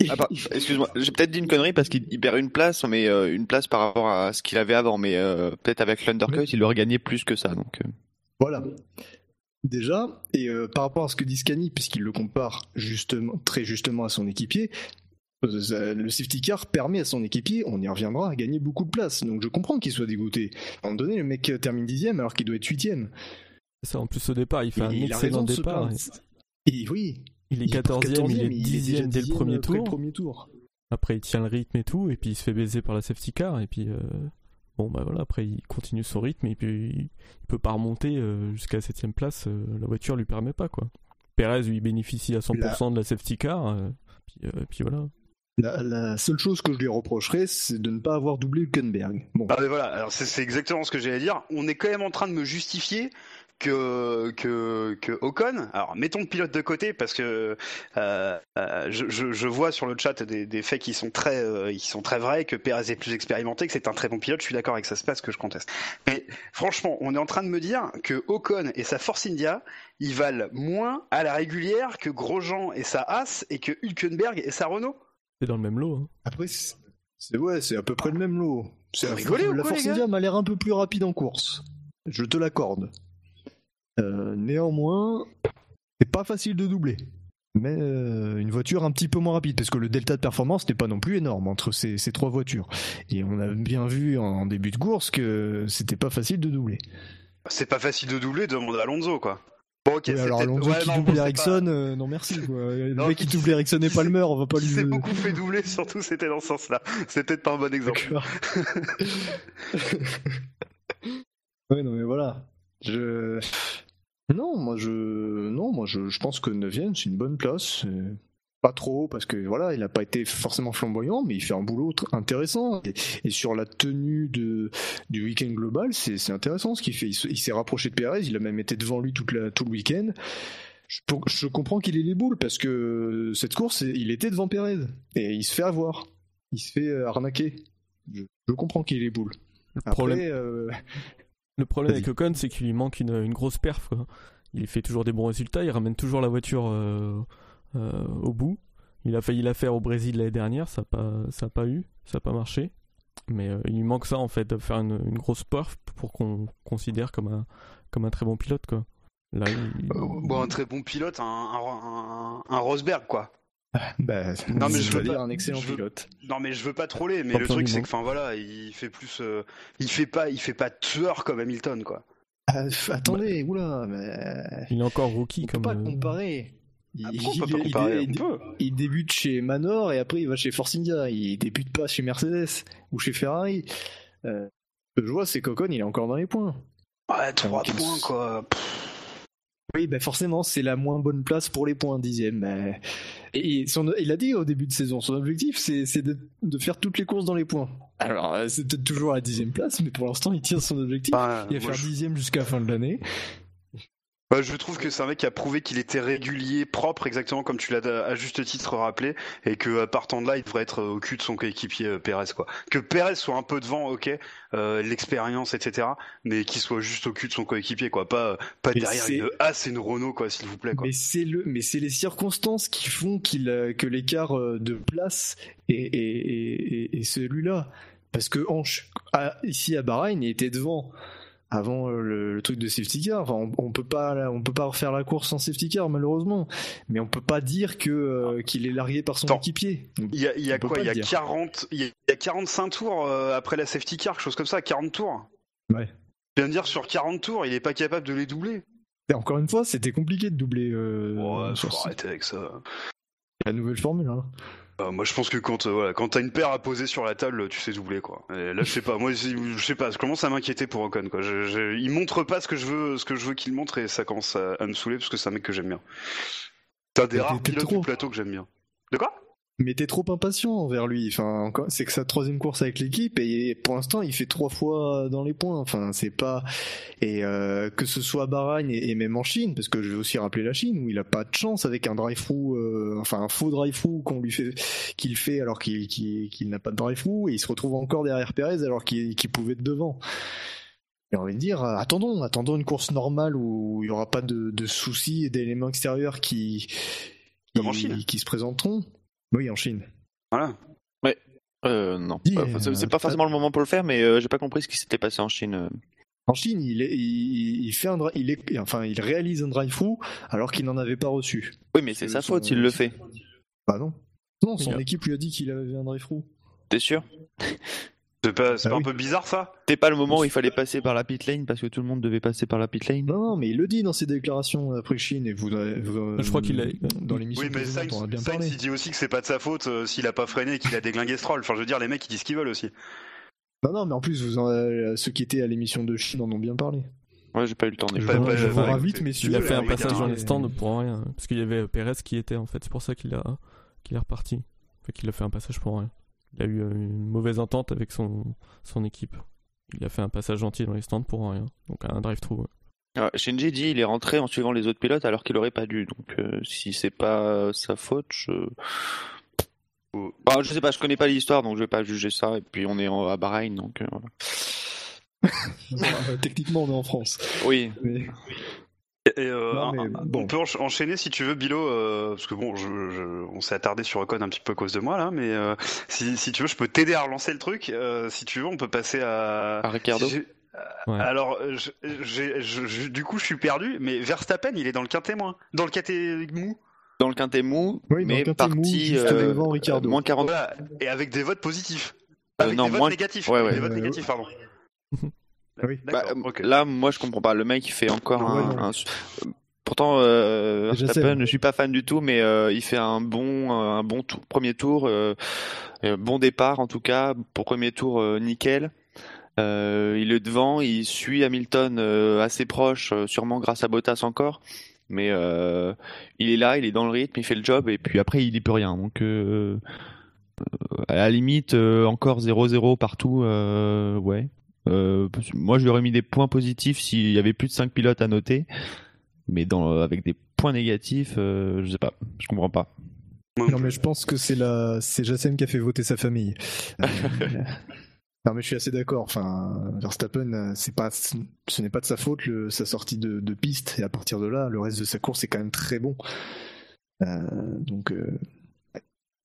Ah, bah, excuse-moi, j'ai peut-être dit une connerie parce qu'il il perd une place, mais euh, une place par rapport à ce qu'il avait avant. Mais euh, peut-être avec l'undercut, il aurait gagné plus que ça. Donc, euh. Voilà. Déjà, et euh, par rapport à ce que dit Scani, puisqu'il le compare justement, très justement à son équipier, euh, le safety car permet à son équipier, on y reviendra, à gagner beaucoup de place. Donc je comprends qu'il soit dégoûté. À un moment donné, le mec termine dixième alors qu'il doit être huitième. Ça, en plus, au départ, il fait un Et il a excellent départ. Et oui, Il est il est 14ème, il est 10ème dès le premier le tour. premier tour. Après, il tient le rythme et tout, et puis il se fait baiser par la safety car, et puis euh, bon, bah voilà, après il continue son rythme, et puis il, peut pas remonter euh, jusqu'à la 7ème place, euh, la voiture lui permet pas, quoi. Perez, lui, bénéficie à 100% de la safety car, euh, puis, euh, puis voilà. La, la seule chose que je lui reprocherais, c'est de ne pas avoir doublé Hülkenberg. Bon, Ah mais voilà, alors c'est exactement ce que j'allais dire. On est quand même en train de me justifier que que que Ocon. Alors mettons le pilote de côté parce que euh, euh, je, je, je vois sur le chat des, des faits qui sont très euh, qui sont très vrais que Perez est plus expérimenté, que c'est un très bon pilote. Je suis d'accord avec ça, c'est pas ce que je conteste. Mais franchement, on est en train de me dire que Ocon et sa Force India, ils valent moins à la régulière que Grosjean et sa Haas et que Hülkenberg et sa Renault. C'est dans le même lot. hein. après, c'est ouais, c'est à peu près le même lot. C'est ou la Force India m'a l'air un peu plus rapide en course. Je te l'accorde. Euh, néanmoins, c'est pas facile de doubler. Mais euh, une voiture un petit peu moins rapide, parce que le delta de performance n'est pas non plus énorme entre ces, ces trois voitures. Et on a bien vu en début de course que c'était pas facile de doubler. C'est pas facile de doubler, demande à Alonso quoi. Bon ok, alors Alonso ouais, qui non, double bon, Ericsson, pas- euh, non merci. Quoi. Le Non, mec qui qui- double Ericsson et Palmer, on va pas lui. s'est beaucoup fait doubler, surtout c'était dans ce sens-là. C'est peut-être pas un bon exemple. Ouais, non, mais voilà. Je. Non, moi je. Non, moi je, je pense que 9ème, c'est une bonne place. Euh, Pas trop, parce que voilà, il n'a pas été forcément flamboyant, mais il fait un boulot intéressant. Et, et sur la tenue de, du week-end global, c'est intéressant ce qu'il fait. Il, se- il s'est rapproché de Perez, il a même été devant lui toute la, tout le week-end. Je, comprends qu'il ait les boules, parce que cette course, il était devant Perez. Et il se fait avoir. Il se fait euh, arnaquer. Je, je comprends qu'il ait les boules. Le Après, problème, euh, le problème avec Ocon, c'est qu'il lui manque une, une grosse perf. quoi. Il fait toujours des bons résultats, il ramène toujours la voiture euh, euh, au bout. Il a failli la faire au Brésil l'année dernière, ça n'a pas, ça a pas eu, ça n'a pas marché. Mais euh, il lui manque ça en fait, de faire une, une grosse perf pour qu'on considère comme un, comme un très bon pilote. Quoi. Là, il- Bon, un très bon pilote, un, un, un, un Rosberg quoi. bah, Non, mais je veux pas- un excellent je veux- pilote. Non mais je veux pas troller, mais Champion le truc c'est que, enfin voilà, il fait plus, euh, il fait pas, il fait pas tueur comme Hamilton quoi. Ah, attendez, oula, mais il est encore rookie on peut comme. pas euh, comparer. Il, Ah, on peut pas comparer? il- peut. il débute chez Manor et après il va chez Force India. Il débute pas chez Mercedes ou chez Ferrari. Euh, ce que je vois, c'est qu'Ocon, il est encore dans les points. Ouais, trois Ok. points quoi. Pff, Oui, ben forcément, c'est la moins bonne place pour les points, dixième. Et son- il a dit au début de saison, son objectif, c'est de, de faire toutes les courses dans les points. Alors, euh, c'est peut-être toujours à la dixième place, mais pour l'instant, il tire son objectif. bah, il va faire je, dixième jusqu'à la fin de l'année. Bah, je trouve que c'est un mec qui a prouvé qu'il était régulier, propre, exactement comme tu l'as à juste titre rappelé, et que à partant de là, il devrait être au cul de son coéquipier euh, Perez quoi. Que Perez soit un peu devant, ok, euh, l'expérience, etc., mais qu'il soit juste au cul de son coéquipier quoi, pas pas Mais derrière c'est- une As et une Renault quoi, s'il vous plaît quoi. Mais c'est le, mais c'est les circonstances qui font qu'il, euh, que l'écart euh, de place est, est- est- est- celui-là. Parce que Hanche, ici à Bahreïn, il était devant avant euh, le, le truc de safety car. Enfin, on, on peut pas, on peut pas refaire la course sans safety car malheureusement, mais on peut pas dire que euh, qu'il est largué par son équipier. Il y a, y quoi? Il y a le dire. 40, il y a- il y a 45 tours euh, après la safety car, quelque chose comme ça, 40 tours. Ouais. Je viens de dire sur 40 tours, il est pas capable de les doubler. Et encore une fois, c'était compliqué de doubler euh, Ouais, faut arrêter avec ça. la nouvelle formule. Hein. Euh, moi, je pense que quand, euh, voilà, quand t'as une paire à poser sur la table, tu sais doubler, quoi. Et là, je sais pas. Moi, si- je sais pas. Je commence à m'inquiéter pour Ocon, quoi. Je, je- il montre pas ce que je veux, ce que je veux qu'il montre, et ça commence à, à me saouler parce que c'est un mec que j'aime bien. T'as des rares t'es- t'es pilotes du plateau que j'aime bien. De quoi? Mais t'es trop impatient envers lui. Enfin, c'est que sa troisième course avec l'équipe et pour l'instant il fait trois fois dans les points. Enfin, c'est pas et euh, que ce soit à Bahreïn et, même en Chine, parce que je vais aussi rappeler la Chine où il a pas de chance avec un drive-through, euh, enfin un faux drive-through qu'on lui fait, qu'il fait alors qu'il qu'il- qu'il n'a pas de drive-through et il se retrouve encore derrière Perez alors qu'il pouvait être devant. Et on va dire, attendons, attendons une course normale où il y aura pas de, de soucis et d'éléments extérieurs qui qui, qui se présenteront. Oui, en Chine. Voilà. Euh, non, c'est euh, pas forcément le moment pour le faire, mais euh, j'ai pas compris ce qui s'était passé en Chine. euh. En Chine, il, est, il, il fait un, dri- il est, enfin, il réalise un drive-through alors qu'il n'en avait pas reçu. Oui, mais c'est sa faute s'il le fait. Bah non. Non, son équipe lui a dit qu'il avait un drive-through. T'es sûr? C'est pas, c'est Ah pas oui. un peu bizarre, ça? T'es pas le moment où il fallait passer par la pit lane parce que tout le monde devait passer par la pit lane Non, non, mais il le dit dans ses déclarations après Chine et vous, vous Je crois qu'il a- dans l'émission Oui, mais Sainz, il dit aussi que c'est pas de sa faute euh, s'il a pas freiné et qu'il a déglingué Stroll. Enfin, je veux dire, les mecs, ils disent ce qu'ils veulent aussi. Non, non, mais en plus, vous en- euh, ceux qui étaient à l'émission de Chine en ont bien parlé. Ouais, j'ai pas eu le temps Je, pas- vous- pas- je vous pas- ravite, écoutez, messieurs. Il a fait euh, un passage dans les stands pour rien. Parce qu'il y avait Perez qui était en fait. C'est pour ça qu'il a qu'il est reparti. Fait qu'il a fait un passage pour rien. Il a eu euh, une mauvaise entente avec son, son équipe. Il a fait un passage gentil dans les stands pour rien. Donc un drive-through. ouais. Ah, Shinji dit il est rentré en suivant les autres pilotes alors qu'il aurait pas dû. Donc euh, si c'est pas sa faute, je. Bah, je sais pas, je connais pas l'histoire donc je vais pas juger ça. Et puis on est en- à Bahreïn donc euh, voilà. euh, Techniquement, on est en France. Oui. Mais... Et euh, Non, mais un- bon. on peut encha- enchaîner si tu veux, Bilo, euh, parce que bon, je, je- on s'est attardé sur Ocon un petit peu à cause de moi là, mais euh, si, si tu veux, je peux t'aider à relancer le truc. euh, si tu veux, on peut passer à. À Ricardo. si j'ai- Ouais. Alors, je- du coup, je suis perdu, mais Verstappen, il est dans le quintet moins, dans le quintet mou. Dans le quintet mou, Oui, mais mou, parti euh, Ricardo. moins 40. Voilà, et avec des votes positifs. Euh, Avec non, des votes moins- négatifs. ouais, avec ouais. Des votes Euh, négatifs, pardon. Oui. Bah, ok. Là, moi, je comprends pas. Le mec, il fait encore ouais, un. Pourtant, euh, Verstappen, je suis pas fan du tout, mais euh, il fait un bon, un bon tour, premier tour, euh, euh, bon départ en tout cas. Pour premier tour, euh, nickel. Euh, il est devant, il suit Hamilton euh, assez proche, euh, sûrement grâce à Bottas encore. Mais euh, il est là, il est dans le rythme, il fait le job, et puis après, il y peut rien. Donc, euh, euh, à la limite, euh, encore 0-0 partout, euh, ouais. Euh, moi, je lui aurais mis des points positifs s'il y avait plus de 5 pilotes à noter. Mais dans, avec des points négatifs, euh, je sais pas, je comprends pas. Non, mais je pense que c'est la, c'est Jacem qui a fait voter sa famille. Euh, non, mais je suis assez d'accord. Enfin, Verstappen, euh, c'est pas, ce n'est pas de sa faute le, sa sortie de, de piste. Et à partir de là, le reste de sa course est quand même très bon. Euh, donc, euh,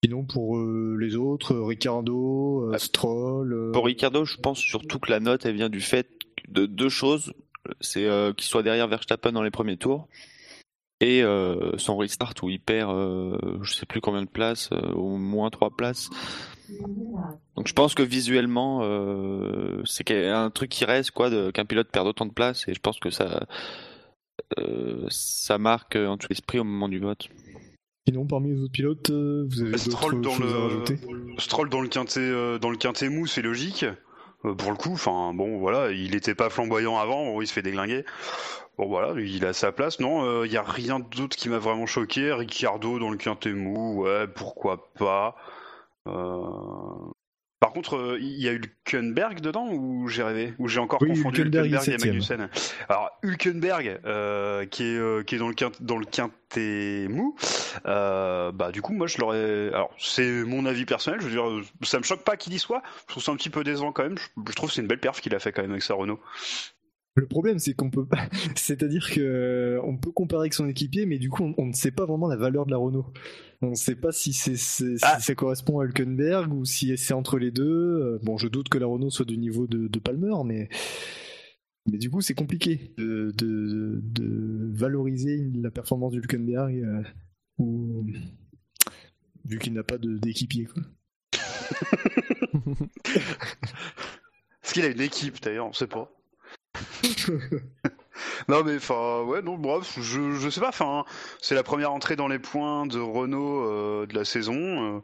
sinon pour euh, les autres, euh, Ricardo, euh, Stroll. euh, Pour Ricardo, je pense surtout que la note, elle vient du fait de deux choses. C'est euh, qu'il soit derrière Verstappen dans les premiers tours et son restart où il perd, je sais plus combien de places, au moins trois places. Donc je pense que visuellement, c'est un truc qui reste quoi, qu'un pilote perde autant de places et je pense que ça, ça marque en tout esprit au moment du vote. Sinon, parmi les autres pilotes, euh, vous avez Stroll dans le rajouter Stroll dans le quintet euh, dans le quintet mou, c'est logique. Euh, pour le coup, enfin bon, voilà, il n'était pas flamboyant avant, bon, il se fait déglinguer. Bon voilà, il a sa place. Non, il y a rien d'autre qui m'a vraiment choqué. Ricciardo dans le quintet mou, ouais, pourquoi pas. Euh, Par contre, euh, il y a Hülkenberg dedans ou j'ai rêvé Ou j'ai encore Oui, confondu Hülkenberg Hülkenberg et. Magnussen Alors Hülkenberg, euh, qui est euh, qui est dans le quintet, dans le quintet mou, euh, bah du coup moi je l'aurais. Alors c'est mon avis personnel. Je veux dire, ça me choque pas qu'il y soit. Je trouve ça un petit peu décevant quand même. Je, je trouve que c'est une belle perf qu'il a fait quand même avec sa Renault. Le problème, c'est qu'on peut pas. C'est-à-dire que euh, on peut comparer avec son équipier, mais du coup, on, on ne sait pas vraiment la valeur de la Renault. On ne sait pas si, c'est, c'est- si Ah. ça correspond à Hülkenberg ou si c'est entre les deux. Euh, Bon, je doute que la Renault soit du niveau de, de Palmer, mais Mais du coup, c'est compliqué de, de, de, valoriser la performance du Hülkenberg euh, ou... vu qu'il n'a pas d'équipier. Est-ce qu'il a une équipe d'ailleurs? On sait pas. non mais enfin ouais non bref je je sais pas enfin c'est la première entrée dans les points de Renault euh, de la saison euh,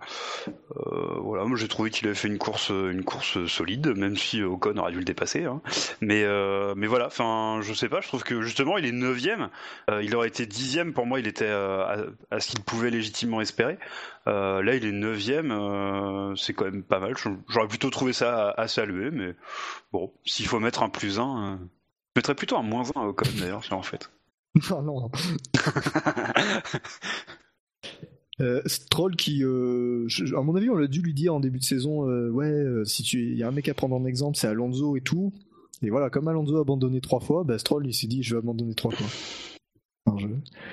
euh, voilà moi j'ai trouvé qu'il avait fait une course une course solide même si Ocon aurait dû le dépasser hein. mais mais voilà enfin je sais pas je trouve que justement il est neuvième il aurait été dixième pour moi il était à, à, ce qu'il pouvait légitimement espérer là il est neuvième c'est quand même pas mal j'aurais plutôt trouvé ça à, saluer mais bon s'il faut mettre un plus un je mettrais plutôt un moins 1 au code d'ailleurs, en fait. non, non. Euh, Stroll qui, euh, à mon avis, on l'a dû lui dire en début de saison, euh, ouais, si tu, il y a un mec à prendre en exemple, c'est Alonso et tout. Et voilà, comme Alonso a abandonné trois fois, bah, Stroll il s'est dit, je vais abandonner trois fois. je,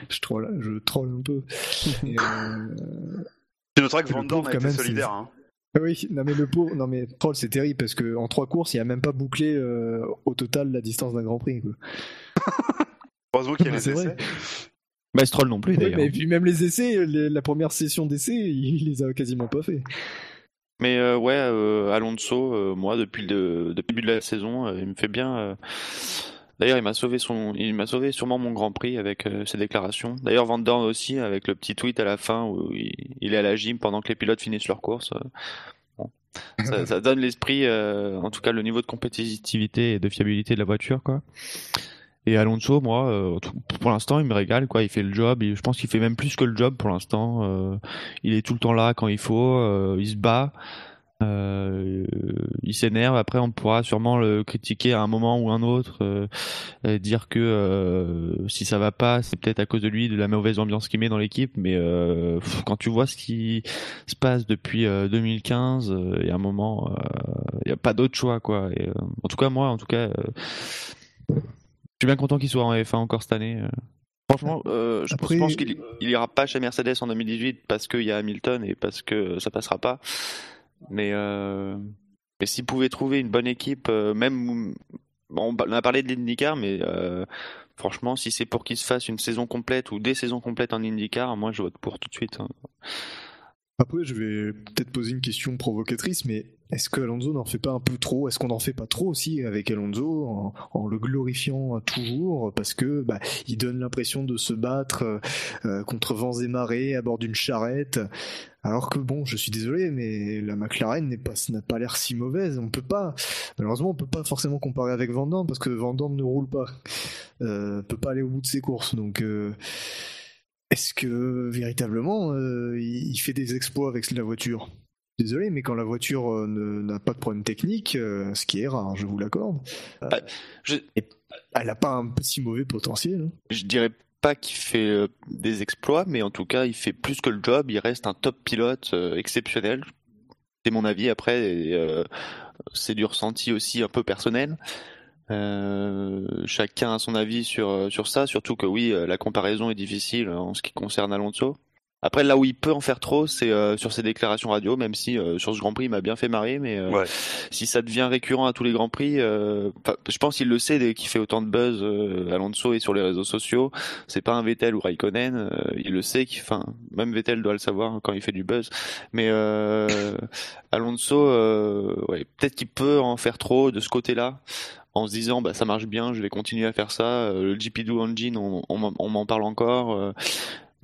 je troll, je troll un peu. Et, tu noteras que Van Dorn a été solidaire. Hein. Oui, non mais le pauvre, non mais Troll c'est terrible parce que en trois courses il a même pas bouclé euh, au total la distance d'un Grand Prix. Quoi. Heureusement qu'il y a les essais. Bah, Stroll non plus d'ailleurs. et puis même les essais, la première session d'essais, il, les a quasiment pas fait. Mais euh, ouais, euh, Alonso, moi depuis le, début de la saison, il me fait bien. D'ailleurs, il m'a sauvé son, il m'a sauvé sûrement mon Grand Prix avec ses déclarations. D'ailleurs, Van Dorn aussi avec le petit tweet à la fin où il, est à la gym pendant que les pilotes finissent leur course. Ça, ça, donne l'esprit, euh, en tout cas le niveau de compétitivité et de fiabilité de la voiture, quoi. Et Alonso, moi, euh, pour l'instant, il me régale, quoi. Il fait le job. Je pense qu'il fait même plus que le job pour l'instant. Euh, il est tout le temps là quand il faut. il se bat. Euh, il s'énerve. Après, on pourra sûrement le critiquer à un moment ou un autre, euh, dire que euh, si ça va pas, c'est peut-être à cause de lui, de la mauvaise ambiance qu'il met dans l'équipe. Mais quand tu vois ce qui se passe depuis 2015, il y a un moment, il n'y a pas d'autre choix, quoi. Et, en tout cas, moi, en tout cas, je suis bien content qu'il soit en F1 encore cette année. Franchement, je, pense qu'il il ira pas chez Mercedes en 2018 parce qu'il y a Hamilton et parce que ça passera pas. Mais, euh, mais s'ils pouvaient trouver une bonne équipe, euh, même. on a parlé de l'IndyCar, mais euh, franchement, si c'est pour qu'ils se fassent une saison complète ou des saisons complètes en IndyCar, moi je vote pour tout de suite. Hein. Après, je vais peut-être poser une question provocatrice, mais est-ce que Alonso n'en fait pas un peu trop? Est-ce qu'on n'en fait pas trop aussi avec Alonso en, le glorifiant toujours? Parce que bah, il donne l'impression de se battre euh, contre vents et marées à bord d'une charrette, alors que bon, je suis désolé, mais la McLaren n'est pas n'a pas l'air si mauvaise. On peut pas, malheureusement, on peut pas forcément comparer avec Van parce que Van ne roule pas, euh, peut pas aller au bout de ses courses, donc. Euh, est-ce que véritablement euh, il fait des exploits avec la voiture? Désolé, mais quand la voiture euh, n'a pas de problème technique, ce qui est rare, je vous l'accorde, bah, elle n'a pas un si mauvais potentiel. Hein. Je dirais pas qu'il fait des exploits, mais en tout cas, il fait plus que le job. Il reste un top pilote exceptionnel. C'est mon avis. Après, c'est du ressenti aussi un peu personnel. Euh, chacun a son avis sur euh, ça, surtout que oui, euh, la comparaison est difficile en ce qui concerne Alonso. Après, là où il peut en faire trop, c'est sur ses déclarations radio, même si sur ce Grand Prix, il m'a bien fait marrer, mais si ça devient récurrent à tous les Grands Prix, je pense qu'il le sait dès qu'il fait autant de buzz, Alonso est sur les réseaux sociaux, c'est pas un Vettel ou Raikkonen, il le sait, enfin, même Vettel doit le savoir quand il fait du buzz, mais Alonso, ouais, peut-être qu'il peut en faire trop de ce côté-là en se disant bah ça marche bien, je vais continuer à faire ça. Euh, le GP2 Engine, on, on, m'en parle encore.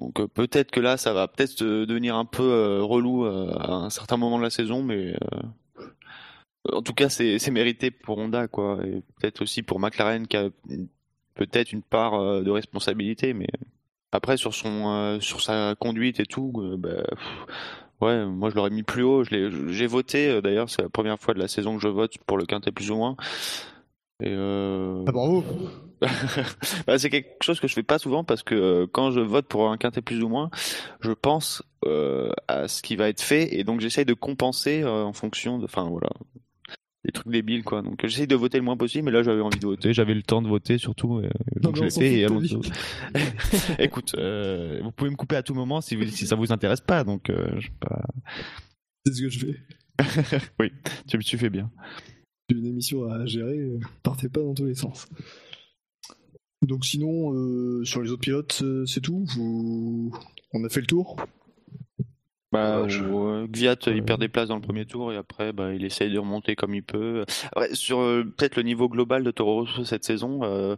Euh. donc euh, peut-être que là, ça va peut-être devenir un peu relou à un certain moment de la saison, mais en tout cas, c'est mérité pour Honda, quoi, et peut-être aussi pour McLaren qui a peut-être une part de responsabilité, mais après sur son sur sa conduite et tout, bah, ouais, moi je l'aurais mis plus haut. J'ai voté d'ailleurs, c'est la première fois de la saison que je vote pour le quintet plus ou moins. Euh... Ah bravo C'est quelque chose que je fais pas souvent parce que euh, quand je vote pour un quintet plus ou moins, je pense euh, à ce qui va être fait et donc j'essaye de compenser euh, en fonction de... Enfin voilà, des trucs débiles quoi. Donc j'essaye de voter le moins possible, mais là j'avais envie de voter, j'avais le temps de voter surtout, donc je l'ai fait. Et Écoute, vous pouvez me couper à tout moment si, si ça vous intéresse pas, donc je pas... C'est ce que je fais. oui, tu, tu fais bien. une émission à gérer, partez pas dans tous les sens. Donc sinon, euh, sur les autres pilotes, euh, c'est tout Vous... On a fait le tour Bah, Gviat, il perd des places dans le premier tour et après, bah, il essaye de remonter comme il peut. Ouais, sur euh, peut-être le niveau global de Toro Rosso cette saison, euh,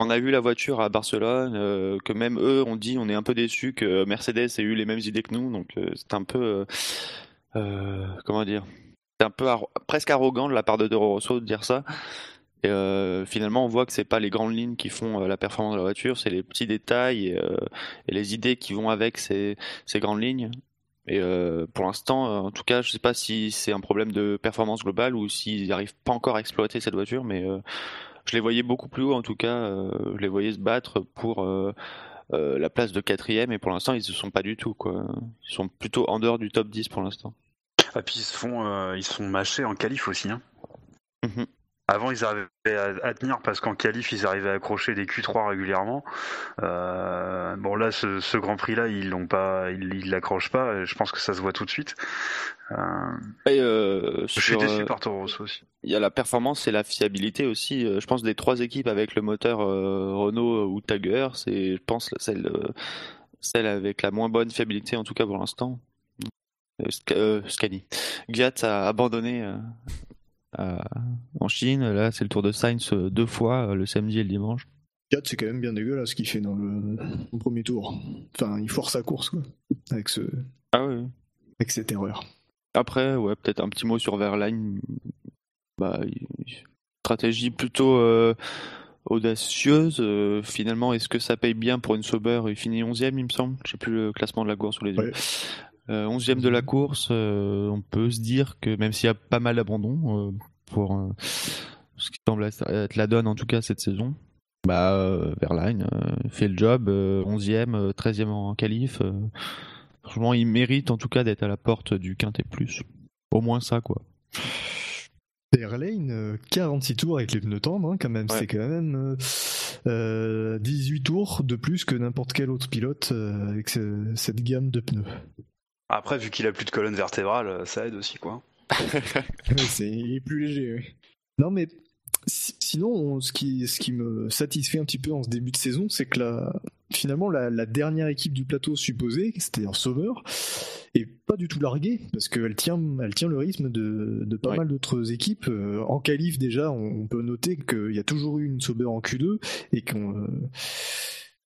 on a vu la voiture à Barcelone, euh, que même eux ont dit on est un peu déçus que Mercedes ait eu les mêmes idées que nous, donc euh, c'est un peu, euh, euh, comment dire, c'est un peu arro- presque arrogant de la part de Toro Rosso de dire ça. Et euh, finalement, on voit que c'est pas les grandes lignes qui font euh, la performance de la voiture, c'est les petits détails et, euh, et les idées qui vont avec ces, ces grandes lignes. Et pour l'instant, en tout cas, je sais pas si c'est un problème de performance globale ou s'ils n'arrivent pas encore à exploiter cette voiture, mais je les voyais beaucoup plus haut en tout cas. je les voyais se battre pour la place de quatrième et pour l'instant, ils ne sont pas du tout. Quoi. Ils sont plutôt en dehors du top 10 pour l'instant. Ah, puis ils se font, ils se font mâcher en qualif aussi. Hein. Mhm. Avant, ils arrivaient à, tenir parce qu'en qualif, ils arrivaient à accrocher des Q3 régulièrement. Euh, bon, là, ce, ce Grand Prix-là, ils l'ont pas, ils ils l'accrochent pas. et Je pense que ça se voit tout de suite. Euh, Et euh, je suis déçu euh, par Toro Rosso aussi. Il y a la performance et la fiabilité aussi. Euh, Je pense des trois équipes avec le moteur Renault ou Tiger, c'est je pense celle celle avec la moins bonne fiabilité en tout cas pour l'instant. Sc- Scani. Gviat a abandonné à- en Chine. Là, c'est le tour de Sainz euh, deux fois, euh, le samedi et le dimanche. 4, c'est quand même bien dégueulasse ce qu'il fait dans le, premier tour. Enfin, il force sa course, quoi. Avec, ce, Ah oui. avec cette erreur. Après, ouais, peut-être un petit mot sur Verlaine. Bah, stratégie plutôt euh, audacieuse. Euh, finalement, est-ce que ça paye bien pour une Sauber? Il finit 11e, il me semble. Je sais plus le classement de la course sous les yeux. Ouais. Euh, 11e de la course, euh, on peut se dire que même s'il y a pas mal d'abandon euh, pour euh, ce qui semble être la donne en tout cas cette saison, bah Verlaine fait le job, euh, 11e, euh, 13e en qualif. franchement, il mérite en tout cas d'être à la porte du Quintet Plus. Au moins ça, quoi. Verlaine, euh, 46 tours avec les pneus tendres, hein, quand même. Ouais. C'est quand même euh, euh, 18 tours de plus que n'importe quel autre pilote euh, avec ce- cette gamme de pneus. Après, vu qu'il a plus de colonne vertébrale, ça aide aussi, quoi. C'est il est plus léger. oui. Non, mais si- sinon, on- ce qui, ce qui me satisfait un petit peu en ce début de saison, c'est que la, finalement, la, la dernière équipe du plateau supposée, c'est-à-dire Sauveur, est pas du tout larguée, parce qu'elle tient, elle tient le rythme de, de pas Ouais. mal d'autres équipes. Euh, En qualif, déjà, on, on peut noter qu'il y a toujours eu une Sauber en Q2, et qu'on. euh,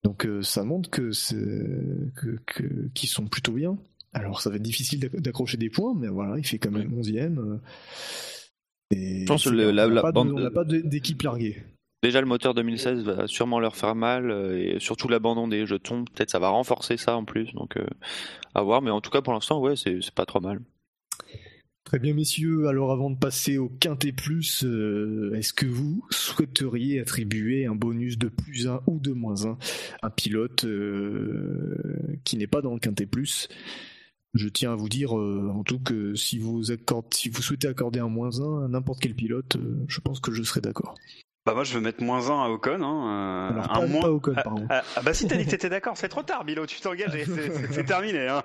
donc euh, ça montre que c'est que, que- qu'ils sont plutôt bien. Alors ça va être difficile d'ac- d'accrocher des points, mais voilà, il fait quand même 11ème. euh, et Je pense que c'est- le- la- on n'a la pas bande- d'équipe larguée. Déjà, le moteur 2016 va sûrement leur faire mal, euh, et surtout l'abandon des jetons, peut-être ça va renforcer ça en plus, donc euh, à voir. Mais en tout cas, pour l'instant, ouais, c'est c'est pas trop mal. Très bien, messieurs. Alors, avant de passer au Quintet Plus, euh, est-ce que vous souhaiteriez attribuer un bonus de plus 1 ou de moins 1 à un pilote euh, qui n'est pas dans le Quintet Plus? Je tiens à vous dire, euh, en tout que si vous, souhaitez accorder un moins 1 à n'importe quel pilote, euh, je pense que je serai d'accord. Bah, moi, je vais mettre moins 1 à Ocon. Hein, euh, Alors, un pas, moins... pas Ocon, Ah, pardon. ah, ah, bah si t'as dit que t'étais d'accord, c'est trop tard, Bilo, tu t'es engagé, c'est- terminé. Hein.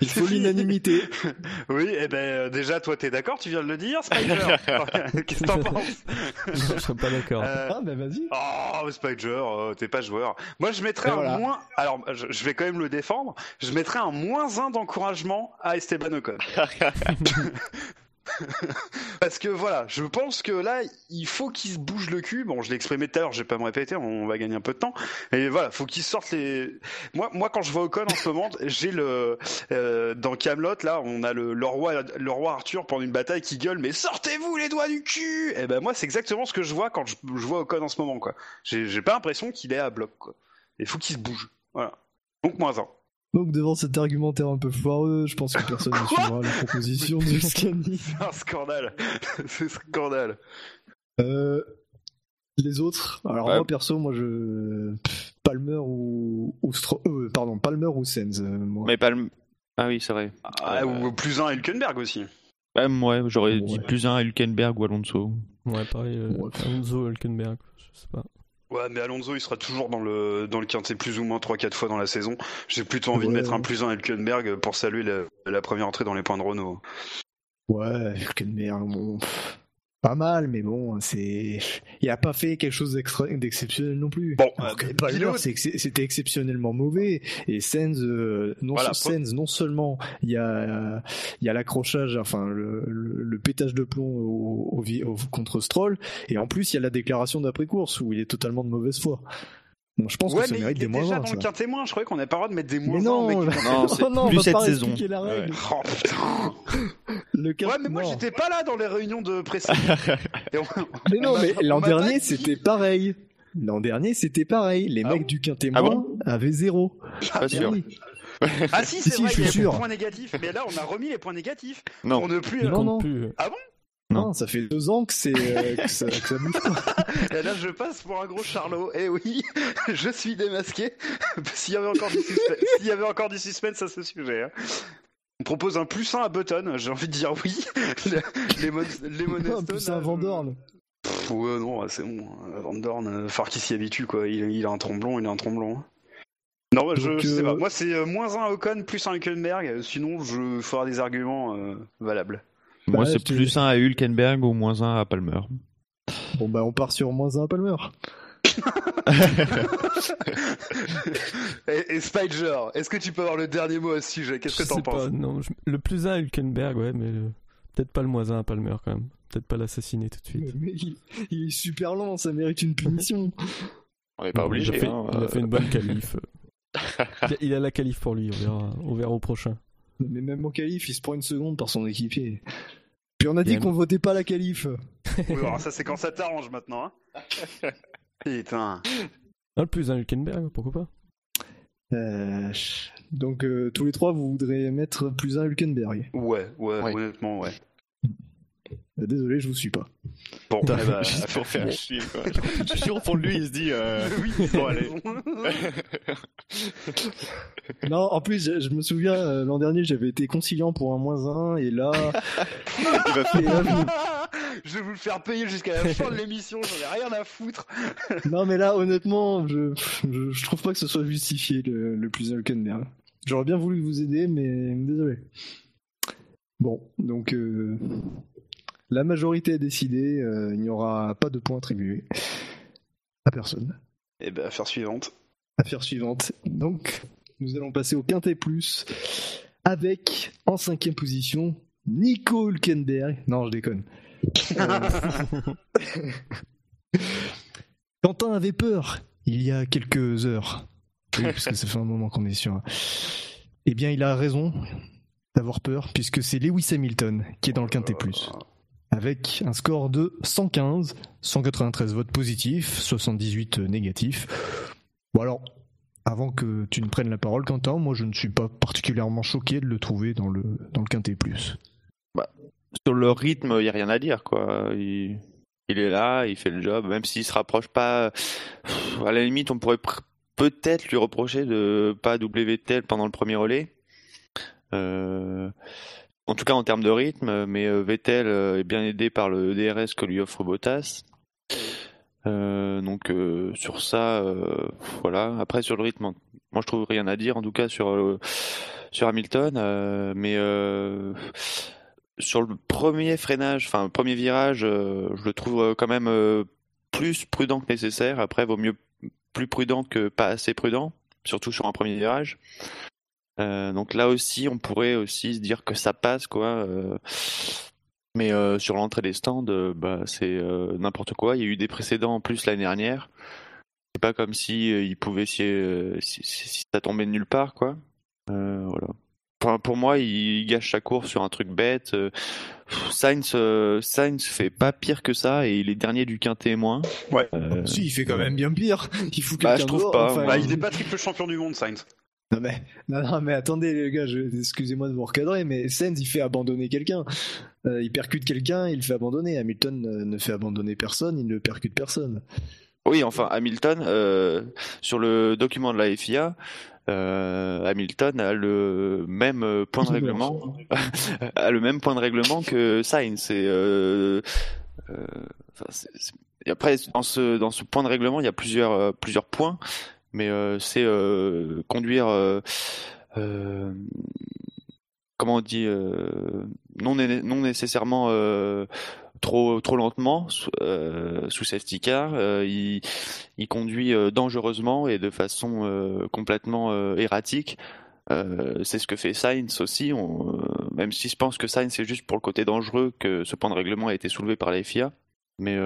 Il faut l'unanimité. Oui, et ben euh, déjà toi t'es d'accord, tu viens de le dire, Spider. Qu'est-ce que t'en penses? Je serais pas d'accord. Euh, Ah, bah vas-y. Oh, Spider, euh, t'es pas joueur. Moi, je mettrais Et un voilà. moins. Alors, je, je vais quand même le défendre. Je mettrais un moins 1 d'encouragement à Esteban Ocon. Parce que voilà, je pense que là, il faut qu'il se bouge le cul. Bon, je l'ai exprimé tout à l'heure, je vais pas me répéter, on va gagner un peu de temps. Et voilà, faut qu'il sorte les. Moi, moi, quand je vois Ocon en ce moment, j'ai le euh, dans Camelot là, on a le, le roi, le roi Arthur pendant une bataille qui gueule, mais sortez-vous les doigts du cul. Et ben moi, c'est exactement ce que je vois quand je, vois Ocon en ce moment, quoi. J'ai pas l'impression qu'il est à bloc, quoi. Il faut qu'il se bouge. Voilà. Donc moins un. Donc, devant cet argumentaire un peu foireux, je pense que personne ne suivra la proposition du Scani. C'est un scandale. c'est un scandale. Euh, les autres, alors Ouais. moi perso, moi je Palmer ou, ou Stro- euh, pardon Palmer ou Sens. euh, moi. Mais pas le... Ah oui, c'est vrai. Ah, ou plus un Hülkenberg aussi. Même ouais, j'aurais Ouais. dit plus un à Hülkenberg ou Alonso. Ouais, pareil, euh, Ouais. Alonso, Hülkenberg, je sais pas. Ouais, mais Alonso, il sera toujours dans le dans le quintet plus ou moins 3-4 fois dans la saison. J'ai plutôt envie de mettre un plus un Hülkenberg pour saluer la, la première entrée dans les points de Renault. Ouais, Hülkenberg, bon, pff, pas mal, mais bon, c'est, il a pas fait quelque chose d'exceptionnel non plus. Bon, euh, c'était exceptionnellement mauvais. Et Sens, euh, non, Voilà, Sens, non seulement il y a, il y a l'accrochage, enfin le, le, le pétage de plomb au, au vi- au- contre Stroll, et en plus il y a la déclaration d'après course où il est totalement de mauvaise foi. Donc je pense ouais, que ça mais mérite des moins déjà 20, dans ça. le quintet moins. Je croyais qu'on n'avait pas le droit de mettre des moins Mais 20 non, au mec du Non, c'est non, on plus cette saison. la Ouais. règle. Oh putain Le Ouais, quart- mais moi non. j'étais pas là dans les réunions de presse. Et on- Mais non, on m'a- mais l'an dernier, dit. c'était pareil. L'an dernier, c'était pareil. Les Ah mecs bon du quintet Ah moins avaient zéro. Pas sûr. Oui. Ah si, c'est Si, vrai, je il y suis avait sûr. des points négatifs. Mais là, on a remis les points négatifs. Non. Pour ne plus. Non, compte non. plus. Non, ça fait deux ans que c'est euh, que ça, que ça bouge pas. Et là, je passe pour un gros charlot. Eh oui, je suis démasqué. S'il y avait encore du suspense, s'il y avait encore du suspense à ce sujet. hein. On propose un plus 1 à Button, j'ai envie de dire oui. Les Lemon, Lemon Non, Stone, plus là, un je- Vandorn. Pff, ouais, non, c'est bon. euh, Van Dorn, euh, falloir qu'il s'y habitue, quoi. Il, il a un tromblon, il a un tromblon. Non, bah, je, Donc, je sais euh, pas. Moi, c'est euh, moins un Ocon, plus un Hülkenberg. euh, Sinon, je ferai des arguments euh, valables. Moi, Bah, c'est plus un à Hülkenberg ou moins un à Palmer. Bon, bah, on part sur moins un à Palmer. et, et Spider, est-ce que tu peux avoir le dernier mot à ce sujet Qu'est-ce que t'en penses pas, non, je- Le plus 1 Hülkenberg, ouais, mais euh, peut-être pas le moins 1 à Palmer quand même. Peut-être pas l'assassiner tout de suite. Mais il, il est super lent, ça mérite une punition. On n'est pas obligé. Il a fait, hein, il a euh, fait une bonne qualif. il, a, il a la qualif pour lui, on verra, on verra au prochain. Mais même en qualif, il se prend une seconde par son équipier. Puis on a dit qu'on votait pas la qualif. Oui, alors ça, c'est quand ça t'arrange maintenant. Hein Putain. Ah, le plus 1 Hülkenberg, pourquoi pas? Euh, donc euh, tous les trois, vous voudrez mettre plus un Hülkenberg. Ouais, ouais, Ouais. honnêtement, ouais. Désolé, je vous suis pas. Bon, ben, Juste pour faire chier, quoi. Je suis sûr, au fond de lui, il se dit. euh, oui, Bon, allez. Non, en plus, je, je me souviens, euh, l'an dernier, j'avais été conciliant pour un moins un, et là, il va et là, je- je vais vous le faire payer jusqu'à la fin de l'émission, j'en ai rien à foutre. non, mais là, honnêtement, je, je, je trouve pas que ce soit justifié le, le plus un Hülkenberg. J'aurais bien voulu vous aider, mais désolé. Bon, donc euh, la majorité a décidé, euh, il n'y aura pas de points attribués à personne. Et ben, affaire suivante. Affaire suivante. Donc, nous allons passer au Quintet Plus avec, en cinquième position, Nico Hülkenberg. Non, je déconne. Euh, Quentin avait peur il y a quelques heures. Oui, parce que ça fait un moment qu'on est sur. Eh bien, il a raison d'avoir peur, puisque c'est Lewis Hamilton qui est dans le Quintet Plus. Avec un score de 115, 193 votes positifs, 78 négatifs. Bon alors, avant que tu ne prennes la parole, Quentin, moi je ne suis pas particulièrement choqué de le trouver dans le, dans le Quintet Plus. Sur le rythme, il n'y a rien à dire, quoi. Il, est là, il fait le job, même s'il se rapproche pas. À la limite, on pourrait peut-être lui reprocher de pas doubler pendant le premier relais. Euh, en tout cas, en termes de rythme, mais euh, Vettel euh, est bien aidé par le DRS que lui offre Bottas. Euh, donc euh, sur ça, euh, voilà. Après sur le rythme, moi je trouve rien à dire en tout cas sur euh, sur Hamilton, euh, mais euh, sur le premier freinage, enfin premier virage, euh, je le trouve euh, quand même euh, plus prudent que nécessaire. Après, vaut mieux plus prudent que pas assez prudent, surtout sur un premier virage. Euh, donc là aussi, on pourrait aussi se dire que ça passe, quoi. euh, mais euh, sur l'entrée des stands, euh, bah, c'est euh, n'importe quoi. Il y a eu des précédents en plus l'année dernière. C'est pas comme si euh, il pouvait si, euh, si, si- si ça tombait de nulle part, quoi. Euh, voilà. Enfin, pour moi, il gâche sa course sur un truc bête. Euh, Sainz, euh, Sainz fait pas pire que ça et il est dernier du quintet moins. Ouais. Euh, Si, il fait quand même bien pire. Il fout Bah, je trouve pas. enfin, Bah, il n'est pas triple champion du monde, Sainz. Non mais, non, non, mais attendez les gars, je- excusez-moi de vous recadrer, mais Sainz il fait abandonner quelqu'un. Euh, il percute quelqu'un, il le fait abandonner. Hamilton ne fait abandonner personne, il ne percute personne. Oui, enfin Hamilton, euh, sur le document de la FIA, euh, Hamilton a le même point de règlement, a le même point de règlement que Sainz. Et, euh, euh, enfin, c'est- c'est- et après, dans ce dans ce point de règlement, il y a plusieurs plusieurs points, mais euh, c'est euh, conduire. euh, comment on dit non non nécessairement trop trop lentement euh, sous safety car. Euh, il, il, conduit euh, dangereusement et de façon complètement erratique. c'est ce que fait Sainz aussi. On, même si je pense que Sainz c'est juste pour le côté dangereux que ce point de règlement a été soulevé par la FIA. Mais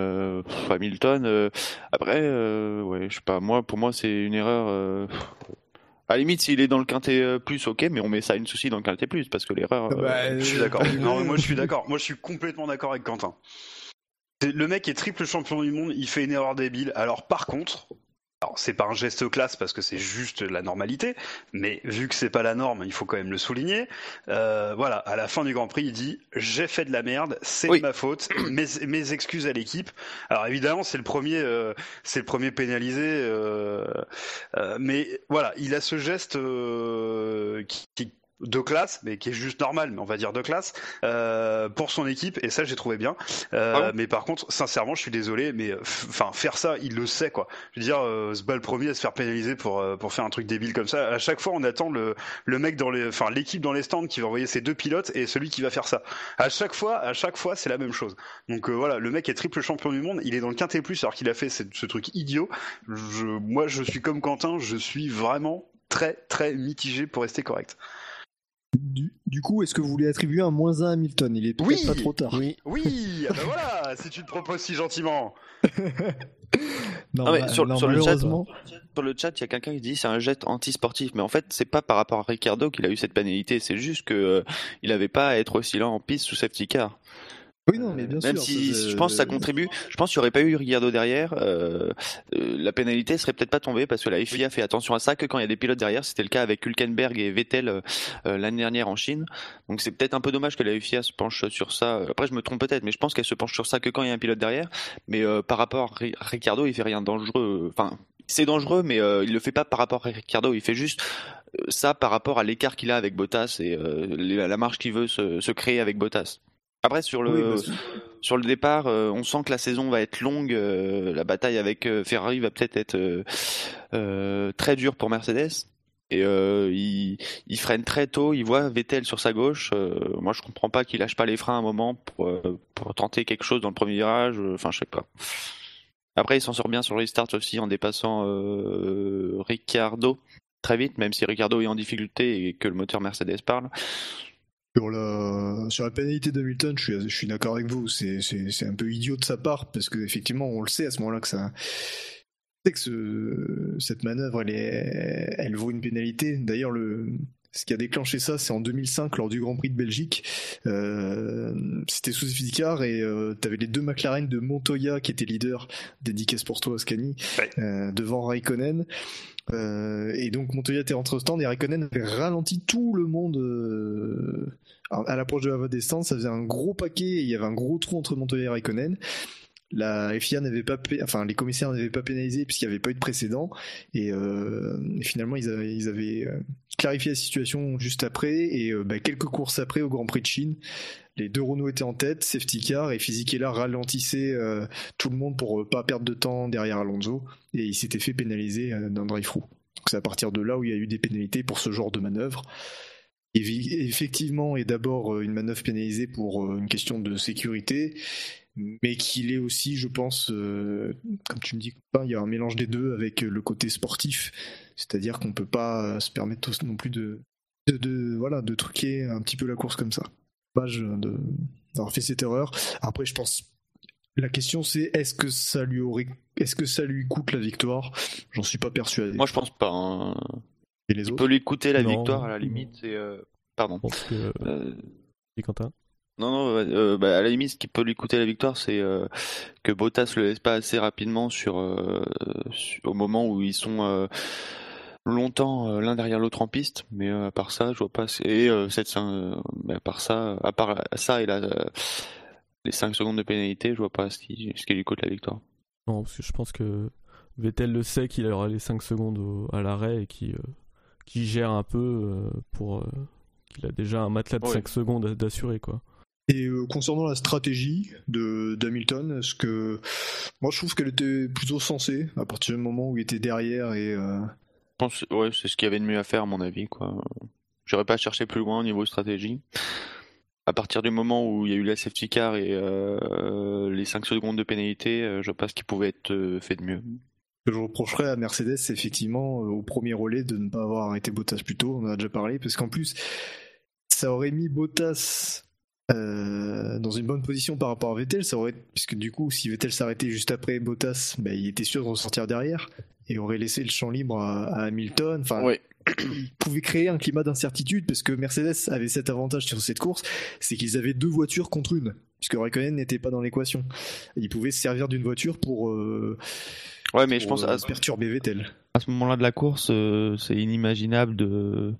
Hamilton, après, ouais, je sais pas. Moi, pour moi, c'est une erreur à la limite, s'il est dans le quintet euh, plus, ok, mais on met ça une souci dans le quintet plus parce que l'erreur. Bah, euh, je suis d'accord. non, moi je suis d'accord. Moi je suis complètement d'accord avec Quentin. Le mec est triple champion du monde, il fait une erreur débile. Alors par contre, alors, c'est pas un geste classe parce que c'est juste la normalité, mais vu que c'est pas la norme, il faut quand même le souligner. Euh, voilà, à la fin du Grand Prix, il dit j'ai fait de la merde, c'est de ma faute, mes, mes excuses à l'équipe. Alors évidemment, c'est le premier, euh, c'est le premier pénalisé, euh, euh mais voilà, il a ce geste euh, qui, qui de classe, mais qui est juste normal, mais on va dire de classe, euh, pour son équipe, et ça j'ai trouvé bien. Euh, ah mais par contre, sincèrement, je suis désolé, mais enfin faire ça, il le sait quoi. Je veux dire, euh, ce le premier à se faire pénaliser pour euh, pour faire un truc débile comme ça. À chaque fois, on attend le le mec dans les, enfin l'équipe dans les stands qui va envoyer ses deux pilotes et celui qui va faire ça. À chaque fois, à chaque fois, c'est la même chose. Donc euh, voilà, le mec est triple champion du monde, il est dans le quintet plus alors qu'il a fait ce, ce truc idiot. Je, moi, je suis comme Quentin, je suis vraiment très très mitigé pour rester correct. Du, coup, est-ce que vous voulez attribuer un moins 1 à Hamilton Il est peut-être pas trop tard. Oui, oui ah ben voilà, si tu te proposes si gentiment. non, ah bah, sur, le chat, sur le chat, il y a quelqu'un qui dit c'est un jet anti-sportif, mais en fait, c'est pas par rapport à Ricardo qu'il a eu cette pénalité, c'est juste que euh, il avait pas à être aussi lent en piste sous safety car. Oui, non, mais bien Même si je pense que ça contribue. Je pense qu'il n'y aurait pas eu Ricciardo derrière, euh, euh, la pénalité serait peut-être pas tombée parce que la FIA fait attention à ça que quand il y a des pilotes derrière. C'était le cas avec Hülkenberg et Vettel euh, l'année dernière en Chine. Donc c'est peut-être un peu dommage que la FIA se penche sur ça. Après, je me trompe peut-être, mais je pense qu'elle se penche sur ça que quand il y a un pilote derrière. Mais par rapport à Ricciardo, il fait rien de dangereux. Enfin, c'est dangereux, mais il le fait pas par rapport à Ricciardo. Il fait juste ça par rapport à l'écart qu'il a avec Bottas et la marge qu'il veut se, se créer avec Bottas. Après sur le sur le départ, euh, on sent que la saison va être longue. Euh, la bataille avec euh, Ferrari va peut-être être, très dure pour Mercedes. Et il, il, freine très tôt. Il voit Vettel sur sa gauche. moi, je comprends pas qu'il lâche pas les freins un moment pour, pour tenter quelque chose dans le premier virage. Enfin, je sais pas. Après, il s'en sort bien sur le restart aussi en dépassant Ricardo très vite, même si Ricardo est en difficulté et que le moteur Mercedes parle. Sur la, pénalité d'Hamilton, je suis, je suis d'accord avec vous. C'est, un peu idiot de sa part parce qu'effectivement, on le sait à ce moment-là que ça. que ce, cette manœuvre, elle, est, elle vaut une pénalité. D'ailleurs, le, ce qui a déclenché ça, c'est en 2005 lors du Grand Prix de Belgique. Euh, c'était sous car et euh, tu avais les deux McLaren de Montoya qui étaient leaders, dédicace pour toi Ascani, euh, devant Raikkonen. Euh, et donc Montoya était rentré au stand et Raikkonen avait ralenti tout le monde à l'approche de la voie des stands. Ça faisait un gros paquet et il y avait un gros trou entre Montoya et Raikkonen la FIA n'avait pas, enfin les commissaires n'avaient pas pénalisé puisqu'il n'y avait pas eu de précédent et, euh, finalement ils avaient, euh, clarifié la situation juste après et euh, bah, quelques courses après au Grand Prix de Chine, les deux Renault étaient en tête, safety car et Fisichella ralentissait tout le monde pour pas perdre de temps derrière Alonso et il s'était fait pénaliser d'un drive-through. c'est à partir de là où il y a eu des pénalités pour ce genre de manœuvre. Et effectivement, est d'abord une manœuvre pénalisée pour une question de sécurité mais qu'il est aussi, je pense, euh, comme tu me dis, il y a un mélange des deux avec le côté sportif, c'est-à-dire qu'on peut pas se permettre non plus de, de, voilà, de truquer un petit peu la course comme ça. Dommage d'avoir fait cette erreur. Après, je pense, la question c'est est-ce que ça lui aurait, est-ce que ça lui coûte la victoire? J'en suis pas persuadé. Moi, je pense pas. Hein. Et les autres? peut lui coûter la victoire à la limite. Euh, pardon. Que... Euh... Quentin? Non, non, euh, bah, à la limite, ce qui peut lui coûter la victoire, c'est euh, que Bottas le laisse pas assez rapidement sur, euh, au moment où ils sont longtemps l'un derrière l'autre en piste. Mais à part ça, je vois pas. Et cette, à part ça, à part ça et la, les 5 secondes de pénalité, je vois pas ce qui, ce qui lui coûte la victoire. Non, parce que je pense que Vettel le sait qu'il aura les 5 secondes à l'arrêt et qui, qui gère un peu pour qu'il a déjà un matelas de 5 secondes d'assurer quoi. Et euh, concernant la stratégie de d'Hamilton, ce que moi je trouve qu'elle était plutôt sensée à partir du moment où il était derrière et. Euh... Je pense, ouais, c'est ce qu'il y avait de mieux à faire à mon avis quoi. J'aurais pas cherché plus loin au niveau stratégie. à partir du moment où il y a eu la safety car et euh, les 5 secondes de pénalité, je pense qu'il pouvait être fait de mieux. Que je reprocherais à Mercedes, c'est effectivement euh, au premier relais de ne pas avoir arrêté Bottas plus tôt, on en a déjà parlé, parce qu'en plus, ça aurait mis Bottas euh, dans une bonne position par rapport à Vettel, ça aurait, puisque du coup, si Vettel s'arrêtait juste après Bottas, ben, il était sûr de ressortir derrière et aurait laissé le champ libre à, à Hamilton. Enfin, Oui. il pouvait créer un climat d'incertitude parce que Mercedes avait cet avantage sur cette course, c'est qu'ils avaient deux voitures contre une, puisque Raikkonen n'était pas dans l'équation. Ils pouvaient se servir d'une voiture pour, euh, Ouais, mais je pense euh, à, perturber Vettel. À ce moment-là de la course, euh, c'est inimaginable de.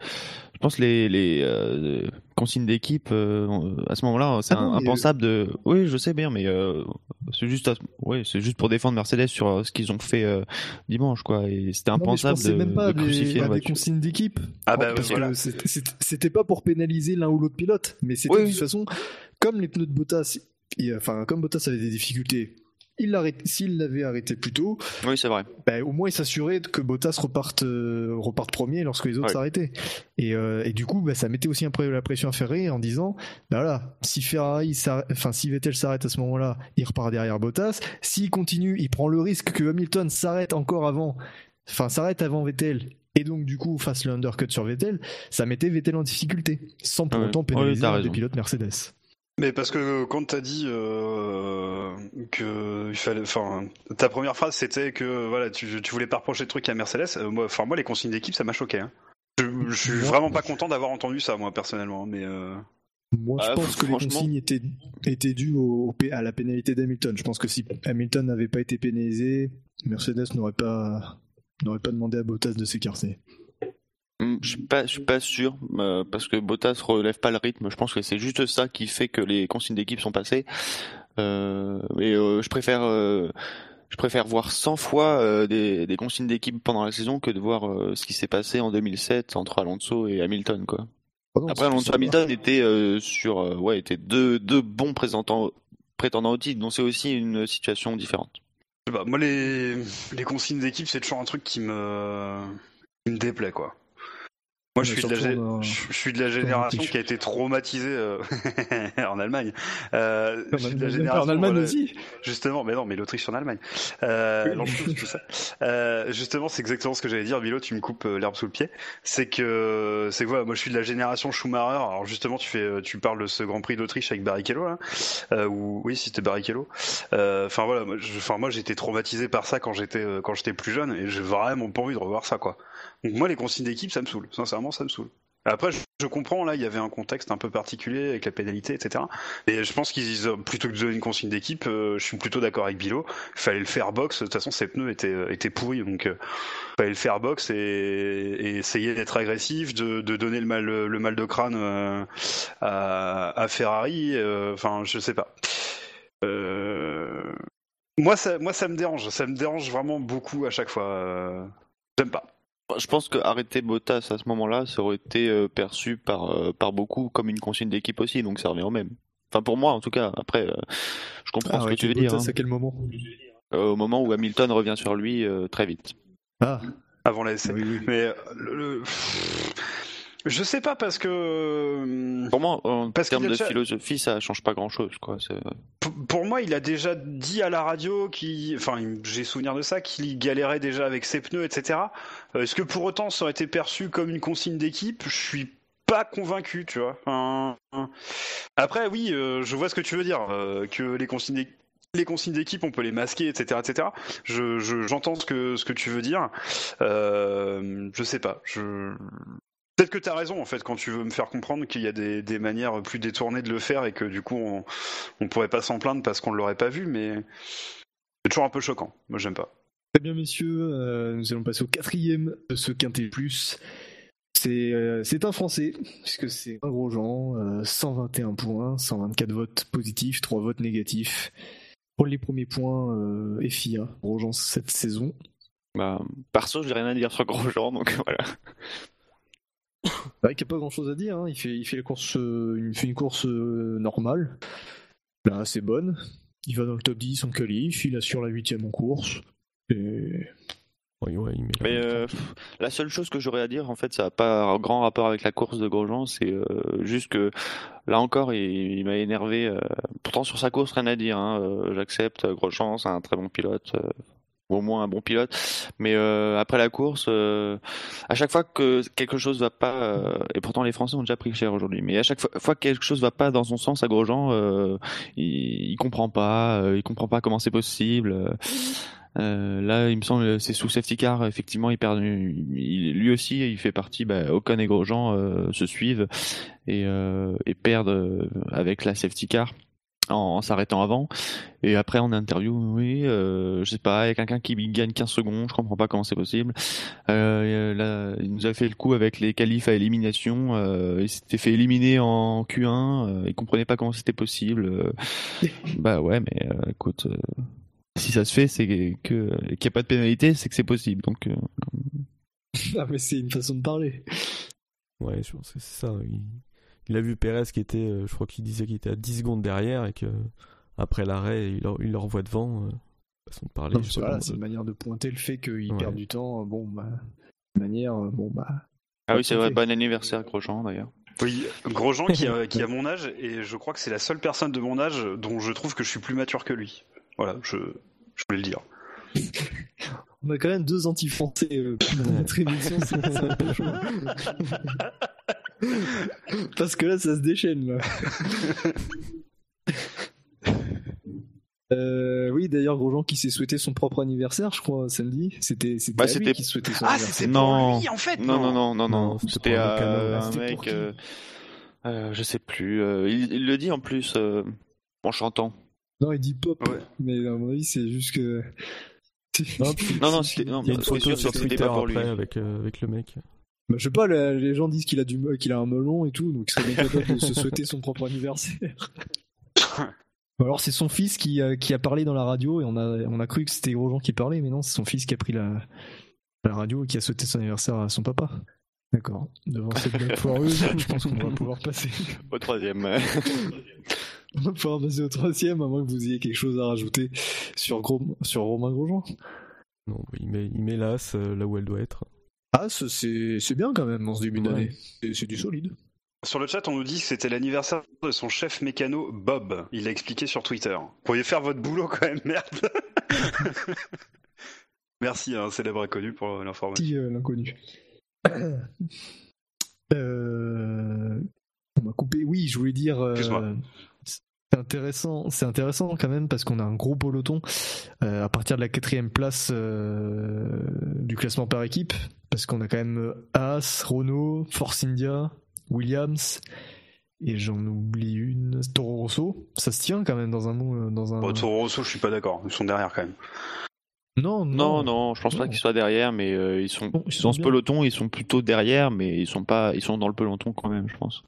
Je pense les les euh, consignes d'équipe euh, à ce moment-là, c'est Ah non, impensable de. Oui, je sais bien, mais euh, c'est juste, à ouais, c'est juste pour défendre Mercedes sur euh, ce qu'ils ont fait euh, dimanche, quoi. Et c'était Non, impensable pensais de, même pas de crucifier des, consignes d'équipe. Ah bah parce oui, que voilà. c'était- pas pour pénaliser l'un ou l'autre pilote, mais c'était Oui, de oui. toute façon, comme les pneus de Bottas, enfin comme Bottas avait des difficultés, s'il l'avait arrêté plus tôt, Oui, c'est vrai. bah, au moins il s'assurait que Bottas reparte, euh, reparte premier lorsque les autres s'arrêtaient. Et, euh, et du coup, bah, ça mettait aussi un peu la pression à Ferrari en disant, bah voilà, si Ferrari, enfin si Vettel s'arrête à ce moment-là, il repart derrière Bottas. S'il continue, il prend le risque que Hamilton s'arrête encore avant, enfin s'arrête avant Vettel. Et donc du coup fasse le undercut sur Vettel, ça mettait Vettel en difficulté, sans pour Ouais. autant pénaliser des raison. pilotes Mercedes. Mais parce que quand t'as dit euh, que il fallait, enfin, ta première phrase c'était que voilà, tu, tu voulais pas reprocher de trucs à Mercedes. euh, moi, enfin moi, les consignes d'équipe, ça m'a choqué. hein. Je, je suis Moi- vraiment pas content d'avoir entendu ça, moi personnellement. Mais euh, Moi, Ah, je pense que les consignes étaient, étaient dues au, au P- à la pénalité d'Hamilton. Je pense que si Hamilton n'avait pas été pénalisé, Mercedes n'aurait pas, n'aurait pas demandé à Bottas de s'écarter. Hum, Je suis pas, je suis pas sûr euh, parce que Bottas relève pas le rythme. Je pense que c'est juste ça qui fait que les consignes d'équipe sont passées. Euh, et euh, je préfère, euh, je préfère voir 100 fois euh, des, des consignes d'équipe pendant la saison que de voir euh, ce qui s'est passé en 2007 entre Alonso et Hamilton, quoi. Oh non, Après, Alonso c'est Hamilton était euh, sur, euh, ouais, était deux, deux bons prétendants, au titre, donc c'est aussi une situation différente. je sais pas, moi les les consignes d'équipe, c'est toujours un truc qui me qui me déplaît quoi. Moi, je Mais suis, de la, en- je je suis de la génération qui a été traumatisée euh, en Allemagne. Euh, je suis de la En génération, Allemagne voilà, aussi. Justement, mais non, mais l'Autriche en Allemagne. Euh, l'Anschluss, tout ça. Euh, justement, c'est exactement ce que j'allais dire. Milo, tu me coupes euh, l'herbe sous le pied. C'est que, c'est voilà, moi je suis de la génération Schumacher. Alors justement, tu fais, euh, tu parles de ce Grand Prix d'Autriche avec Barrichello, là. Euh, ou oui, c'était Barrichello. Euh, Enfin voilà, moi, je- enfin moi j'étais traumatisé par ça quand j'étais, euh, quand j'étais plus jeune, et j'ai vraiment pas envie de revoir ça, quoi. Donc moi, les consignes d'équipe, ça me saoule. Sincèrement, ça me saoule. Après, je, comprends, là, il y avait un contexte un peu particulier avec la pénalité, etc. Et je pense qu'ils, ont- plutôt que de donner une consigne d'équipe, euh, je suis plutôt d'accord avec Bilo. Il fallait le faire box. De toute façon, ses pneus étaient, euh, étaient pourris, donc euh, il fallait le faire box et, essayer d'être agressif, de, donner le mal, le mal de crâne à, Ferrari. Enfin, je sais pas. Moi, ça, moi, ça me dérange. Ça me dérange vraiment beaucoup à chaque fois. J'aime pas. Je pense que arrêter Bottas à ce moment-là, ça aurait été euh, perçu par, euh, par beaucoup comme une consigne d'équipe aussi, donc ça revient au même. Enfin, pour moi, en tout cas. Après, euh, je comprends ce que tu veux dire. Hein. à quel moment? Euh, au moment où Hamilton revient sur lui euh, très vite. Ah, Avant l'essai. oui, oui. Mais euh, le, le- je sais pas parce que euh, Pour moi, en Parce termes de déjà- philosophie, ça change pas grand-chose, quoi. C'est- P- pour moi, il a déjà dit à la radio qu'il, enfin, j'ai souvenir de ça, qu'il galérait déjà avec ses pneus, etc. Euh, Est-ce que pour autant ça aurait été perçu comme une consigne d'équipe? Je suis pas convaincu, tu vois. Hein. Après, oui, euh, je vois ce que tu veux dire, euh, que les consignes d'équipe les consignes d'équipe, on peut les masquer, etc., etc. Je, je- j'entends ce que ce que tu veux dire. Euh, je sais pas. Je peut-être que tu as raison en fait quand tu veux me faire comprendre qu'il y a des, des manières plus détournées de le faire et que du coup on on pourrait pas s'en plaindre parce qu'on l'aurait pas vu, mais c'est toujours un peu choquant. Moi, j'aime pas. Très bien, messieurs, euh, nous allons passer au quatrième de ce Quintet Plus. C'est euh, c'est un Français, puisque c'est un gros Jean, euh, 121 points, 124 votes positifs, 3 votes négatifs. Pour les premiers points, euh, FIA, Grosjean cette saison. Bah, perso, j'ai rien à dire sur Grosjean, donc voilà. Qu'il n'y a pas grand chose à dire, hein. il, fait, il fait la course, euh, il fait une course euh, normale, là c'est bonne, il va dans le top 10 en qualif, il assure la 8 en course, et Oui, ouais, il met la Mais main euh, la seule chose que j'aurais à dire, en fait, ça n'a pas un grand rapport avec la course de Grosjean, c'est euh, juste que là encore, il, il m'a énervé. euh, pourtant, sur sa course, rien à dire. Hein, euh, J'accepte, Grosjean, c'est un très bon pilote. Euh, au moins un bon pilote, mais euh, après la course, euh, à chaque fois que quelque chose va pas, euh, et pourtant les Français ont déjà pris cher aujourd'hui, mais à chaque fois, fois que quelque chose va pas dans son sens à Grosjean, euh, il, il comprend pas, euh, il comprend pas comment c'est possible. euh, là, il me semble, c'est sous safety car. Effectivement, il perd. lui aussi, il fait partie. Bah, Ocon et Grosjean se suivent et, et perdent avec la safety car en, en s'arrêtant avant. Et après, en interview, oui, euh, je sais pas, il y a quelqu'un qui gagne 15 secondes. Je comprends pas comment c'est possible. Euh, là, il nous a fait le coup avec les qualifs à élimination. Euh, il s'était fait éliminer en Q1. Euh, il comprenait pas comment c'était possible. Euh, bah ouais, mais euh, écoute. euh, si ça se fait, c'est que qu'il n'y a pas de pénalité, c'est que c'est possible. Donc, euh, Ah, mais c'est une façon de parler. Ouais, je pense que c'est ça. Il, il a vu Pérez qui était, euh, je crois qu'il disait qu'il était à 10 secondes derrière et que après l'arrêt, il, leur- il le revoit devant. euh, façon de parler. Voilà, c'est une manière de pointer le fait qu'il Ouais. perd du temps. Bon, bah, manière, euh, bon, bah. ah oui, c'est vrai, bon anniversaire Grosjean d'ailleurs. Oui, Grosjean qui a, qui a mon âge, et je crois que c'est la seule personne de mon âge dont je trouve que je suis plus mature que lui. Voilà, je, je voulais le dire. On a quand même deux anti-français euh, dans notre émission, c'est c'est un peu chaud. Parce que là, ça se déchaîne, là. Euh, oui, d'ailleurs, Grosjean qui s'est souhaité son propre anniversaire, je crois, samedi. C'était c'était Bah, lui c'était- qui souhaitait son Ah, anniversaire. c'était Non. pour lui en fait Non, non, non, non, non. Non, c'était un mec. euh, euh, je sais plus. euh, il, il le dit en plus euh, en chantant. Non, il dit pop, Ouais. mais à mon avis, c'est juste que. Non, Non, non, c'était. Non, Il y a une c'est photo sûr, sur c'était Twitter pas pour lui. après avec, euh, avec le mec. Bah, je sais pas, les gens disent qu'il a, du, qu'il a un melon et tout, donc il serait bien capable de se souhaiter son propre anniversaire. Alors c'est son fils qui, a- qui a parlé dans la radio et on a, on a cru que c'était Grosjean qui parlait, mais non, c'est son fils qui a pris la, la radio et qui a souhaité son anniversaire à son papa. D'accord. Devant cette blague foireuse, je pense qu'on va pouvoir passer. Au troisième. On va pouvoir passer au troisième, à moins que vous ayez quelque chose à rajouter sur, Gros- sur Romain Grosjean. Non, il met, il met l'as euh, là où elle doit être. Ah, c'est c'est bien quand même dans ce début Ouais. d'année. C'est- C'est du solide. Sur le chat, on nous dit que c'était l'anniversaire de son chef mécano, Bob. Il l'a expliqué sur Twitter. Vous pourriez faire votre boulot quand même, merde. Merci, un célèbre inconnu pour l'information. Petit euh, l'inconnu. Euh, On m'a coupé. Oui, je voulais dire. euh, Excuse-moi. C'est intéressant, c'est intéressant quand même parce qu'on a un gros peloton euh, à partir de la quatrième place euh, du classement par équipe, parce qu'on a quand même euh, Haas, Renault, Force India, Williams et j'en oublie une, Toro Rosso. Ça se tient quand même dans un mot, euh, dans un. Bon, Toro Rosso, je suis pas d'accord. Ils sont derrière quand même. Non, Non, non, je pense Non. pas qu'ils soient derrière, mais euh, ils sont Bon, ils sont dans ce bien. peloton, ils sont plutôt derrière, mais ils sont pas, ils sont dans le peloton quand même, je pense.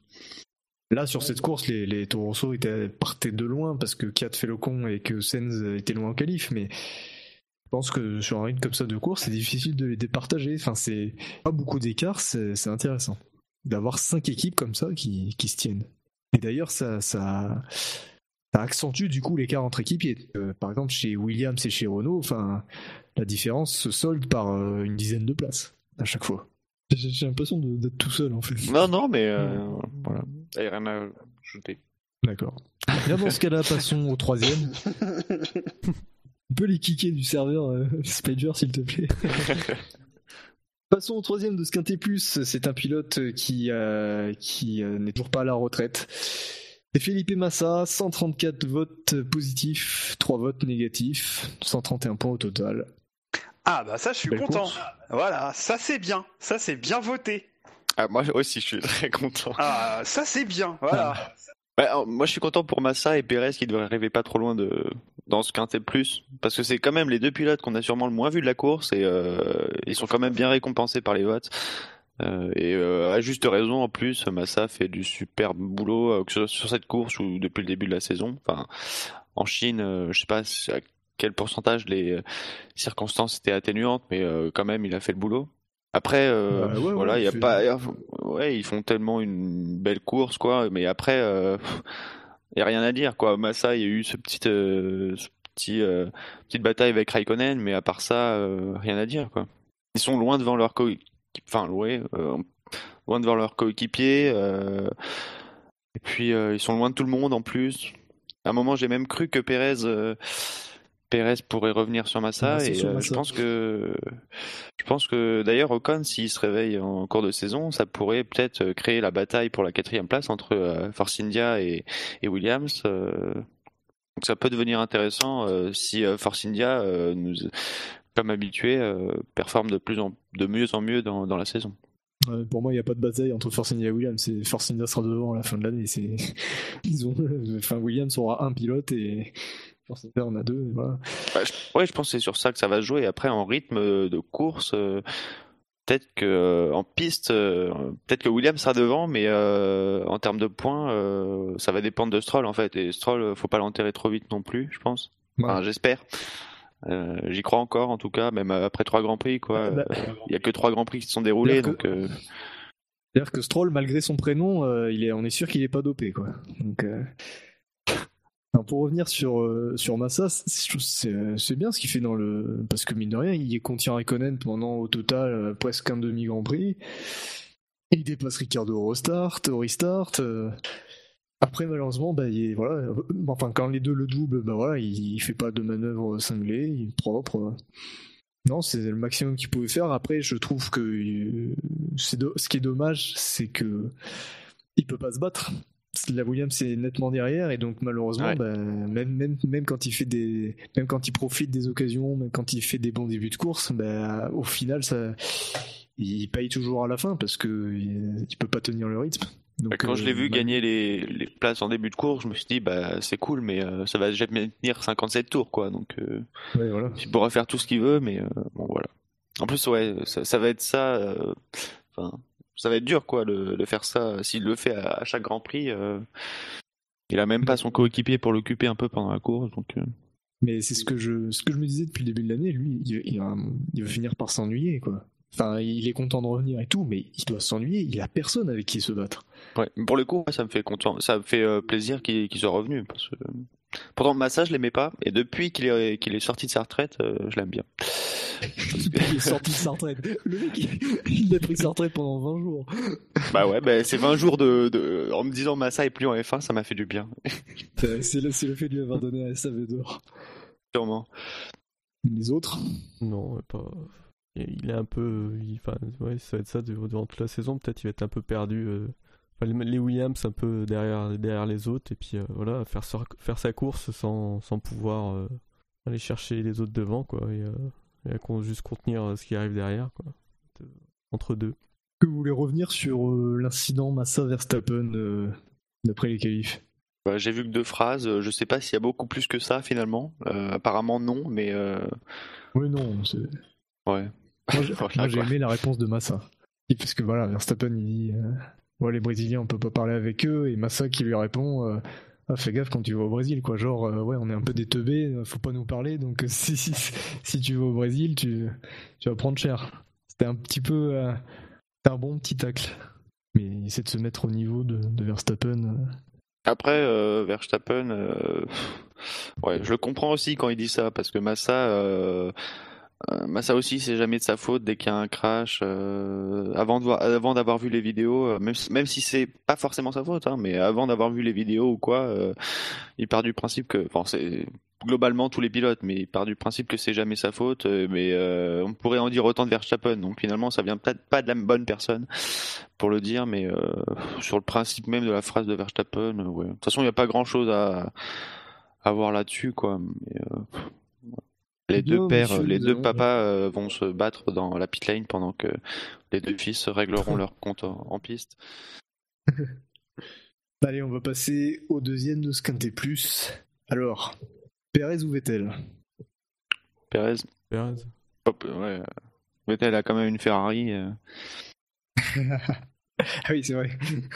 Là, sur cette course, les, les Toro Rosso étaient, partaient de loin parce que Kiat fait le con et que Sens était loin en qualif, mais je pense que sur un rythme comme ça de course, c'est difficile de les départager. Enfin, c'est pas beaucoup d'écart, c'est intéressant d'avoir cinq équipes comme ça qui, qui se tiennent. Et d'ailleurs, ça, ça, ça accentue du coup l'écart entre équipiers. Euh, par exemple, chez Williams et chez Renault, enfin, la différence se solde par euh, une dizaine de places à chaque fois. J'ai l'impression d'être tout seul en fait. Non, non, mais euh, voilà. Il a rien à ajouter. D'accord. Bien dans ce cas-là, passons au troisième. On peut les kicker du serveur euh, Spager, s'il te plaît. Passons au troisième de Squinté Plus. C'est un pilote qui, euh, qui euh, n'est toujours pas à la retraite. C'est Felipe Massa, 134 votes positifs, 3 votes négatifs, 131 points au total. Ah bah ça, je suis Belle content. course. Voilà, ça c'est bien. Ça c'est bien voté. Ah, moi aussi, je suis très content. Ah, ça c'est bien. Voilà. Ouais, alors, moi, je suis content pour Massa et Perez qui devraient arriver pas trop loin de dans ce quintet plus, parce que c'est quand même les deux pilotes qu'on a sûrement le moins vu de la course et euh, ils sont quand même bien récompensés par les votes. Euh, et euh, à juste raison en plus, Massa fait du superbe boulot que ce soit sur cette course ou depuis le début de la saison. Enfin, en Chine, je sais pas à quel pourcentage les circonstances étaient atténuantes, mais quand même, il a fait le boulot. Après, euh, Bah, ouais, ouais, voilà, il y a pas, ouais, ils font tellement une belle course, quoi. Mais après, euh, il y a rien à dire, quoi. Massa, il y a eu ce petit, euh, ce petit, euh, petite bataille avec Raikkonen, mais à part ça, euh, rien à dire, quoi. ils sont loin devant leur coéquipier, enfin loin, euh, loin devant leur coéquipier. euh, et puis ils sont loin de tout le monde en plus. À un moment, j'ai même cru que Pérez, Pérez pourrait revenir sur Massa. C'est et sur euh, Massa. je pense que, je pense que d'ailleurs Ocon, s'il se réveille en cours de saison, ça pourrait peut-être créer la bataille pour la quatrième place entre euh, Force India et, et Williams. euh. donc ça peut devenir intéressant euh, si Force India nous, comme habitué, performe de plus en de mieux en mieux dans, dans la saison. Pour moi, il n'y a pas de bataille entre Force India et Williams. C'est Force India sera devant à la fin de l'année. C'est ils ont, enfin Williams aura un pilote et En a deux. et Voilà. Bah, je- ouais, je pense que c'est sur ça que ça va se jouer. Après, en rythme de course, euh, peut-être que euh, en piste, euh, peut-être que Williams sera devant, mais euh, en termes de points, euh, ça va dépendre de Stroll en fait. Et Stroll, euh, faut pas l'enterrer trop vite non plus, je pense. Enfin, j'espère. Euh, J'y crois encore, en tout cas, même après trois grands prix, quoi. Bah, Euh, Il y a que trois grands prix qui se sont déroulés, C'est-à-dire donc. euh, C'est-à-dire que Stroll, malgré son prénom, euh, il est, on est sûr qu'il est pas dopé, quoi. Donc, euh, pour revenir sur euh, sur Massa, euh, c'est bien ce qu'il fait dans le, parce que mine de rien, il contient Raikkonen pendant au total euh, presque un demi Grand Prix. Il dépasse Ricardo au restart, au restart. Après, malheureusement, bah, il est- voilà, enfin, quand les deux le doublent, bah voilà, il, il fait pas de manœuvre cinglée, est propre. Non, c'est le maximum qu'il pouvait faire. Après, je trouve que ce qui est dommage, c'est que il peut pas se battre. La Williams est nettement derrière et donc malheureusement, Ouais. bah, même, même, même quand il fait des, même quand il profite des occasions, même quand il fait des bons débuts de course, bah, au final, ça, il paye toujours à la fin parce que il, peut pas tenir le rythme. Donc, Quand je euh, l'ai vu bah, gagner les, les places en début de course, je me suis dit, bah, c'est cool, mais euh, ça va jamais tenir 57 tours, quoi. Donc, euh, ouais, voilà. il pourra faire tout ce qu'il veut, mais euh, bon, voilà. En plus, ouais, ça, ça va être ça. euh, Enfin, ça va être dur, quoi, de, de faire ça. S'il le fait à, à chaque Grand Prix, euh, il a même pas son coéquipier pour l'occuper un peu pendant la course, donc. euh, Mais c'est ce que je, ce que je me disais depuis le début de l'année. Lui, il, il va, il va finir par s'ennuyer, quoi. Enfin, il est content de revenir et tout, mais il doit s'ennuyer. Il a personne avec qui se battre. Ouais, pour le coup, ça me fait content, ça me fait euh, plaisir qu'il qu'il soit revenu. Parce que... Pourtant, Massa, je l'aimais pas, et depuis qu'il est, qu'il est sorti de sa retraite, euh, je l'aime bien. il est sorti de sa retraite. Le mec, il, il a pris sa retraite pendant 20 jours. bah ouais, bah, c'est 20 jours de, de, en me disant Massa est plus en F1, ça m'a fait du bien, C'est le, c'est le fait de lui avoir donné un SAV d'or. sûrement. Les autres? Non, pas. Il est un peu. il- Enfin, ouais, ça va être ça durant toute la saison. Peut-être il va être un peu perdu. euh, les, Williams un peu derrière, derrière les autres. Et puis euh, voilà, faire, sa- faire sa course sans, sans pouvoir euh, aller chercher les autres devant. Quoi, et, euh, et con- juste contenir euh, ce qui arrive derrière. Quoi, De- entre deux. Que vous voulez revenir sur euh, l'incident Massa Verstappen euh, d'après les qualifs? Bah, J'ai vu que deux phrases, je sais pas s'il y a beaucoup plus que ça finalement. Euh, apparemment non, mais euh, Oui, non. c'est- ouais. Moi, j'ai Voilà, moi, j'ai aimé la réponse de Massa. Parce que voilà, Verstappen, il dit les Brésiliens, on peut pas parler avec eux. Et Massa qui lui répond euh, ah, Fais gaffe quand tu vas au Brésil, quoi. Genre, euh, ouais, on est un peu des teubés, euh, faut pas nous parler. Donc, si, si, si tu vas au Brésil, tu, tu vas prendre cher. C'était un petit peu. euh, un bon petit tacle. Mais il essaie de se mettre au niveau de, de Verstappen. Après, Verstappen, ouais, je le comprends aussi quand il dit ça, parce que Massa, euh, euh, Massa aussi, c'est jamais de sa faute dès qu'il y a un crash. euh, avant de voir, avant d'avoir vu les vidéos, euh, même même si c'est pas forcément sa faute, hein, mais avant d'avoir vu les vidéos ou quoi, euh, il part du principe que, enfin, c'est globalement tous les pilotes, mais il part du principe que c'est jamais sa faute. euh, mais on pourrait en dire autant de Verstappen, donc finalement, ça vient peut-être pas de la bonne personne pour le dire, mais sur le principe même de la phrase de Verstappen, ouais. De toute façon, il n'y a pas grand-chose à, à voir là-dessus, quoi. Mais. Les deux pères, monsieur, les deux papas euh, vont se battre dans la pit lane pendant que les deux fils régleront leur compte en, en piste. Allez, on va passer au deuxième de ce quintet plus. Alors, Perez ou Vettel? Perez, Perez. hop, ouais. Vettel a quand même une Ferrari. Ah oui, c'est vrai.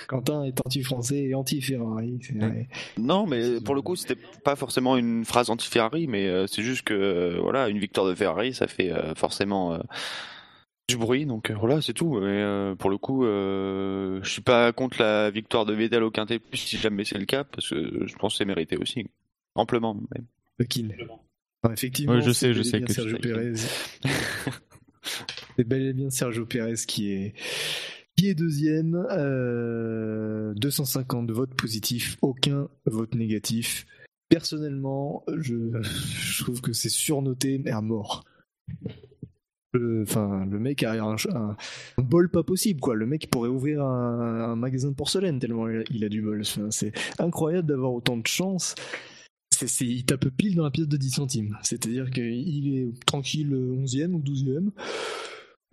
Quentin est anti-français et anti-Ferrari. Non, mais pour le coup, c'était pas forcément une phrase anti-Ferrari, mais euh, c'est juste que euh, voilà, une victoire de Ferrari, ça fait euh, forcément euh, du bruit, donc euh, voilà, c'est tout. Mais euh, pour le coup, euh, je suis pas contre la victoire de Vettel au Quintet plus si jamais c'est le cas, parce que je pense que c'est mérité aussi, amplement même. Lequin. Enfin, effectivement, Ouais, je c'est sais, je et sais que Sergio. Pérez. C'est bel et bien Sergio Pérez qui est, qui est deuxième. Euh, 250 votes positifs, aucun vote négatif. Personnellement, je, trouve que c'est surnoté, mais à mort. Enfin, le mec a un, bol pas possible, quoi. Le mec pourrait ouvrir un, magasin de porcelaine tellement il a, du bol. Enfin, c'est incroyable d'avoir autant de chance. C'est- il tape pile dans la pièce de 10 centimes. C'est-à-dire qu'il est tranquille 11e ou 12e.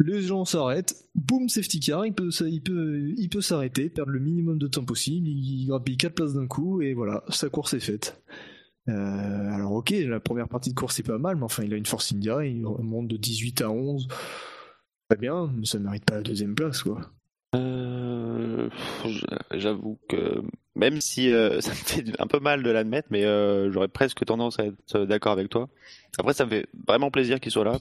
Les gens s'arrêtent, boum, safety car, il peut, s'arrêter, perdre le minimum de temps possible, il grappille 4 places d'un coup, et voilà, sa course est faite. Euh, alors ok, la première partie de course c'est pas mal, mais enfin il a une Force India, il remonte de 18 à 11. Très bien, mais ça mérite pas la deuxième place quoi. Euh, J'avoue que même si euh, ça me fait un peu mal de l'admettre, mais euh, j'aurais presque tendance à être d'accord avec toi. Après, ça me fait vraiment plaisir qu'il soit là.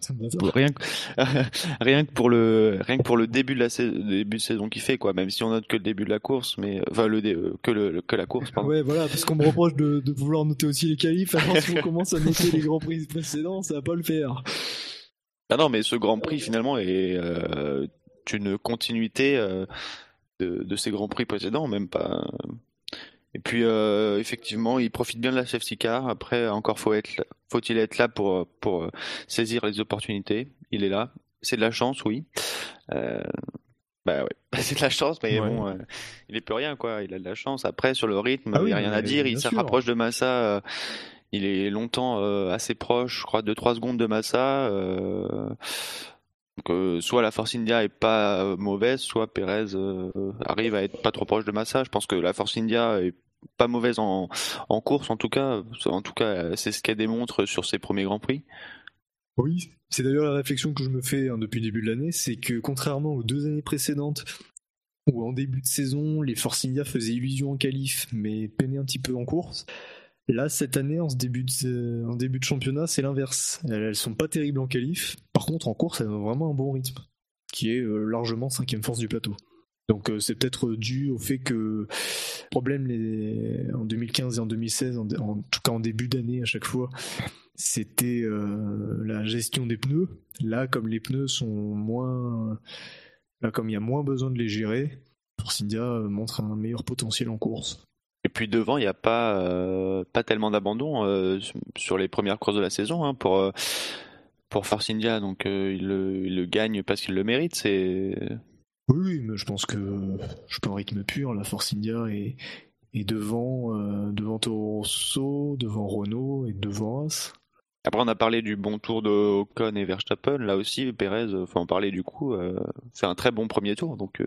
Rien que, Rien que pour le rien que pour le début de la sais- début de saison qu'il fait quoi. Même si on note que le début de la course, mais enfin le euh, que le que la course. Pardon. Ouais, voilà, parce qu'on me reproche de, de vouloir noter aussi les qualifs. Alors, si on commence à noter les grands prix précédents, ça va pas le faire. Ah non, mais ce Grand Prix finalement est euh, une continuité euh, de, de ces Grands Prix précédents, même pas. Et puis euh, effectivement, il profite bien de la safety car. Après, encore faut être, là- faut-il être là pour pour euh, saisir les opportunités? Il est là. C'est de la chance, oui. Euh, bah ouais, c'est de la chance, mais Ouais. bon, euh, il est plus rien quoi. Il a de la chance. Après, sur le rythme, Ah il oui, n'y a rien à dire. Il se rapproche de Massa. il est longtemps assez proche, je crois, 2-3 secondes de Massa. Donc, euh, soit la Force India est pas euh, mauvaise, soit Perez euh, arrive à être pas trop proche de Massa. Je pense que la Force India est pas mauvaise en, course, en tout cas. En tout cas, c'est ce qu'elle démontre sur ses premiers Grands Prix. Oui, c'est d'ailleurs la réflexion que je me fais hein, depuis le début de l'année, c'est que contrairement aux deux années précédentes, où en début de saison, les Force India faisaient illusion en qualif, mais peinaient un petit peu en course, là, cette année, en, début, de, championnat, c'est l'inverse. Elles, sont pas terribles en qualif, par contre, en course, elles ont vraiment un bon rythme, qui est euh, largement cinquième force du plateau. Donc euh, c'est peut-être dû au fait que problème en 2015 et en 2016, en, tout cas en début d'année à chaque fois, c'était euh, la gestion des pneus. Là, comme les pneus sont moins, là comme il y a moins besoin de les gérer, Force India euh, montre un meilleur potentiel en course. Et puis devant, il n'y a pas euh, pas tellement d'abandon euh, sur les premières courses de la saison hein, pour euh, pour Force India. Donc il, le, il le gagne parce qu'il le mérite. C'est Oui, mais je pense que je peux en rythme pur. La Force India est, est devant, devant Toro Rosso, devant Renault et devant As. Après, on a parlé du bon tour de Ocon et Verstappen. Là aussi, Perez, euh, faut en parler du coup, fait un très bon premier tour. Donc,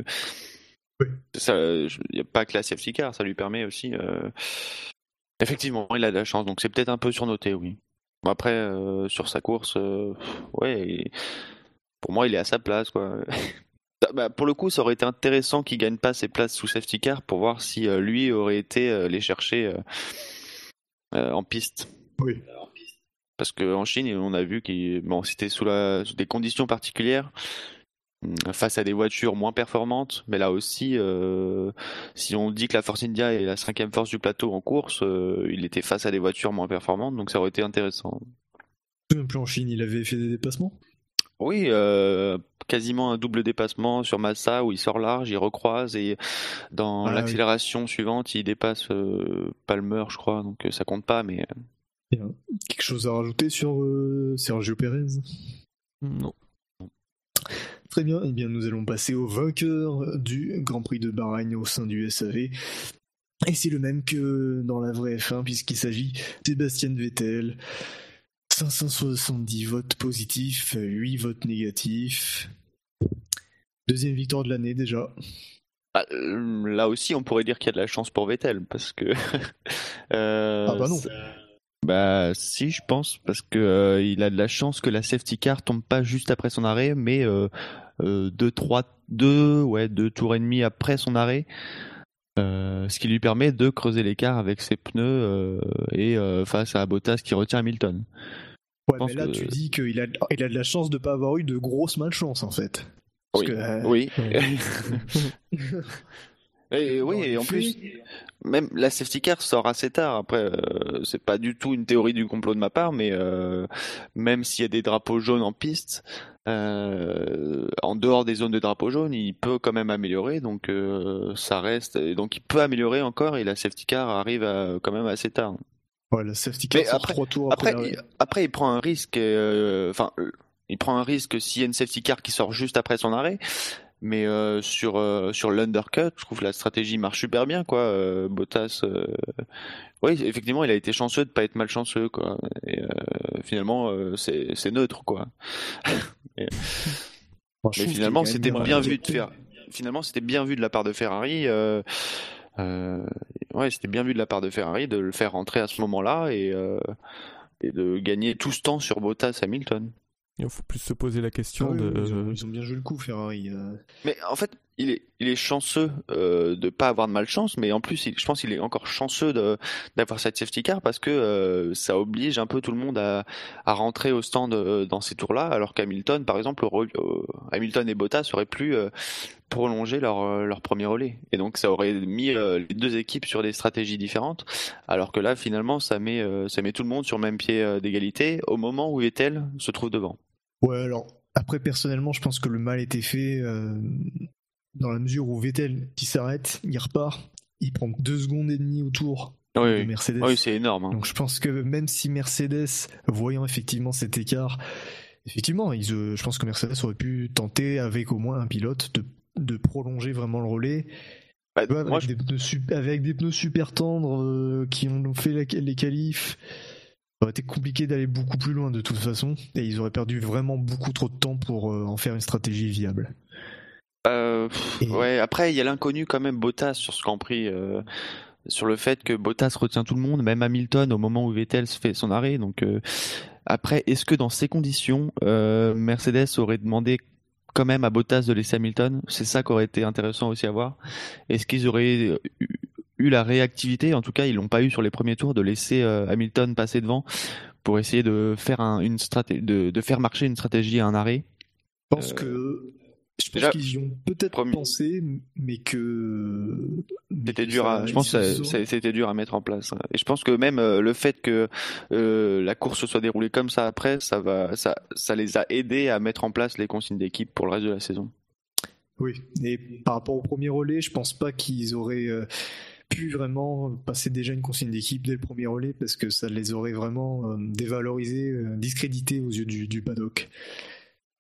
euh, Oui. euh, il n'y a pas que la safety car, ça lui permet aussi. euh, Effectivement, il a de la chance, donc c'est peut-être un peu surnoté, oui. Après, euh, sur sa course, euh, ouais, pour moi, il est à sa place, quoi. Ça- bah, pour le coup, ça aurait été intéressant qu'il gagne pas ses places sous safety car pour voir si euh, lui aurait été euh, les chercher euh, euh, en piste. Oui. Parce qu'en Chine, on a vu qu'il bon, c'était sous, la, des conditions particulières, face à des voitures moins performantes. Mais là aussi, euh, si on dit que la Force India est la cinquième force du plateau en course, euh, il était face à des voitures moins performantes, donc ça aurait été intéressant. Même plus en Chine, il avait fait des dépassements? Oui, euh, quasiment un double dépassement sur Massa où il sort large, il recroise et dans Ah oui. l'accélération suivante, il dépasse euh, Palmer, je crois, donc ça compte pas, mais Quelque chose à rajouter sur euh, Sergio Perez? Non. Très bien, eh bien nous allons passer au vainqueur du Grand Prix de Bahreïn au sein du SAV. Et c'est le même que dans la vraie F1 puisqu'il s'agit de Sébastien Vettel. 570 votes positifs, 8 votes négatifs. Deuxième victoire de l'année déjà. Bah, euh, là aussi, on pourrait dire qu'il y a de la chance pour Vettel parce que. euh, Ah bah non. Bah si, je pense, parce que euh, il a de la chance que la safety car tombe pas juste après son arrêt, mais euh, euh, deux, trois, deux, ouais, deux tours et demi après son arrêt, euh, ce qui lui permet de creuser l'écart avec ses pneus euh, et euh, face à Bottas qui retient Hamilton. Ouais, mais là que- tu dis qu'il a, il a de la chance de pas avoir eu de grosses malchances en fait. Parce Oui. que, euh, Oui. Et, oui, et en plus, même la safety car sort assez tard. Après, euh, c'est pas du tout une théorie du complot de ma part, mais euh, même s'il y a des drapeaux jaunes en piste, euh, en dehors des zones de drapeau jaune, il peut quand même améliorer, donc euh, ça reste, et donc il peut améliorer encore et la safety car arrive à- quand même assez tard. Ouais, la safety car Mais sort après- trois tours après. Après, il, après il prend un risque, euh, enfin, il prend un risque s'il y a une safety car qui sort juste après son arrêt. Mais euh, sur euh, sur l'undercut, je trouve que la stratégie marche super bien, quoi. Euh, Bottas, oui, effectivement, il a été chanceux de pas être malchanceux, quoi. Et finalement, c'est c'est neutre, quoi. Mais finalement, c'était bien vu de faire. Finalement, c'était bien vu de la part de Ferrari. ouais, c'était bien vu de la part de Ferrari de le faire rentrer à ce moment-là et, et de gagner tout ce temps sur Bottas Hamilton. Il faut plus se poser la Ah question oui, de. ils, ont, ils ont bien joué le coup, Ferrari. euh. Mais en fait, il est, chanceux euh, de pas avoir de malchance, mais en plus, je pense qu'il est encore chanceux d'avoir cette safety car parce que euh, ça oblige un peu tout le monde à, rentrer au stand euh, dans ces tours-là, alors qu'Hamilton, par exemple, euh, Hamilton et Bottas auraient pu prolonger leur premier relais, et donc ça aurait mis les deux équipes sur des stratégies différentes, alors que là, finalement, ça met tout le monde sur le même pied d'égalité au moment où Vettel se trouve devant. Ouais, alors, après, personnellement, je pense que le mal était fait dans la mesure où Vettel, qui s'arrête, il repart, il prend deux secondes et demie autour Oui, de Mercedes. oui c'est énorme. hein. Donc je pense que même si Mercedes, voyant effectivement cet écart, effectivement, ils, euh, je pense que Mercedes aurait pu tenter avec au moins un pilote de, de prolonger vraiment le relais. Bah, Tu vois, moi, avec, des pneus sup- avec des pneus super tendres euh, qui ont fait la- les qualifs, ça aurait été compliqué d'aller beaucoup plus loin de toute façon, et ils auraient perdu vraiment beaucoup trop de temps pour euh, en faire une stratégie viable. Euh, pff, Et- Ouais, après, il y a l'inconnu quand même Bottas sur ce Grand Prix, euh, sur le fait que Bottas retient tout le monde, même Hamilton au moment où Vettel fait son arrêt. Donc, euh, après, est-ce que dans ces conditions, euh, Mercedes aurait demandé quand même à Bottas de laisser Hamilton? C'est ça qui aurait été intéressant aussi à voir. Est-ce qu'ils auraient eu, eu la réactivité, en tout cas, ils l'ont pas eu sur les premiers tours, de laisser Hamilton passer devant pour essayer de faire un, une stratégie, de, de faire marcher une stratégie à un arrêt Je pense que je pense qu'ils y ont peut-être pensé, mais que C'était dur à, je pense que c'était dur à mettre en place. Et je pense que même euh, le fait que euh, la course se soit déroulée comme ça après, ça va, ça, ça les a aidés à mettre en place les consignes d'équipe pour le reste de la saison. Oui, et par rapport au premier relais, je pense pas qu'ils auraient euh, pu vraiment passer déjà une consigne d'équipe dès le premier relais parce que ça les aurait vraiment euh, dévalorisés, discrédités aux yeux du, du paddock.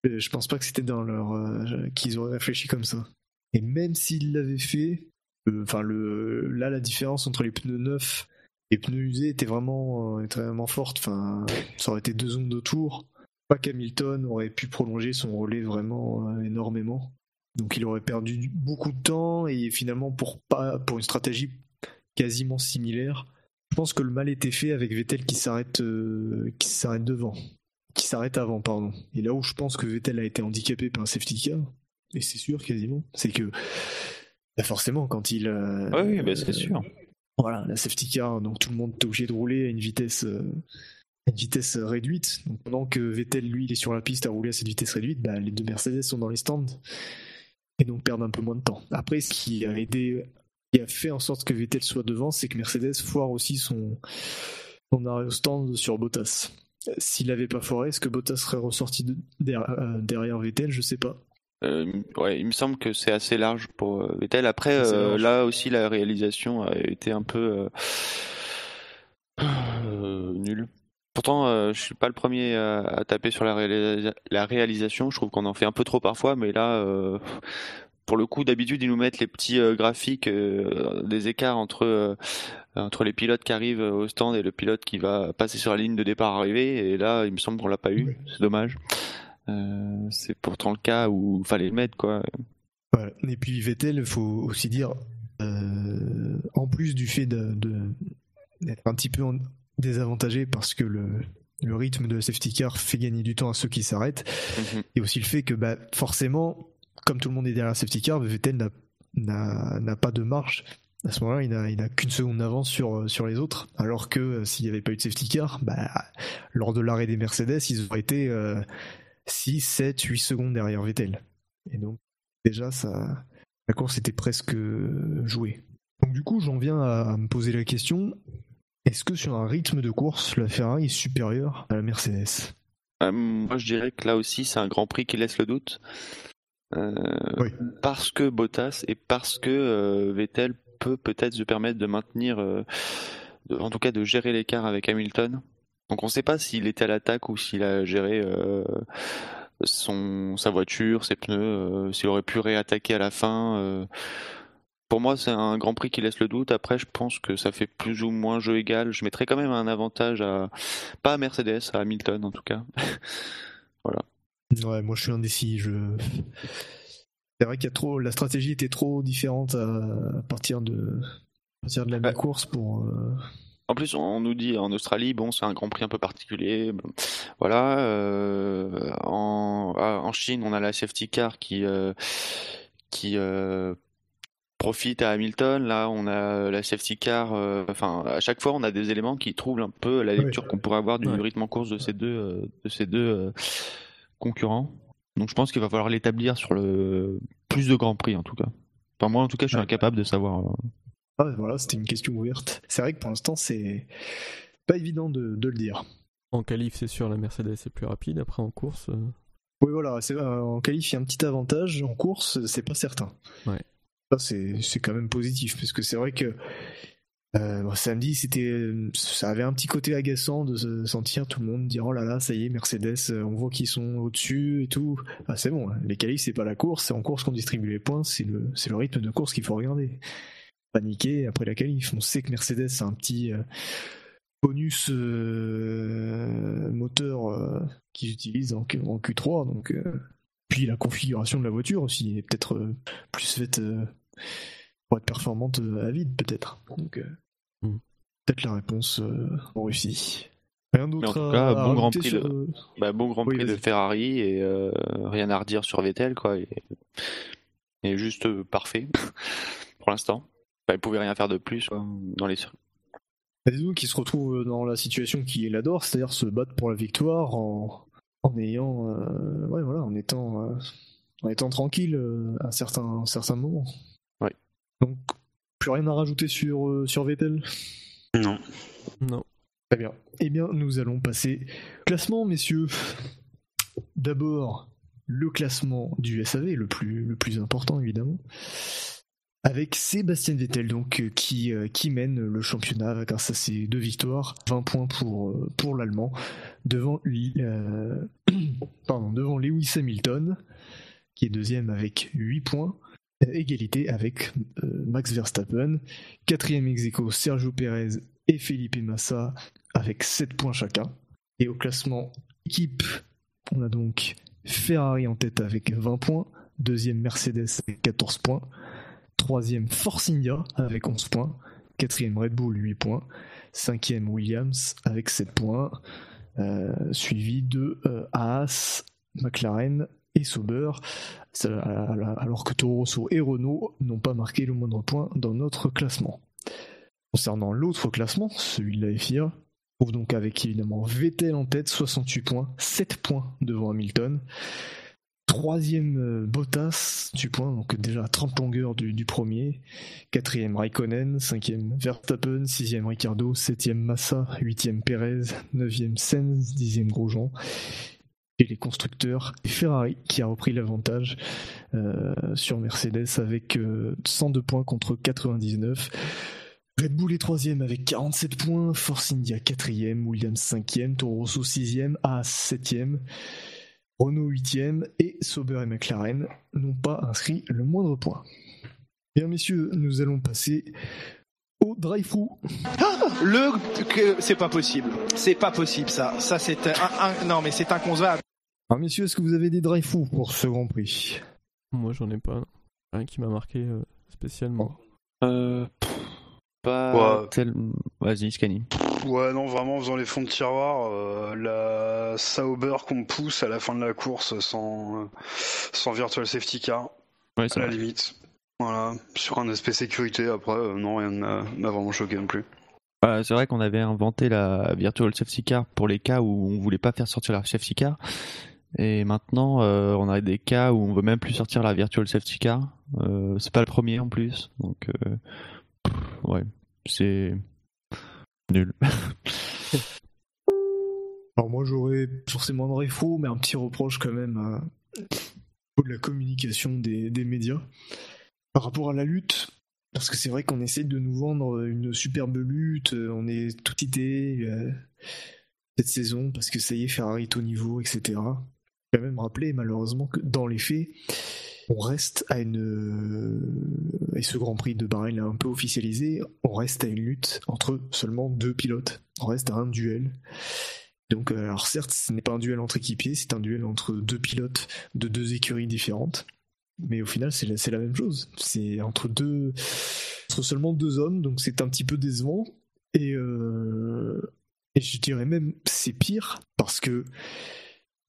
Euh, Je pense pas que c'était dans leur euh, qu'ils auraient réfléchi comme ça. Et même s'ils l'avaient fait, euh, enfin là la différence entre les pneus neufs et pneus usés était vraiment forte. Enfin, ça aurait été deux zones de tour. Pas qu'Hamilton aurait pu prolonger son relais vraiment énormément. Donc il aurait perdu beaucoup de temps et finalement pour pas pour une stratégie quasiment similaire, je pense que le mal était fait avec Vettel qui s'arrête qui s'arrête devant, qui s'arrête avant pardon. Et là où je pense que Vettel a été handicapé par un safety car, et c'est sûr quasiment, c'est que bah, forcément quand il euh, Oui, oui, bah, c'est euh, sûr. voilà, la safety car, donc tout le monde est obligé de rouler à une vitesse, euh, à une vitesse réduite. Donc pendant que Vettel, lui, il est sur la piste à rouler à cette vitesse réduite, bah, les deux Mercedes sont dans les stands et donc perdent un peu moins de temps. Après, ce qui a aidé, qui a fait en sorte que Vettel soit devant, c'est que Mercedes foire aussi son, son arrêt au stand sur Bottas. S'il n'avait pas foiré, est-ce que Bottas serait ressorti de- derrière, euh, derrière Vettel? Je sais pas. Euh, ouais, il me semble que c'est assez large pour euh, Vettel. Après, euh, là aussi, la réalisation a été un peu euh, nulle. Pourtant, je suis pas le premier à, à taper sur la, réalisa- la réalisation. Je trouve qu'on en fait un peu trop parfois, mais là, pour le coup, d'habitude, ils nous mettent les petits euh, graphiques euh, des écarts entre euh, entre les pilotes qui arrivent au stand et le pilote qui va passer sur la ligne de départ arrivée. Et là, il me semble qu'on l'a pas eu. C'est dommage. C'est pourtant le cas où il fallait le mettre, quoi. Voilà. Et puis Vettel, il faut aussi dire, en plus du fait de- de- d'être un petit peu désavantagé parce que le, le rythme de safety car fait gagner du temps à ceux qui s'arrêtent, Mhm. et aussi le fait que bah, forcément, comme tout le monde est derrière safety car, Vettel n'a- pas de marge. À ce moment-là, il n'a qu'une seconde d'avance sur, euh, sur les autres. Alors que euh, s'il n'y avait pas eu de safety car, bah, lors de l'arrêt des Mercedes, ils auraient été euh, 6, 7, 8 secondes derrière Vettel. Et donc, déjà, la course était presque euh, jouée. Donc, du coup, j'en viens à, me poser la question est-ce que sur un rythme de course, la Ferrari est supérieure à la Mercedes? Moi, je dirais que là aussi, c'est un Grand Prix qui laisse le doute. Euh, Oui. Parce que Bottas et parce que euh, Vettel peut peut-être se permettre de maintenir, euh, de- en tout cas de gérer l'écart avec Hamilton. Donc on ne sait pas s'il était à l'attaque ou s'il a géré euh, son, sa voiture, ses pneus, euh, s'il aurait pu réattaquer à la fin. euh. Pour moi, c'est un Grand Prix qui laisse le doute. Après, je pense que ça fait plus ou moins jeu égal. Je mettrais quand même un avantage à, pas à Mercedes, à Hamilton en tout cas. Ouais, moi je suis indécis. Je... C'est vrai qu'il y a trop. La stratégie était trop différente à, partir de à partir de la Ouais. mi-course pour. euh, En plus, on nous dit en Australie, bon, c'est un Grand Prix un peu particulier. Voilà. euh, en, ah, en Chine, on a la safety car qui euh, qui euh, profite à Hamilton. Là, on a la safety car. Enfin, à chaque fois, on a des éléments qui troublent un peu la lecture qu'on pourrait avoir du Ouais. rythme en course de ces deux de ces deux concurrents. Donc, je pense qu'il va falloir l'établir sur le plus de Grands Prix en tout cas. Enfin, moi, en tout cas, je suis Ouais. incapable de savoir. euh, Ah, voilà, c'était une question ouverte. C'est vrai que pour l'instant, c'est pas évident de, de le dire. En qualif, c'est sûr, la Mercedes est plus rapide. Après, en course, euh, Oui, voilà, c'est- euh, en qualif, il y a un petit avantage. En course, c'est pas certain. Ouais. Ça, c'est c'est quand même positif, parce que c'est vrai que euh, samedi, c'était, ça avait un petit côté agaçant de se sentir tout le monde dire oh là là, ça y est, Mercedes, euh, on voit qu'ils sont au-dessus et tout. Ah, c'est bon, hein. les qualifs, c'est pas la course, c'est en course qu'on distribue les points, c'est le, c'est le rythme de course qu'il faut regarder. Paniquer après la qualif. On sait que Mercedes a un petit. euh, bonus euh, moteur euh, qu'ils utilisent en, Q- en Q3. Donc, euh, puis la configuration de la voiture aussi est peut-être euh, plus faite euh, pour être performante euh, à vide, peut-être. Donc, euh, Mm. peut-être la réponse euh, en Russie. Rien d'autre tout à, cas, à bon Grand Prix sur, de- Bah, bon Grand Oui, Prix de vas-y. Ferrari et euh, rien à redire sur Vettel quoi. Il est, il est juste euh, parfait pour l'instant. Bah, il pouvait rien faire de plus quoi, dans les. Zizou qui se retrouve dans la situation qu'il adore, c'est-à-dire se battre pour la victoire en, en ayant, euh, ouais, voilà, en étant, euh, en étant tranquille euh, à certains, un certain moments. Ouais. Donc, plus rien à rajouter sur, euh, sur Vettel. Non. non. Très bien. Eh bien, nous allons passer classement, messieurs. D'abord, le classement du SAV, le plus, le plus important évidemment, avec Sébastien Vettel donc euh, qui, euh, qui mène le championnat grâce à ses deux victoires, 20 points pour, pour l'Allemand, devant, lui- euh, pardon, devant Lewis Hamilton, qui est deuxième avec 8 points, égalité avec euh, Max Verstappen, quatrième ex Sergio Perez et Felipe Massa avec 7 points chacun. Et au classement équipe, on a donc Ferrari en tête avec 20 points, deuxième Mercedes avec 14 points, troisième Force India avec 11 points, quatrième Red Bull 8 points, cinquième Williams avec 7 points, euh, suivi de euh, Haas, McLaren et Sauber, alors que Toro Rosso et Renault n'ont pas marqué le moindre point dans notre classement. Concernant l'autre classement, celui de la FIA, on trouve donc avec évidemment Vettel en tête, 68 points, 7 points devant Hamilton. Troisième euh, Bottas, 8 points, donc déjà à 30 longueurs du, du premier. Quatrième Raikkonen, cinquième Verstappen, sixième Ricardo, septième Massa, huitième Perez, neuvième Sainz, dixième Grosjean. Et les constructeurs, Ferrari qui a repris l'avantage euh, sur Mercedes avec euh, 102 points contre 99. Red Bull est troisième avec 47 points, Force India quatrième, Williams cinquième, Toro Rosso sixième, Haas septième, Renault huitième et Sauber et McLaren n'ont pas inscrit le moindre point. Bien messieurs, nous allons passer au drive-thru. Le que c'est pas possible. C'est pas possible ça. Ça c'est un, un- non mais c'est inconcevable. Alors messieurs, est-ce que vous avez des drive-thru pour ce Grand Prix? Moi, j'en ai pas. Rien qui m'a marqué euh, spécialement. Euh, pff, pas Ouais. tel- Vas-y, Scani. Ouais, non, vraiment, en faisant les fonds de tiroir, euh, la Sauber qu'on pousse à la fin de la course sans, sans virtual safety car, Ouais, à c'est la vrai. limite. Voilà, sur un aspect sécurité, après, euh, non, rien ne m'a m'a vraiment choqué non plus. Bah, c'est vrai qu'on avait inventé la virtual safety car pour les cas où on voulait pas faire sortir la safety car. Et maintenant, euh, on a des cas où on veut même plus sortir la virtual safety car. Euh, c'est pas le premier en plus, donc euh, pff, ouais, c'est nul. Alors moi j'aurais forcément André Fro, mais un petit reproche quand même à au niveau de la communication des, des médias. Par rapport à la lutte, parce que c'est vrai qu'on essaie de nous vendre une superbe lutte, euh, on est tout idée euh, cette saison parce que ça y est, Ferrari est au niveau, etc. Je vais même rappeler malheureusement que dans les faits, on reste à une euh, et ce Grand Prix de Bahreïn est un peu officialisé, on reste à une lutte entre seulement deux pilotes, on reste à un duel. Donc, alors certes, ce n'est pas un duel entre équipiers, c'est un duel entre deux pilotes de deux écuries différentes. Mais au final, c'est la, même chose. C'est entre deux, entre seulement deux hommes, donc c'est un petit peu décevant. Et, euh, et je dirais même, c'est pire parce que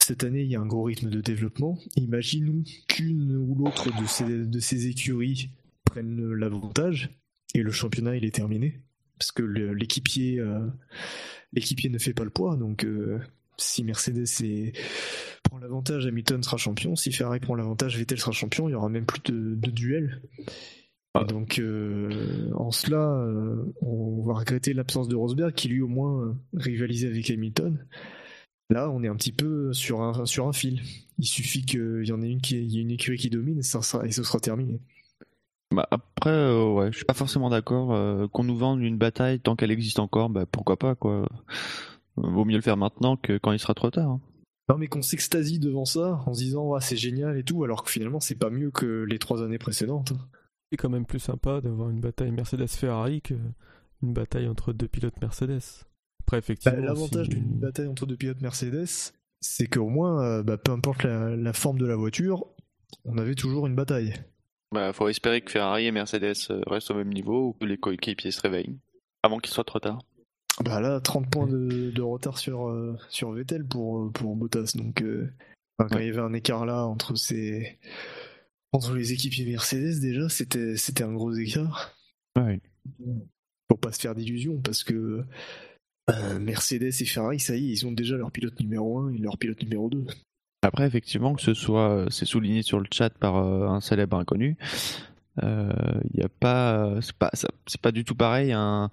cette année, il y a un gros rythme de développement. Imaginons qu'une ou l'autre de ces, écuries prenne l'avantage et le championnat, il est terminé. Parce que l'équipier, euh, l'équipier ne fait pas le poids, donc euh, si Mercedes est- prend l'avantage, Hamilton sera champion. Si Ferrari prend l'avantage, Vettel sera champion. Il y aura même plus de, de duel. Et donc, euh, en cela, euh, on va regretter l'absence de Rosberg, qui lui au moins rivalisait avec Hamilton. Là, on est un petit peu sur un, sur un fil. Il suffit qu'il y en ait une qui, il y ait une écurie qui domine et, ça sera, et ce sera terminé. Bah, après, euh, ouais, je suis pas forcément d'accord. euh, qu'on nous vende une bataille tant qu'elle existe encore, bah, pourquoi pas, quoi. Vaut mieux le faire maintenant que quand il sera trop tard. hein. Non, mais qu'on s'extasie devant ça en se disant ouais, c'est génial et tout, alors que finalement c'est pas mieux que les trois années précédentes. C'est quand même plus sympa d'avoir une bataille Mercedes-Ferrari que une bataille entre deux pilotes Mercedes. Après, Bah, effectivement. L'avantage si- d'une bataille entre deux pilotes Mercedes, c'est qu'au moins, euh, bah, peu importe la, la forme de la voiture, on avait toujours une bataille. Bah, faut espérer que Ferrari et Mercedes euh, restent au même niveau ou que les coéquipiers se réveillent avant qu'il soit trop tard. Bah là, 30 points de, de retard sur, euh, sur Vettel pour, pour Bottas. Donc, euh, quand il y avait un écart là entre, ces... entre les équipiers Mercedes, déjà, c'était c'était un gros écart. Ouais. Faut pas se faire d'illusions parce que euh, Mercedes et Ferrari, ça y est, ils ont déjà leur pilote numéro 1 et leur pilote numéro 2. Après, effectivement, que ce soit, euh, c'est souligné sur le chat par euh, un célèbre inconnu, il y a pas, c'est pas, ça- c'est pas du tout pareil un,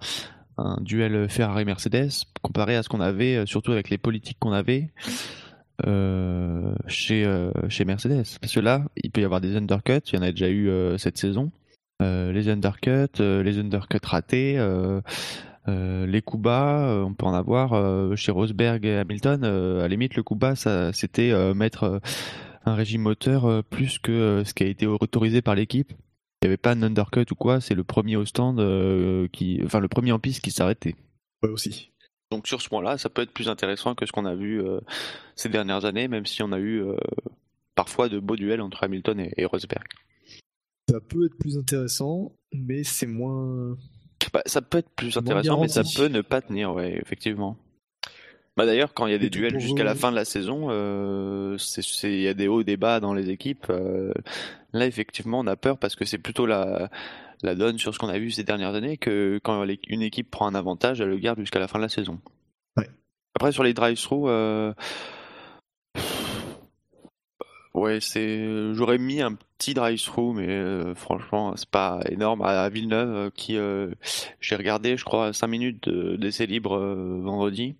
un duel Ferrari-Mercedes comparé à ce qu'on avait, euh, surtout avec les politiques qu'on avait euh, chez euh, chez Mercedes. Parce que là, il peut y avoir des undercuts, il y en a déjà eu cette saison. Les undercuts, les undercuts ratés. les coups bas, on peut en avoir chez Rosberg et Hamilton. à la limite, le coup bas, c'était mettre un régime moteur plus que ce qui a été autorisé par l'équipe. Il n'y avait pas un undercut ou quoi. C'est le premier au stand euh, qui, enfin le premier en piste qui s'arrêtait. Ouais, aussi. Donc sur ce point-là, ça peut être plus intéressant que ce qu'on a vu euh, ces dernières années, même si on a eu euh, parfois de beaux duels entre Hamilton et, et Rosberg. Ça peut être plus intéressant, mais c'est moins. Bah, ça peut être plus intéressant, mais ça peut ne pas tenir, ouais, effectivement. Bah d'ailleurs, quand il y a des duels jusqu'à la fin de la saison, euh, il y a des hauts et des bas dans les équipes. euh, là, effectivement, on a peur parce que c'est plutôt la, la donne sur ce qu'on a vu ces dernières années que quand une équipe prend un avantage, elle le garde jusqu'à la fin de la saison. Ouais. Après, sur les drive-through, euh, ouais, c'est, j'aurais mis un petit drive-through, mais euh, franchement, c'est pas énorme. À Villeneuve, qui, j'ai regardé, je crois, 5 minutes de- d'essai libre vendredi.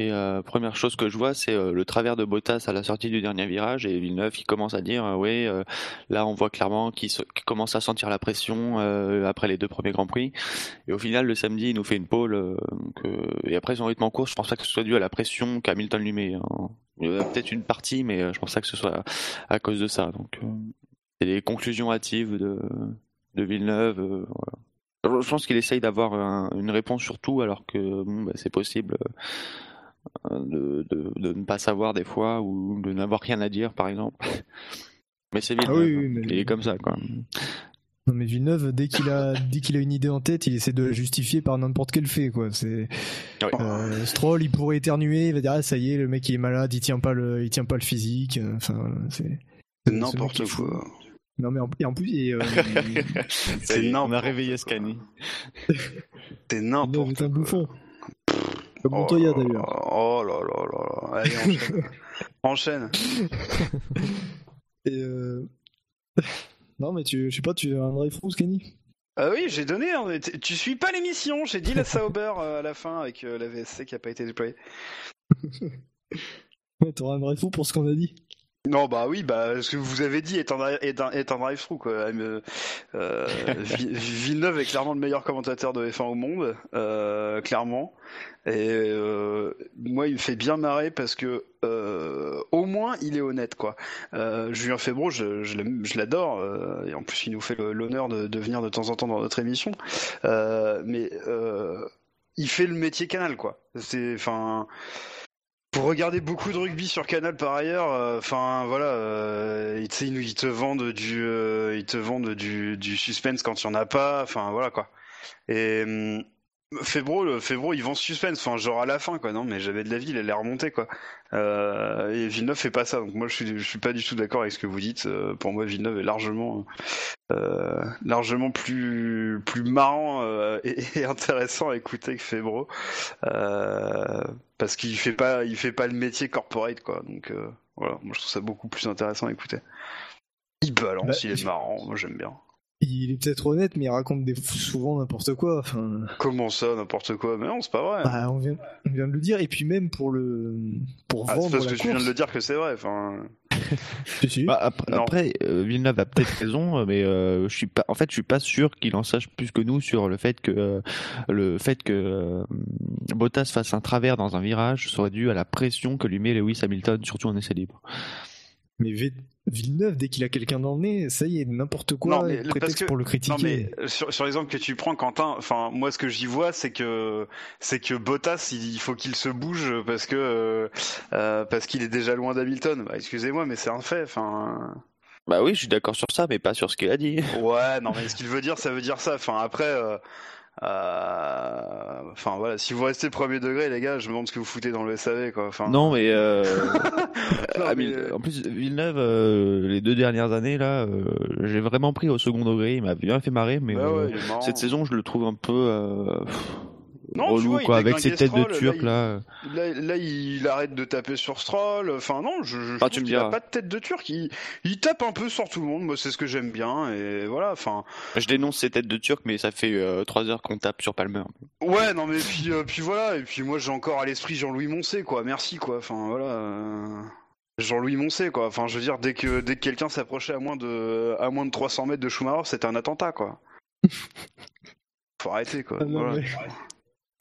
Et euh, première chose que je vois, c'est euh, le travers de Bottas à la sortie du dernier virage et Villeneuve qui commence à dire, euh, ouais, euh, là on voit clairement qu'il commence à sentir la pression après les deux premiers grands prix. Et au final, le samedi, il nous fait une pole. Et après son rythme en course, je pense pas que ce soit dû à la pression qu'Hamilton lui met. hein. Il y a peut-être une partie, mais je pense pas que ce soit à cause de ça. Donc, c'est les conclusions hâtives de, de Villeneuve. Je pense qu'il essaye d'avoir un- une réponse sur tout, alors que bah, c'est possible de, de, de ne pas savoir des fois ou de n'avoir rien à dire, par exemple. Mais c'est Ah Villeneuve, oui, oui, hein. mais- il est comme ça, quoi. Non mais Villeneuve, dès qu'il a, dès qu'il a une idée en tête, il essaie de la justifier par n'importe quel fait quoi. C'est Ouais. euh, Stroll, il pourrait éternuer, il va dire ah ça y est, le mec il est malade, il tient pas le, il tient pas le physique. Enfin c'est C'est ce n'importe qui quoi. Non mais en, et en plus, et, euh, C'est On a réveillé. Scani. C'est n'importe est un quoi. bouffon. Comme Oh Montoya là d'ailleurs. Oh là là là là. Allez, enchaîne. enchaîne. Et euh... non mais tu, je sais pas, tu as un drive through Scanny Ah oui, j'ai donné. hein, Tu suis pas l'émission. J'ai dit la Sauber euh, à la fin avec euh, la VSC qui a pas été déployée. Ouais, T'auras un vrai fou pour ce qu'on a dit. Non, bah oui, bah ce que vous avez dit est un, est un, est un drive-through quoi. Euh, euh, Vi- Villeneuve est clairement le meilleur commentateur de F1 au monde, euh, clairement. Et euh, moi, il me fait bien marrer parce que euh, au moins il est honnête quoi. Euh, Julien Febro, je, l'adore euh, et en plus il nous fait l'honneur de, de venir de temps en temps dans notre émission. Euh, mais euh, il fait le métier Canal quoi. C'est enfin. Pour regarder beaucoup de rugby sur Canal par ailleurs, euh, enfin voilà, euh, ils, te vendent du, euh, suspense quand il y en a pas, enfin voilà quoi. Et hum, Febro, le Febro, il vend suspense, enfin genre à la fin quoi, non mais j'avais de la vie, il allait remonter quoi. Euh, et Villeneuve fait pas ça, donc moi je suis, suis pas du tout d'accord avec ce que vous dites. Pour moi, Villeneuve est largement, largement plus, plus marrant et, et intéressant à écouter que Febro. Parce qu'il fait pas il fait pas le métier corporate quoi donc euh, voilà moi je trouve ça beaucoup plus intéressant à écouter il balance Bah, il est marrant moi j'aime bien Il est peut-être honnête, mais il raconte des... souvent n'importe quoi. Comment ça n'importe quoi? Mais non c'est pas vrai bah, on, vient... on vient de le dire. Et puis même pour le pour ah, c'est vendre parce la que tu viens course. de le dire que c'est vrai enfin. Bah, après, Non. après, euh, Villeneuve a peut-être raison, mais euh, je suis pas. En fait, je suis pas sûr qu'il en sache plus que nous sur le fait que euh, le fait que euh, Bottas fasse un travers dans un virage soit dû à la pression que lui met Lewis Hamilton, surtout en essai libre. Mais V- Villeneuve, dès qu'il a quelqu'un dans le nez, ça y est, n'importe quoi, Non, mais prétexte que- pour le critiquer. non mais euh, sur, sur l'exemple que tu prends Quentin enfin moi ce que j'y vois c'est que c'est que Bottas il, il faut qu'il se bouge parce que euh, euh, parce qu'il est déjà loin d'Hamilton bah, excusez-moi mais c'est un fait enfin Bah oui, je suis d'accord sur ça, mais pas sur ce qu'il a dit. Ouais, non, mais ce qu'il veut dire, ça veut dire ça. Enfin, après, euh, enfin voilà, si vous restez premier degré, les gars, je me demande ce que vous foutez dans le SAV, quoi. Enfin, Non, mais, euh, Non, mais, euh, en plus Villeneuve, euh, les deux dernières années là, euh, j'ai vraiment pris au second degré. Il m'a bien fait marrer, mais bah euh, ouais, cette saison, je le trouve un peu Non, tu relou vois, il quoi, avec ses têtes de turc là, là. Là, là, il arrête de taper sur Stroll. Enfin, non, je, je Ah, tu me qu'il a pas de tête de turc. Il, il tape un peu sur tout le monde. Moi, c'est ce que j'aime bien. Et voilà. Enfin, Je dénonce ces têtes de turc, mais ça fait euh, trois heures qu'on tape sur Palmer. ouais, non, mais puis, euh, puis voilà. Et puis moi, j'ai encore à l'esprit Jean-Louis Moncé, quoi. Merci, quoi. Enfin, voilà. euh, Jean-Louis Moncé, quoi. Enfin, je veux dire, dès que dès que quelqu'un s'approchait à moins de à moins de 300 mètres de Schumacher, c'était un attentat, quoi. Faut arrêter, quoi. Ah, non, Voilà. mais-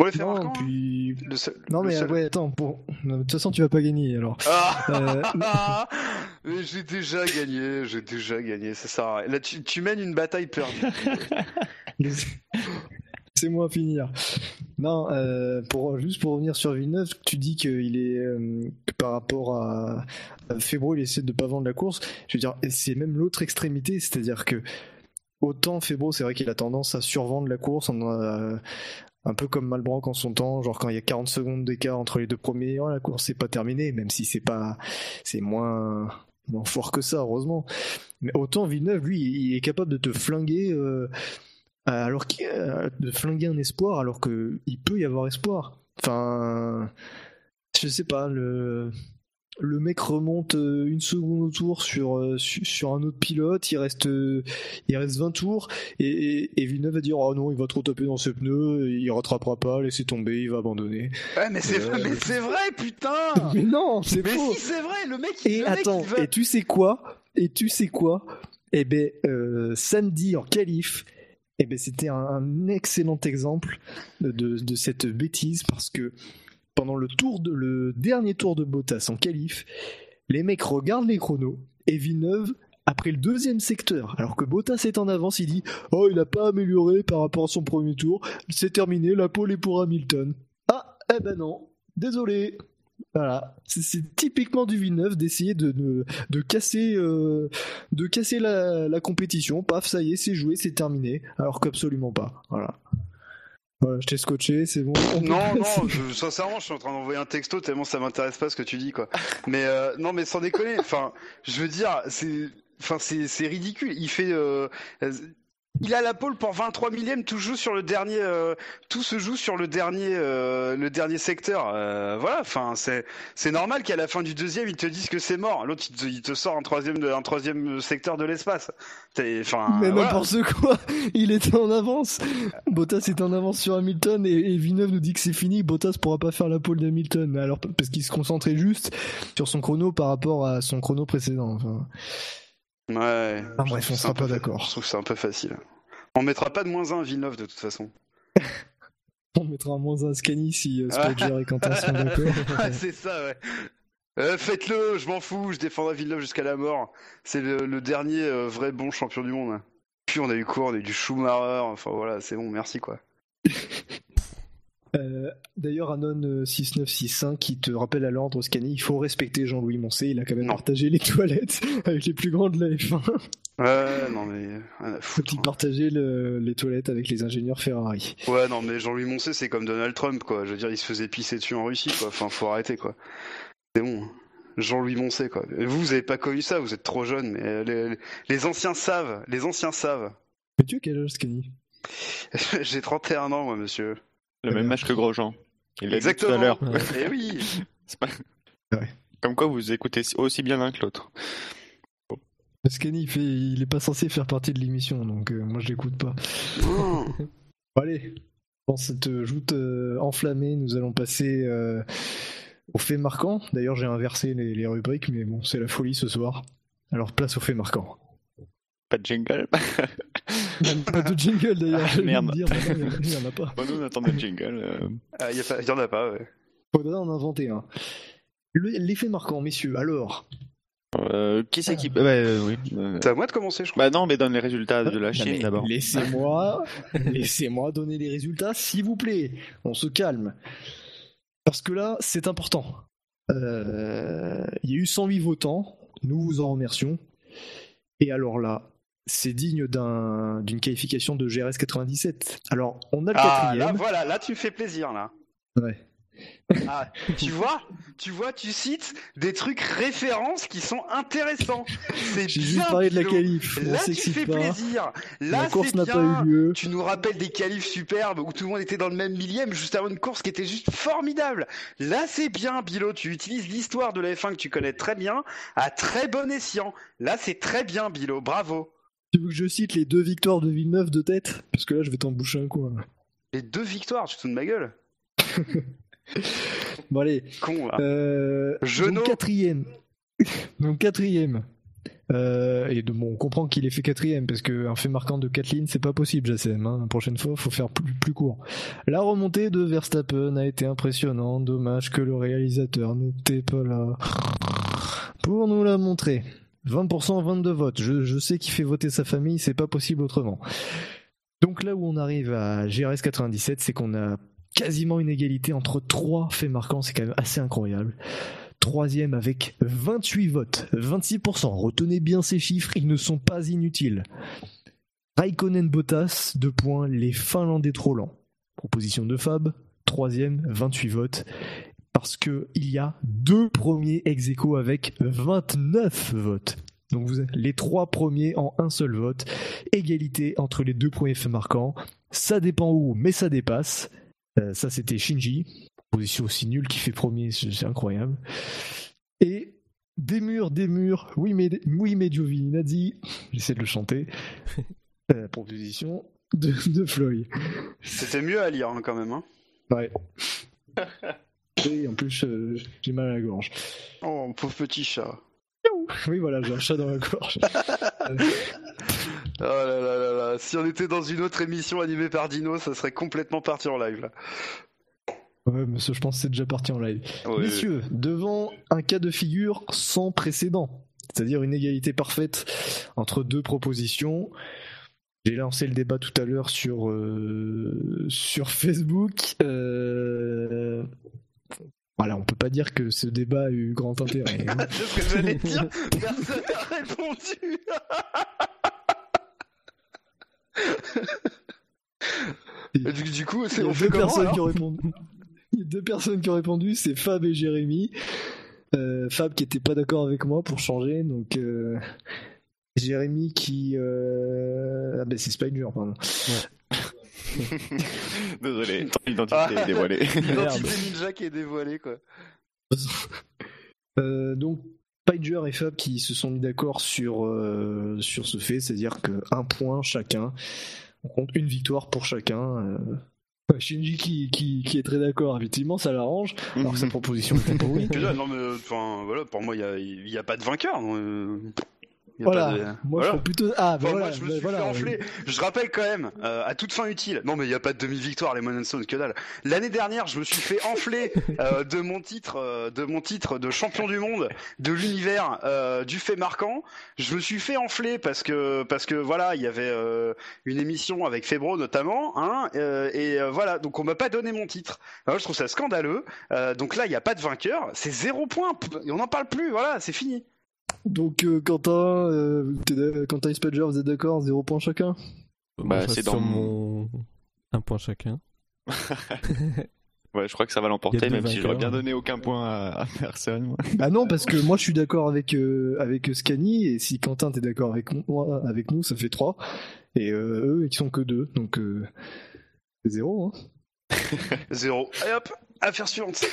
Faits Non, hein. puis... Seul- non mais seul- ouais, attends, pour... de toute façon, tu vas pas gagner alors. Euh, Ah Mais j'ai déjà gagné, j'ai déjà gagné, ça sert à rien. Là, tu, tu mènes une bataille perdue. Laissez-moi finir. Non, euh, pour, juste pour revenir sur Villeneuve, tu dis qu'il est euh, que par rapport à, à Febro, il essaie de pas vendre la course. Je veux dire, c'est même l'autre extrémité, c'est-à-dire que autant Febro, c'est vrai qu'il a tendance à survendre la course, on a, un peu comme Malbranck en son temps, genre quand il y a 40 secondes d'écart entre les deux premiers, oh, la course c'est pas terminée, même si c'est pas, c'est moins, moins fort que ça, heureusement. Mais autant Villeneuve, lui, il est capable de te flinguer. euh, alors qu'il- euh, de flinguer un espoir alors que il peut y avoir espoir. Enfin, je sais pas, le le mec remonte euh, une seconde au tour sur, euh, su- sur un autre pilote, il reste, euh, il reste 20 tours, et, et, et Villeneuve va dire Oh non, il va trop taper dans ses pneus, il rattrapera pas, laissez tomber, il va abandonner. Ouais, mais c'est Euh, vrai, vrai, putain Mais non, c'est Mais faux. si, c'est vrai, le mec, Et le mec, attends, il va- et tu sais quoi? Et tu sais quoi? Eh ben, euh, samedi en qualif, eh ben, c'était un, un excellent exemple de, de cette bêtise parce que pendant le dernier tour de Bottas en qualif, les mecs regardent les chronos et Villeneuve après le deuxième secteur, alors que Bottas est en avance, il dit Oh, il n'a pas amélioré par rapport à son premier tour, c'est terminé, la pole est pour Hamilton. Ah, eh ben non, désolé. Voilà, c'est- typiquement du Villeneuve d'essayer euh, de casser la, la compétition. Paf, ça y est, c'est joué, c'est terminé. Alors qu'absolument pas. Voilà. Voilà, je t'ai scotché, c'est bon. Non, non, je- sincèrement, je suis en train d'envoyer un texto tellement ça m'intéresse pas ce que tu dis, quoi. Mais euh, non, mais sans déconner, enfin, je veux dire, c'est, enfin, c'est, c'est ridicule. Il fait, euh, Il a la pole pour 23 millième, tout joue sur le dernier, euh, tout se joue sur le dernier, euh, le dernier secteur. Euh, voilà, enfin c'est c'est normal qu'à la fin du deuxième ils te disent que c'est mort. L'autre il te, il te sort un troisième, de- un troisième secteur de l'espace. Enfin Mais voilà. n'importe quoi, il était en avance. Bottas est en avance sur Hamilton et, et Villeneuve nous dit que c'est fini. Bottas pourra pas faire la pole d'Hamilton. Alors parce qu'il se concentrait juste sur son chrono par rapport à son chrono précédent. Enfin, Ouais. Ah, je bref, on sera pas d'accord. Je trouve ça un peu facile. On mettra pas de moins 1 à Villeneuve de toute façon. on mettra un moins un Scani si euh, et Quentin sont d'accord. C'est ça, ouais. Euh, Faites-le, je m'en fous, je défendrai Villeneuve jusqu'à la mort. C'est le, le dernier euh, vrai bon champion du monde. Puis on a eu quoi? On a eu du Schumacher, enfin voilà, c'est bon, merci quoi. Euh, D'ailleurs, Anon6965 qui te rappelle à l'ordre, Scani, il faut respecter Jean-Louis Moncé. Il a quand même Non. partagé les toilettes avec les plus grands de la F1. Ouais, non mais. rien à Faut foutre, qu'il hein. partageait le- les toilettes avec les ingénieurs Ferrari. Ouais, non mais Jean-Louis Moncé, c'est comme Donald Trump quoi. Je veux dire, il se faisait pisser dessus en Russie quoi. Enfin, faut arrêter quoi. C'est bon. Jean-Louis Moncé quoi. Et vous, vous avez pas connu ça, vous êtes trop jeune, mais euh, les, les anciens savent. Les anciens savent. Mais tu as quel âge, Scani J'ai 31 ans, moi, monsieur. Le même âge que Grosjean. Il l'a dit tout Exactement. à l'heure. Eh oui. C'est pas- Ouais. Comme quoi vous écoutez aussi bien l'un que l'autre. Il, fait, il est pas censé faire partie de l'émission, donc euh, moi je l'écoute pas. Oh. Bon, allez, dans cette joute euh, enflammée, nous allons passer euh, aux faits marquants. D'ailleurs, j'ai inversé les, les rubriques, mais bon, c'est la folie ce soir. Alors, place aux faits marquants. Pas de jingle Même pas de jingle d'ailleurs, Ah, merde. dire, mais non, il y en a pas. Bon, nous on attendait le jingle. euh. Ah, y, a pas- y en a pas, ouais. Faudrait en inventer un. Le- les faits marquants, messieurs, alors. Euh, qui c'est qui. Bah, euh, oui. euh, C'est à moi de commencer, je crois. Bah non, mais donne les résultats de la Chine d'abord. Laissez-moi, laissez-moi donner les résultats, s'il vous plaît. On se calme. Parce que là, c'est important. Euh, Il y a eu 108 votants. Nous vous en remercions. Et alors là, c'est digne d'un- d'une qualification de GRS 97. Alors, on a le Ah, quatrième. là, voilà, là, tu me fais plaisir, là. Ouais. Ah, tu vois, tu vois, tu cites des trucs références qui sont intéressants. C'est J'ai bien. juste parlé de la qualif. On Là, tu fais pas. plaisir. Là, La course c'est n'a bien. pas eu lieu. Tu nous rappelles des qualifs superbes où tout le monde était dans le même millième juste avant une course qui était juste formidable. Là, c'est bien, Bilo. Tu utilises l'histoire de la F1 que tu connais très bien à très bon escient. Là, c'est très bien, Bilo. Bravo. Tu veux que je cite les deux victoires de Villeneuve de tête? Parce que là, je vais t'en boucher un coin. Les deux victoires, tu te fous de ma gueule? Bon, allez. Con. Euh, Genaud. donc quatrième. donc quatrième. Euh, et de, bon, on comprend qu'il ait fait quatrième parce qu'un fait marquant de 4 lignes, c'est pas possible, Jassem. Hein. La prochaine fois, faut faire plus, plus court. La remontée de Verstappen a été impressionnante. Dommage que le réalisateur n'était pas là pour nous la montrer. 20%, 22 votes. Je, sais qu'il fait voter sa famille, c'est pas possible autrement. Donc là où on arrive à GRS 97, c'est qu'on a quasiment une égalité entre trois faits marquants, c'est quand même assez incroyable. Troisième avec 28 votes, 26%. Retenez bien ces chiffres, ils ne sont pas inutiles. Raikkonen Bottas, 2 points, les Finlandais trop lents. Proposition de Fab, troisième, 28 votes. Parce que il y a deux premiers ex aequo avec 29 votes. Donc vous avez les trois premiers en un seul vote. Égalité entre les deux premiers faits marquants. Ça dépend où, mais ça dépasse. Euh, ça, c'était Shinji. Position aussi nulle qui fait premier, c'est incroyable. Et des murs, des murs. Oui, mais, oui, mais Giovinazzi. J'essaie de le chanter. Euh, proposition de, de Floyd. C'était mieux à lire, hein, quand même. Hein. Ouais. Et en plus, euh, j'ai mal à la gorge. Oh, pauvre petit chat. Oui, voilà, j'ai un chat dans la gorge. Oh là là là là. Si on était dans une autre émission animée par Dino, ça serait complètement parti en live, là. Ouais, mais ça, je pense que c'est déjà parti en live. Ouais. Messieurs, devant un cas de figure sans précédent, c'est-à-dire une égalité parfaite entre deux propositions. J'ai lancé le débat tout à l'heure sur, euh, sur Facebook. Euh, Voilà, on peut pas dire que ce débat a eu grand intérêt. hein. C'est ce que j'allais dire. Personne n'a répondu. Et du, du coup, Il c'est on fait deux comment personnes qui ont répondu. Il y a deux personnes qui ont répondu, c'est Fab et Jérémy. Euh, Fab qui était pas d'accord avec moi pour changer, donc euh, Jérémy qui. euh, Ah ben c'est Spider, pardon. Désolé, ton identité est dévoilée. L'identité ninja qui est dévoilée, quoi. Euh, donc, Spider et Fab qui se sont mis d'accord sur, euh, sur ce fait, c'est-à-dire que un point chacun. On compte une victoire pour chacun. euh. Shinji qui, qui, qui est très d'accord, effectivement, ça l'arrange, alors que sa proposition était non, mais enfin, voilà, pour moi, il n'y a, y a pas de vainqueur. Voilà, de- moi voilà. je plutôt. Ah, ben Enfin, voilà, moi, je me ben suis voilà, fait enfler. Je rappelle quand même, euh, à toute fin utile. Non, mais il n'y a pas de demi-victoire, les Moon Stone, que dalle. L'année dernière, je me suis fait enfler euh, de mon titre, euh, de mon titre de champion du monde, de l'univers, euh, du fait marquant. Je me suis fait enfler parce que, parce que voilà, il y avait euh, une émission avec Febro notamment, hein, euh, et euh, voilà. Donc on m'a pas donné mon titre. Alors, je trouve ça scandaleux. Euh, donc là, il n'y a pas de vainqueur. C'est zéro point. Et on n'en parle plus. Voilà, c'est fini. Donc, euh, Quentin, euh, Quentin et Spider, vous êtes d'accord Zéro point chacun? Bah, je c'est dans mon- un point chacun. Ouais, je crois que ça va l'emporter, même si j'aurais vainqueurs. bien donné aucun point à, à personne. moi. Ah non, parce que moi je suis d'accord avec, euh, avec Scani, et si Quentin t'es d'accord avec moi, avec nous, ça fait 3. Et euh, eux, ils sont que 2, donc euh, c'est zéro. Hein. Zéro. Et hop, affaire suivante.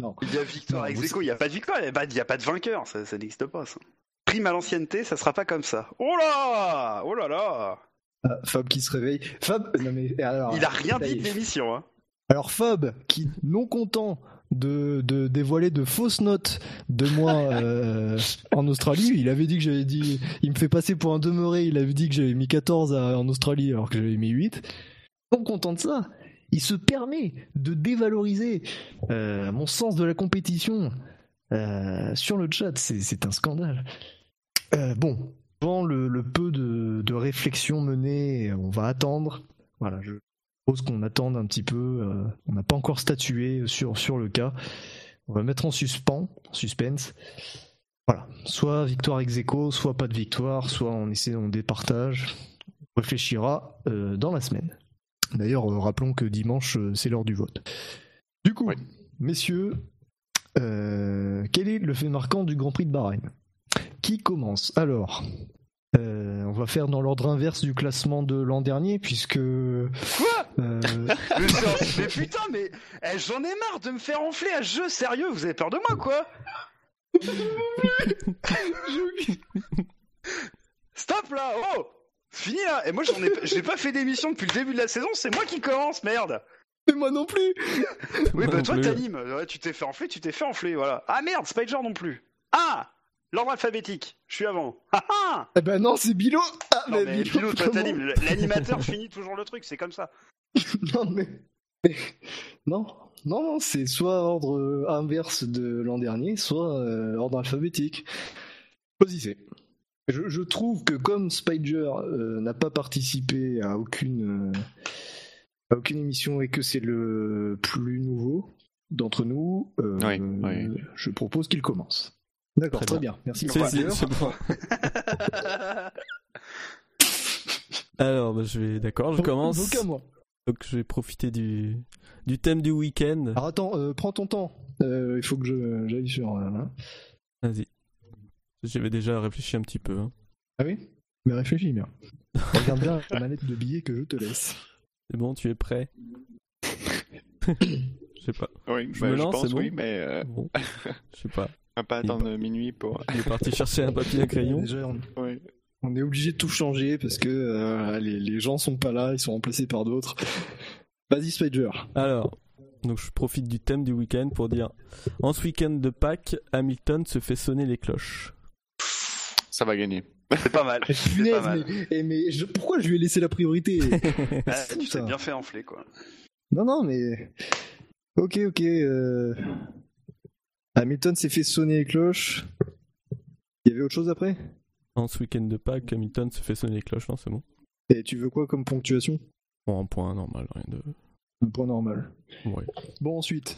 Non. Il y a victoire Non, ex aequo, il n'y a pas de victoire, il n'y a, pas- a de vainqueur, ça, ça n'existe pas ça. Prime à l'ancienneté, ça sera pas comme ça. Oh là Oh là là Ah, Fab qui se réveille. Fab, non mais alors. Il a rien dit de l'émission, hein. Alors Fab, qui non content de, de dévoiler de fausses notes de moi euh, en Australie, il avait dit que j'avais dit, il me fait passer pour un demeuré, il avait dit que j'avais mis 14 à- en Australie alors que j'avais mis 8. Non content de ça, il se permet de dévaloriser euh, mon sens de la compétition euh, sur le chat, c'est un scandale. Euh, bon, devant le, peu de, réflexion menée, on va attendre. Voilà, je propose qu'on attende un petit peu. on n'a pas encore statué sur, sur le cas. On va mettre en suspens, en suspense. Voilà, soit victoire ex aequo, soit pas de victoire, soit on essaie, on départage. On réfléchira dans la semaine. D'ailleurs, euh, rappelons que dimanche, euh, c'est l'heure du vote. Du coup, Oui. messieurs, euh, quel est le fait marquant du Grand Prix de Bahreïn? Qui commence? Alors, euh, on va faire dans l'ordre inverse du classement de l'an dernier, puisque. euh, Mais, putain, mais eh, j'en ai marre de me faire enfler à ce jeu, sérieux, vous avez peur de moi, quoi? Stop là, oh Fini là Et moi, j'en ai, j'ai pas fait d'émission depuis le début de la saison, c'est moi qui commence, merde Mais moi non plus Oui, bah toi plus. t'animes, ouais, tu t'es fait enfler, tu t'es fait enfler, voilà. Ah merde, Spider non plus. Ah L'ordre alphabétique, je suis avant. Ah ah Eh ben non, c'est Bilo ah, Non mais Bilo, toi t'animes, l'animateur finit toujours le truc, c'est comme ça. Non, mais. mais- Non, non, non, c'est soit ordre inverse de l'an dernier, soit euh, ordre alphabétique. Choisissez. Je, je trouve que comme Spider euh, n'a pas participé à aucune, euh, à aucune émission et que c'est le plus nouveau d'entre nous, euh, Oui, oui. je propose qu'il commence. D'accord, Très très bien. Merci. C'est bon. Alors, bah, je vais, d'accord, je commence. donc à moi. Donc, je vais profiter du, du thème du week-end. Alors attends, euh, prends ton temps. Euh, il faut que je- j'aille sur. euh, là. Vas-y. J'avais déjà réfléchi un petit peu. hein. Ah oui? Mais réfléchis bien. Regarde bien la manette de billets que je te laisse. C'est bon, tu es prêt? Je sais pas. Oui, Je bah, me je lance, pense c'est bon? oui, mais euh, Bon, je sais pas. on va pas Il- attendre minuit pour. Il est parti chercher un papier à crayon. Déjà, on, Oui. on est obligé de tout changer parce que euh, les, les gens sont pas là, ils sont remplacés par d'autres. Vas-y, Spider. Alors, donc je profite du thème du week-end pour dire en ce week-end de Pâques, Hamilton se fait sonner les cloches. Ça va gagner. C'est pas mal. C'est pas Punaise, mal. mais, eh, mais je- pourquoi je lui ai laissé la priorité Ah, tu t'es bien fait enfler quoi. Non, non, mais. Ok, ok. euh, Hamilton s'est fait sonner les cloches. Il y avait autre chose après? En ce week-end de Pâques, Hamilton se fait sonner les cloches, non, c'est bon. Et tu veux quoi comme ponctuation? Bon, un point normal, rien de. Un point normal. Ouais. Bon, ensuite.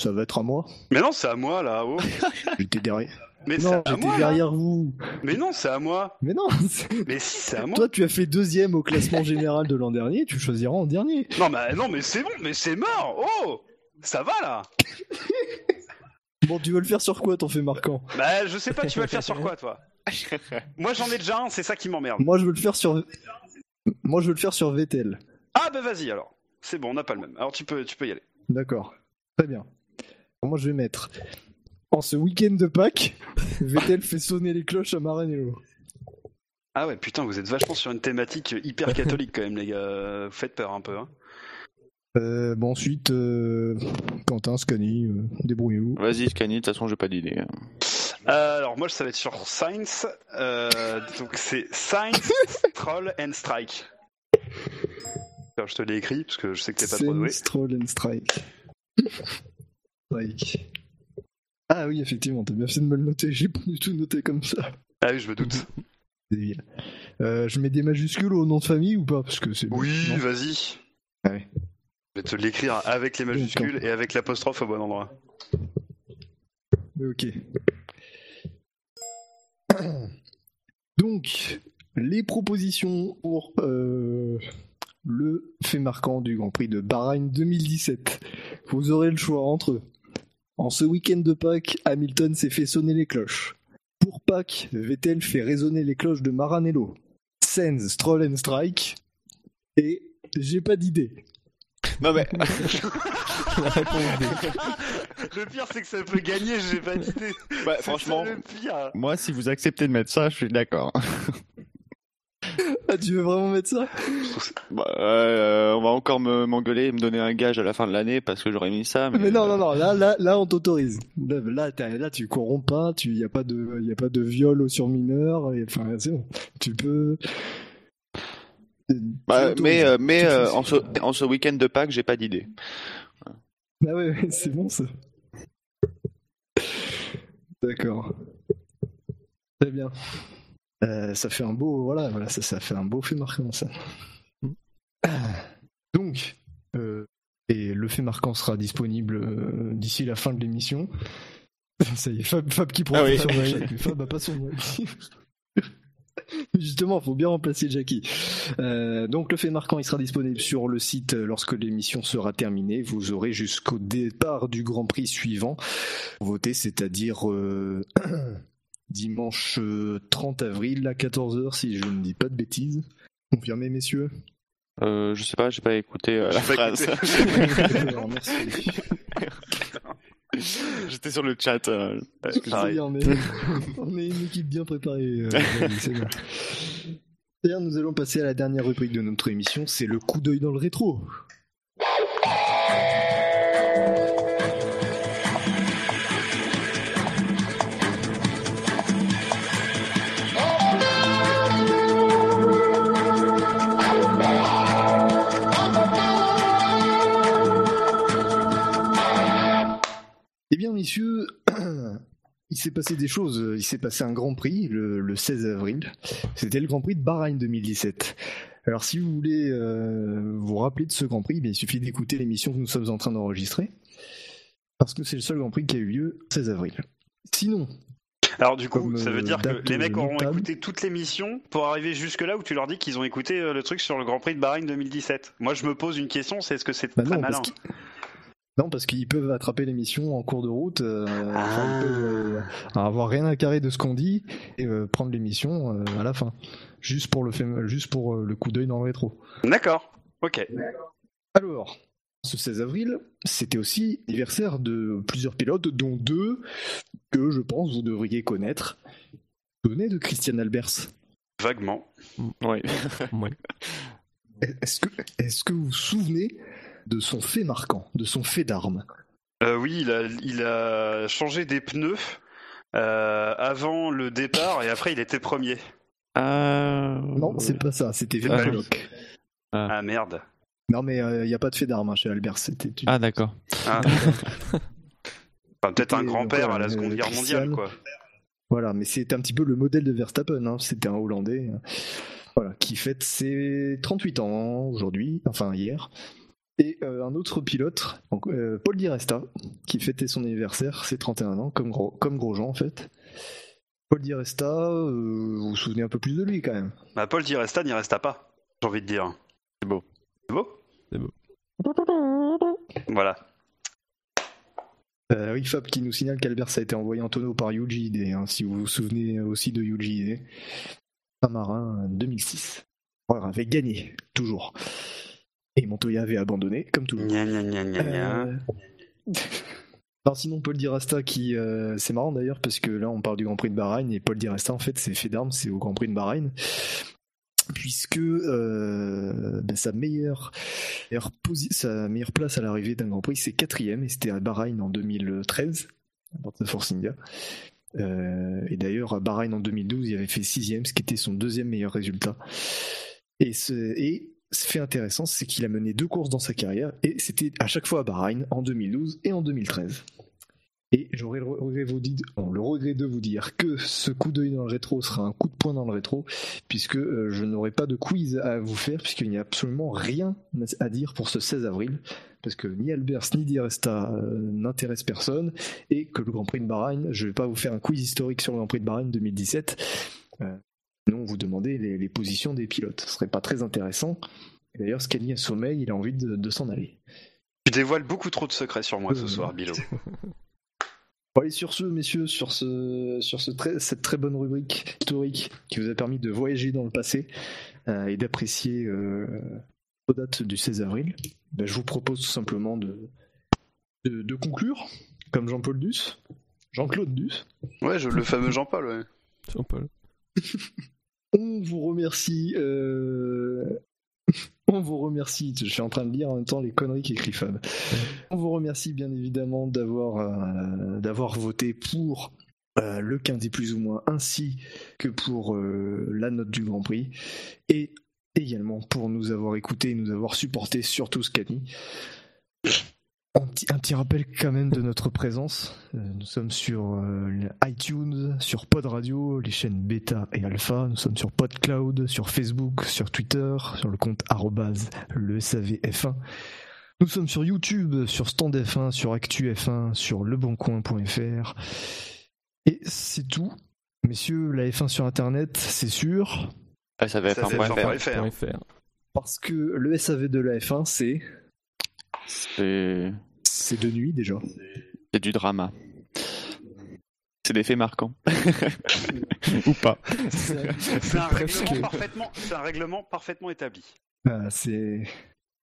Ça va être à moi. Mais non, c'est à moi là, oh. J'étais derrière. Mais c'est Non, à j'étais là. derrière vous. Mais non, c'est à moi. Mais non, c'est- Mais si, c'est à moi. toi tu as fait deuxième au classement général de l'an dernier, tu choisiras en dernier. Non, mais non, mais c'est bon, mais c'est mort. Oh, ça va là. Bon, tu veux le faire sur quoi ton fait marquant? Bah, je sais pas, tu vas le faire sur quoi, toi? Moi j'en ai déjà un, c'est ça qui m'emmerde. Moi, je veux le faire sur. Moi, je veux le faire sur Vettel. Ah bah vas-y alors. C'est bon, on n'a pas le même. Alors tu peux, tu peux y aller. D'accord. Très bien. Moi, je vais mettre. En ce week-end de Pâques, Vettel fait sonner les cloches à Maranello. Ah ouais, putain, vous êtes vachement sur une thématique hyper catholique quand même, les gars. Vous faites peur un peu. Hein. Euh, bon, ensuite, euh, Quentin, Scani, euh, débrouillez-vous. Vas-y, Scani, de toute façon, j'ai pas d'idée. Euh, alors moi, ça va être sur Science. Euh, donc c'est Science, Troll and Strike. Alors, je te l'ai écrit parce que je sais que t'es pas trop doué. Stroll and Strike. Strike. Ah oui, effectivement, t'as bien fait de me le noter. J'ai pas du tout noté comme ça. Ah oui, je me doute. Euh, je mets des majuscules au nom de famille ou pas? Parce que c'est. Oui, vas-y. Ah ouais. Je vais te l'écrire avec les majuscules et avec l'apostrophe au bon endroit. Ok. Donc, les propositions pour euh, le fait marquant du Grand Prix de Bahreïn 2017. Vous aurez le choix entre eux. En ce week-end de Pâques, Hamilton s'est fait sonner les cloches. Pour Pâques, Vettel fait résonner les cloches de Maranello. Sens, Stroll and Strike. Et j'ai pas d'idée. Non, mais La réponse D. Le pire, c'est que ça peut gagner, j'ai pas d'idée. bah, franchement, ça le pire. Moi, si vous acceptez de mettre ça, je suis d'accord. Ah, tu veux vraiment mettre ça? Bah, euh, on va encore me- m'engueuler et me donner un gage à la fin de l'année parce que j'aurais mis ça. Mais, Mais non, non, non, là, là, là on t'autorise. Là, là, là, tu corromps pas, il n'y a, pas de- y a pas de viol sur mineur, et- enfin, c'est bon. Tu peux. Bah, mais euh, mais euh, en ce, en ce week-end de Pâques, j'ai pas d'idée. Ah ouais, ouais, c'est bon ça. D'accord. Très bien. Euh, ça fait un beau, voilà, voilà, ça, ça fait un beau fait marquant ça. Donc, euh, et le fait marquant sera disponible euh, d'ici la fin de l'émission. Ça y est, Fab, Fab qui prend Ah oui. chat. Fab a pas son. Justement, il faut bien remplacer Jackie. Euh, donc le fait marquant, il sera disponible sur le site lorsque l'émission sera terminée. Vous aurez jusqu'au départ du Grand Prix suivant pour voter, c'est-à-dire euh, dimanche euh, 30 avril à 14h, si je ne dis pas de bêtises. Confirmé, messieurs Euh, je sais pas, j'ai pas écouté euh, la phrase. Alors, merci. J'étais sur le chat. euh, bien, mais on est une équipe bien préparée. euh. D'ailleurs, nous allons passer à la dernière rubrique de notre émission, c'est le coup d'œil dans le rétro. Messieurs, il s'est passé des choses. Il s'est passé un Grand Prix le, le 16 avril. C'était le Grand Prix de Bahreïn 2017. Alors, si vous voulez euh, vous rappeler de ce Grand Prix, bien, il suffit d'écouter l'émission que nous sommes en train d'enregistrer. Parce que c'est le seul Grand Prix qui a eu lieu le 16 avril. Sinon, Alors du coup, ça veut euh, dire que les mecs auront notable. écouté toute l'émission pour arriver jusque là où tu leur dis qu'ils ont écouté euh, le truc sur le Grand Prix de Bahreïn 2017. Moi, je me pose une question, c'est est-ce que c'est Bah très non, malin non, parce qu'ils peuvent attraper l'émission en cours de route, euh, enfin, ils peuvent euh, avoir rien à carrer de ce qu'on dit et euh, prendre l'émission euh, à la fin, juste pour le fait, juste pour euh, le coup d'œil dans le rétro. D'accord. Ok. Alors, ce 16 avril, c'était aussi l'anniversaire de plusieurs pilotes, dont deux que je pense vous devriez connaître. Vous venez de Christian Albers. Vaguement. Oui. Ouais. Est-ce que, est-ce que vous vous souvenez de son fait marquant, de son fait d'armes Euh, oui, il a, il a changé des pneus euh, avant le départ et après il était premier. Euh... Non, c'est pas ça, c'était Ah, Vermaloc. Ah merde. Non, mais il n'y a pas de fait d'armes hein, chez Albert. C'était Ah, d'accord. Ah. Enfin, peut-être un grand-père voilà, à la Seconde euh, Guerre mondiale, Christian. quoi. Voilà, mais c'est un petit peu le modèle de Verstappen. hein. C'était un Hollandais, hein. voilà, qui fête ses 38 ans aujourd'hui, enfin hier. Et euh, un autre pilote, donc, euh, Paul Di Resta, qui fêtait son anniversaire, ses 31 ans, comme, Gros- comme Grosjean en fait. Paul Di Resta, euh, vous vous souvenez un peu plus de lui quand même. Bah, Paul n'y resta, n'y resta pas. J'ai envie de dire. C'est beau. C'est beau? C'est beau. Voilà. Euh, oui, Fab qui nous signale qu'Albert a été envoyé en tonneau par Yuji Ide, hein, si vous vous souvenez aussi de Yuji Ide. Un marin 2006. Alors, avait gagné, toujours. Et Montoya avait abandonné, comme gna, gna, gna. Euh, Alors sinon Paul Di Resta qui euh, c'est marrant d'ailleurs parce que là on parle du Grand Prix de Bahreïn et Paul Di Resta en fait c'est fait d'armes c'est au Grand Prix de Bahreïn puisque euh, ben, sa meilleure, meilleure posi- sa meilleure place à l'arrivée d'un Grand Prix c'est quatrième et c'était à Bahreïn en 2013 à bord de Force India. Euh, et d'ailleurs à Bahreïn en 2012 il avait fait sixième ce qui était son deuxième meilleur résultat et, ce, et fait intéressant, c'est qu'il a mené deux courses dans sa carrière, et c'était à chaque fois à Bahreïn, en 2012 et en 2013. Et j'aurais le regret, le regret de vous dire que ce coup d'œil dans le rétro sera un coup de poing dans le rétro, puisque euh, je n'aurai pas de quiz à vous faire, puisqu'il n'y a absolument rien à dire pour ce 16 avril, parce que ni Albers ni Di Resta euh, n'intéressent personne, et que le Grand Prix de Bahreïn, je ne vais pas vous faire un quiz historique sur le Grand Prix de Bahreïn 2017, sinon vous demandez les, les positions des pilotes, ce serait pas très intéressant. D'ailleurs, Scani a sommeil, il a envie de, de s'en aller. Tu dévoiles beaucoup trop de secrets sur moi ce Euh, soir, Bilo. Bon, allez, sur ce, messieurs, sur, ce, sur ce très- cette très bonne rubrique historique qui vous a permis de voyager dans le passé euh, et d'apprécier euh, aux dates du 16 avril, ben, je vous propose tout simplement de, de, de conclure, comme Jean-Paul Duss, Jean-Claude Duss. Ouais, je, le fameux Jean-Paul, ouais. Jean-Paul. On vous remercie. euh, On vous remercie. Je suis en train de lire en même temps les conneries qu'écrit Fab. On vous remercie bien évidemment d'avoir euh, d'avoir voté pour euh, le quintet plus ou moins ainsi que pour euh, la note du Grand Prix et également pour nous avoir écoutés et nous avoir supportés surtout Scani. Un petit, un petit rappel quand même de notre présence. Euh, Nous sommes sur euh, iTunes, sur Pod Radio, les chaînes Beta et Alpha. Nous sommes sur PodCloud, sur Facebook, sur Twitter, sur le compte arrobase le SAVF1. Nous sommes sur YouTube, sur Stand F1, sur Actu F1, sur leboncoin.fr. Et c'est tout. Messieurs, la F1 sur Internet, c'est sûr. Ah, ça va être Ça un fait point fort, faire. point FR. Point FR. Parce que le SAV de la F1, c'est. C'est C'est de nuit déjà. c'est du drama. C'est des faits marquants. Ou pas. C'est un, presque- règlement parfaitement- c'est un règlement parfaitement établi. Ah, c'est,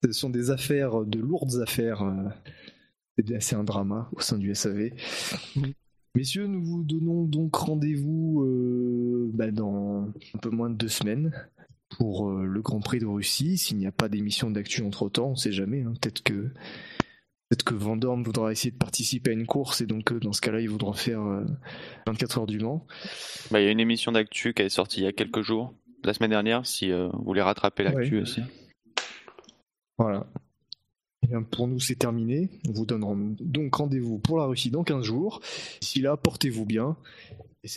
ce sont des affaires, de lourdes affaires. euh, C'est c'est un drama au sein du SAV. Messieurs, nous vous donnons donc rendez-vous euh, bah, dans un peu moins de deux semaines pour euh, le Grand Prix de Russie. S'il n'y a pas d'émission d'actu entre temps, on sait jamais. hein. Peut-être que peut-être que Van Dorn voudra essayer de participer à une course et donc euh, dans ce cas-là, il voudra faire euh, 24 heures du Mans. Bah, il y a une émission d'actu qui est sortie il y a quelques jours, la semaine dernière, si euh, vous voulez rattraper l'actu Ouais. aussi. Voilà. Eh bien, pour nous, c'est terminé. On vous donne donc rendez-vous pour la Russie dans 15 jours. D'ici là, portez-vous bien. Et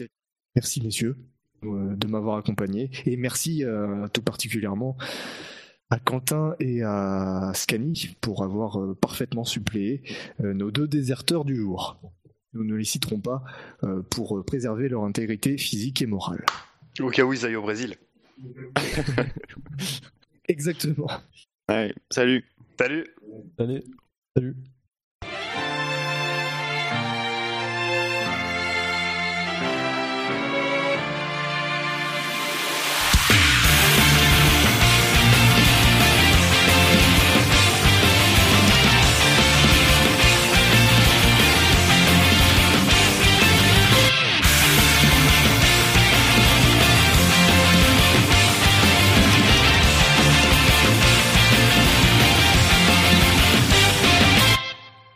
merci, messieurs, euh, de m'avoir accompagné. Et merci euh, tout particulièrement à Quentin et à Scani pour avoir euh, parfaitement suppléé euh, nos deux déserteurs du jour. Nous ne les citerons pas euh, pour euh, préserver leur intégrité physique et morale. Au cas où ils aillent au Brésil. Exactement. Ouais, salut Salut Allez. Salut.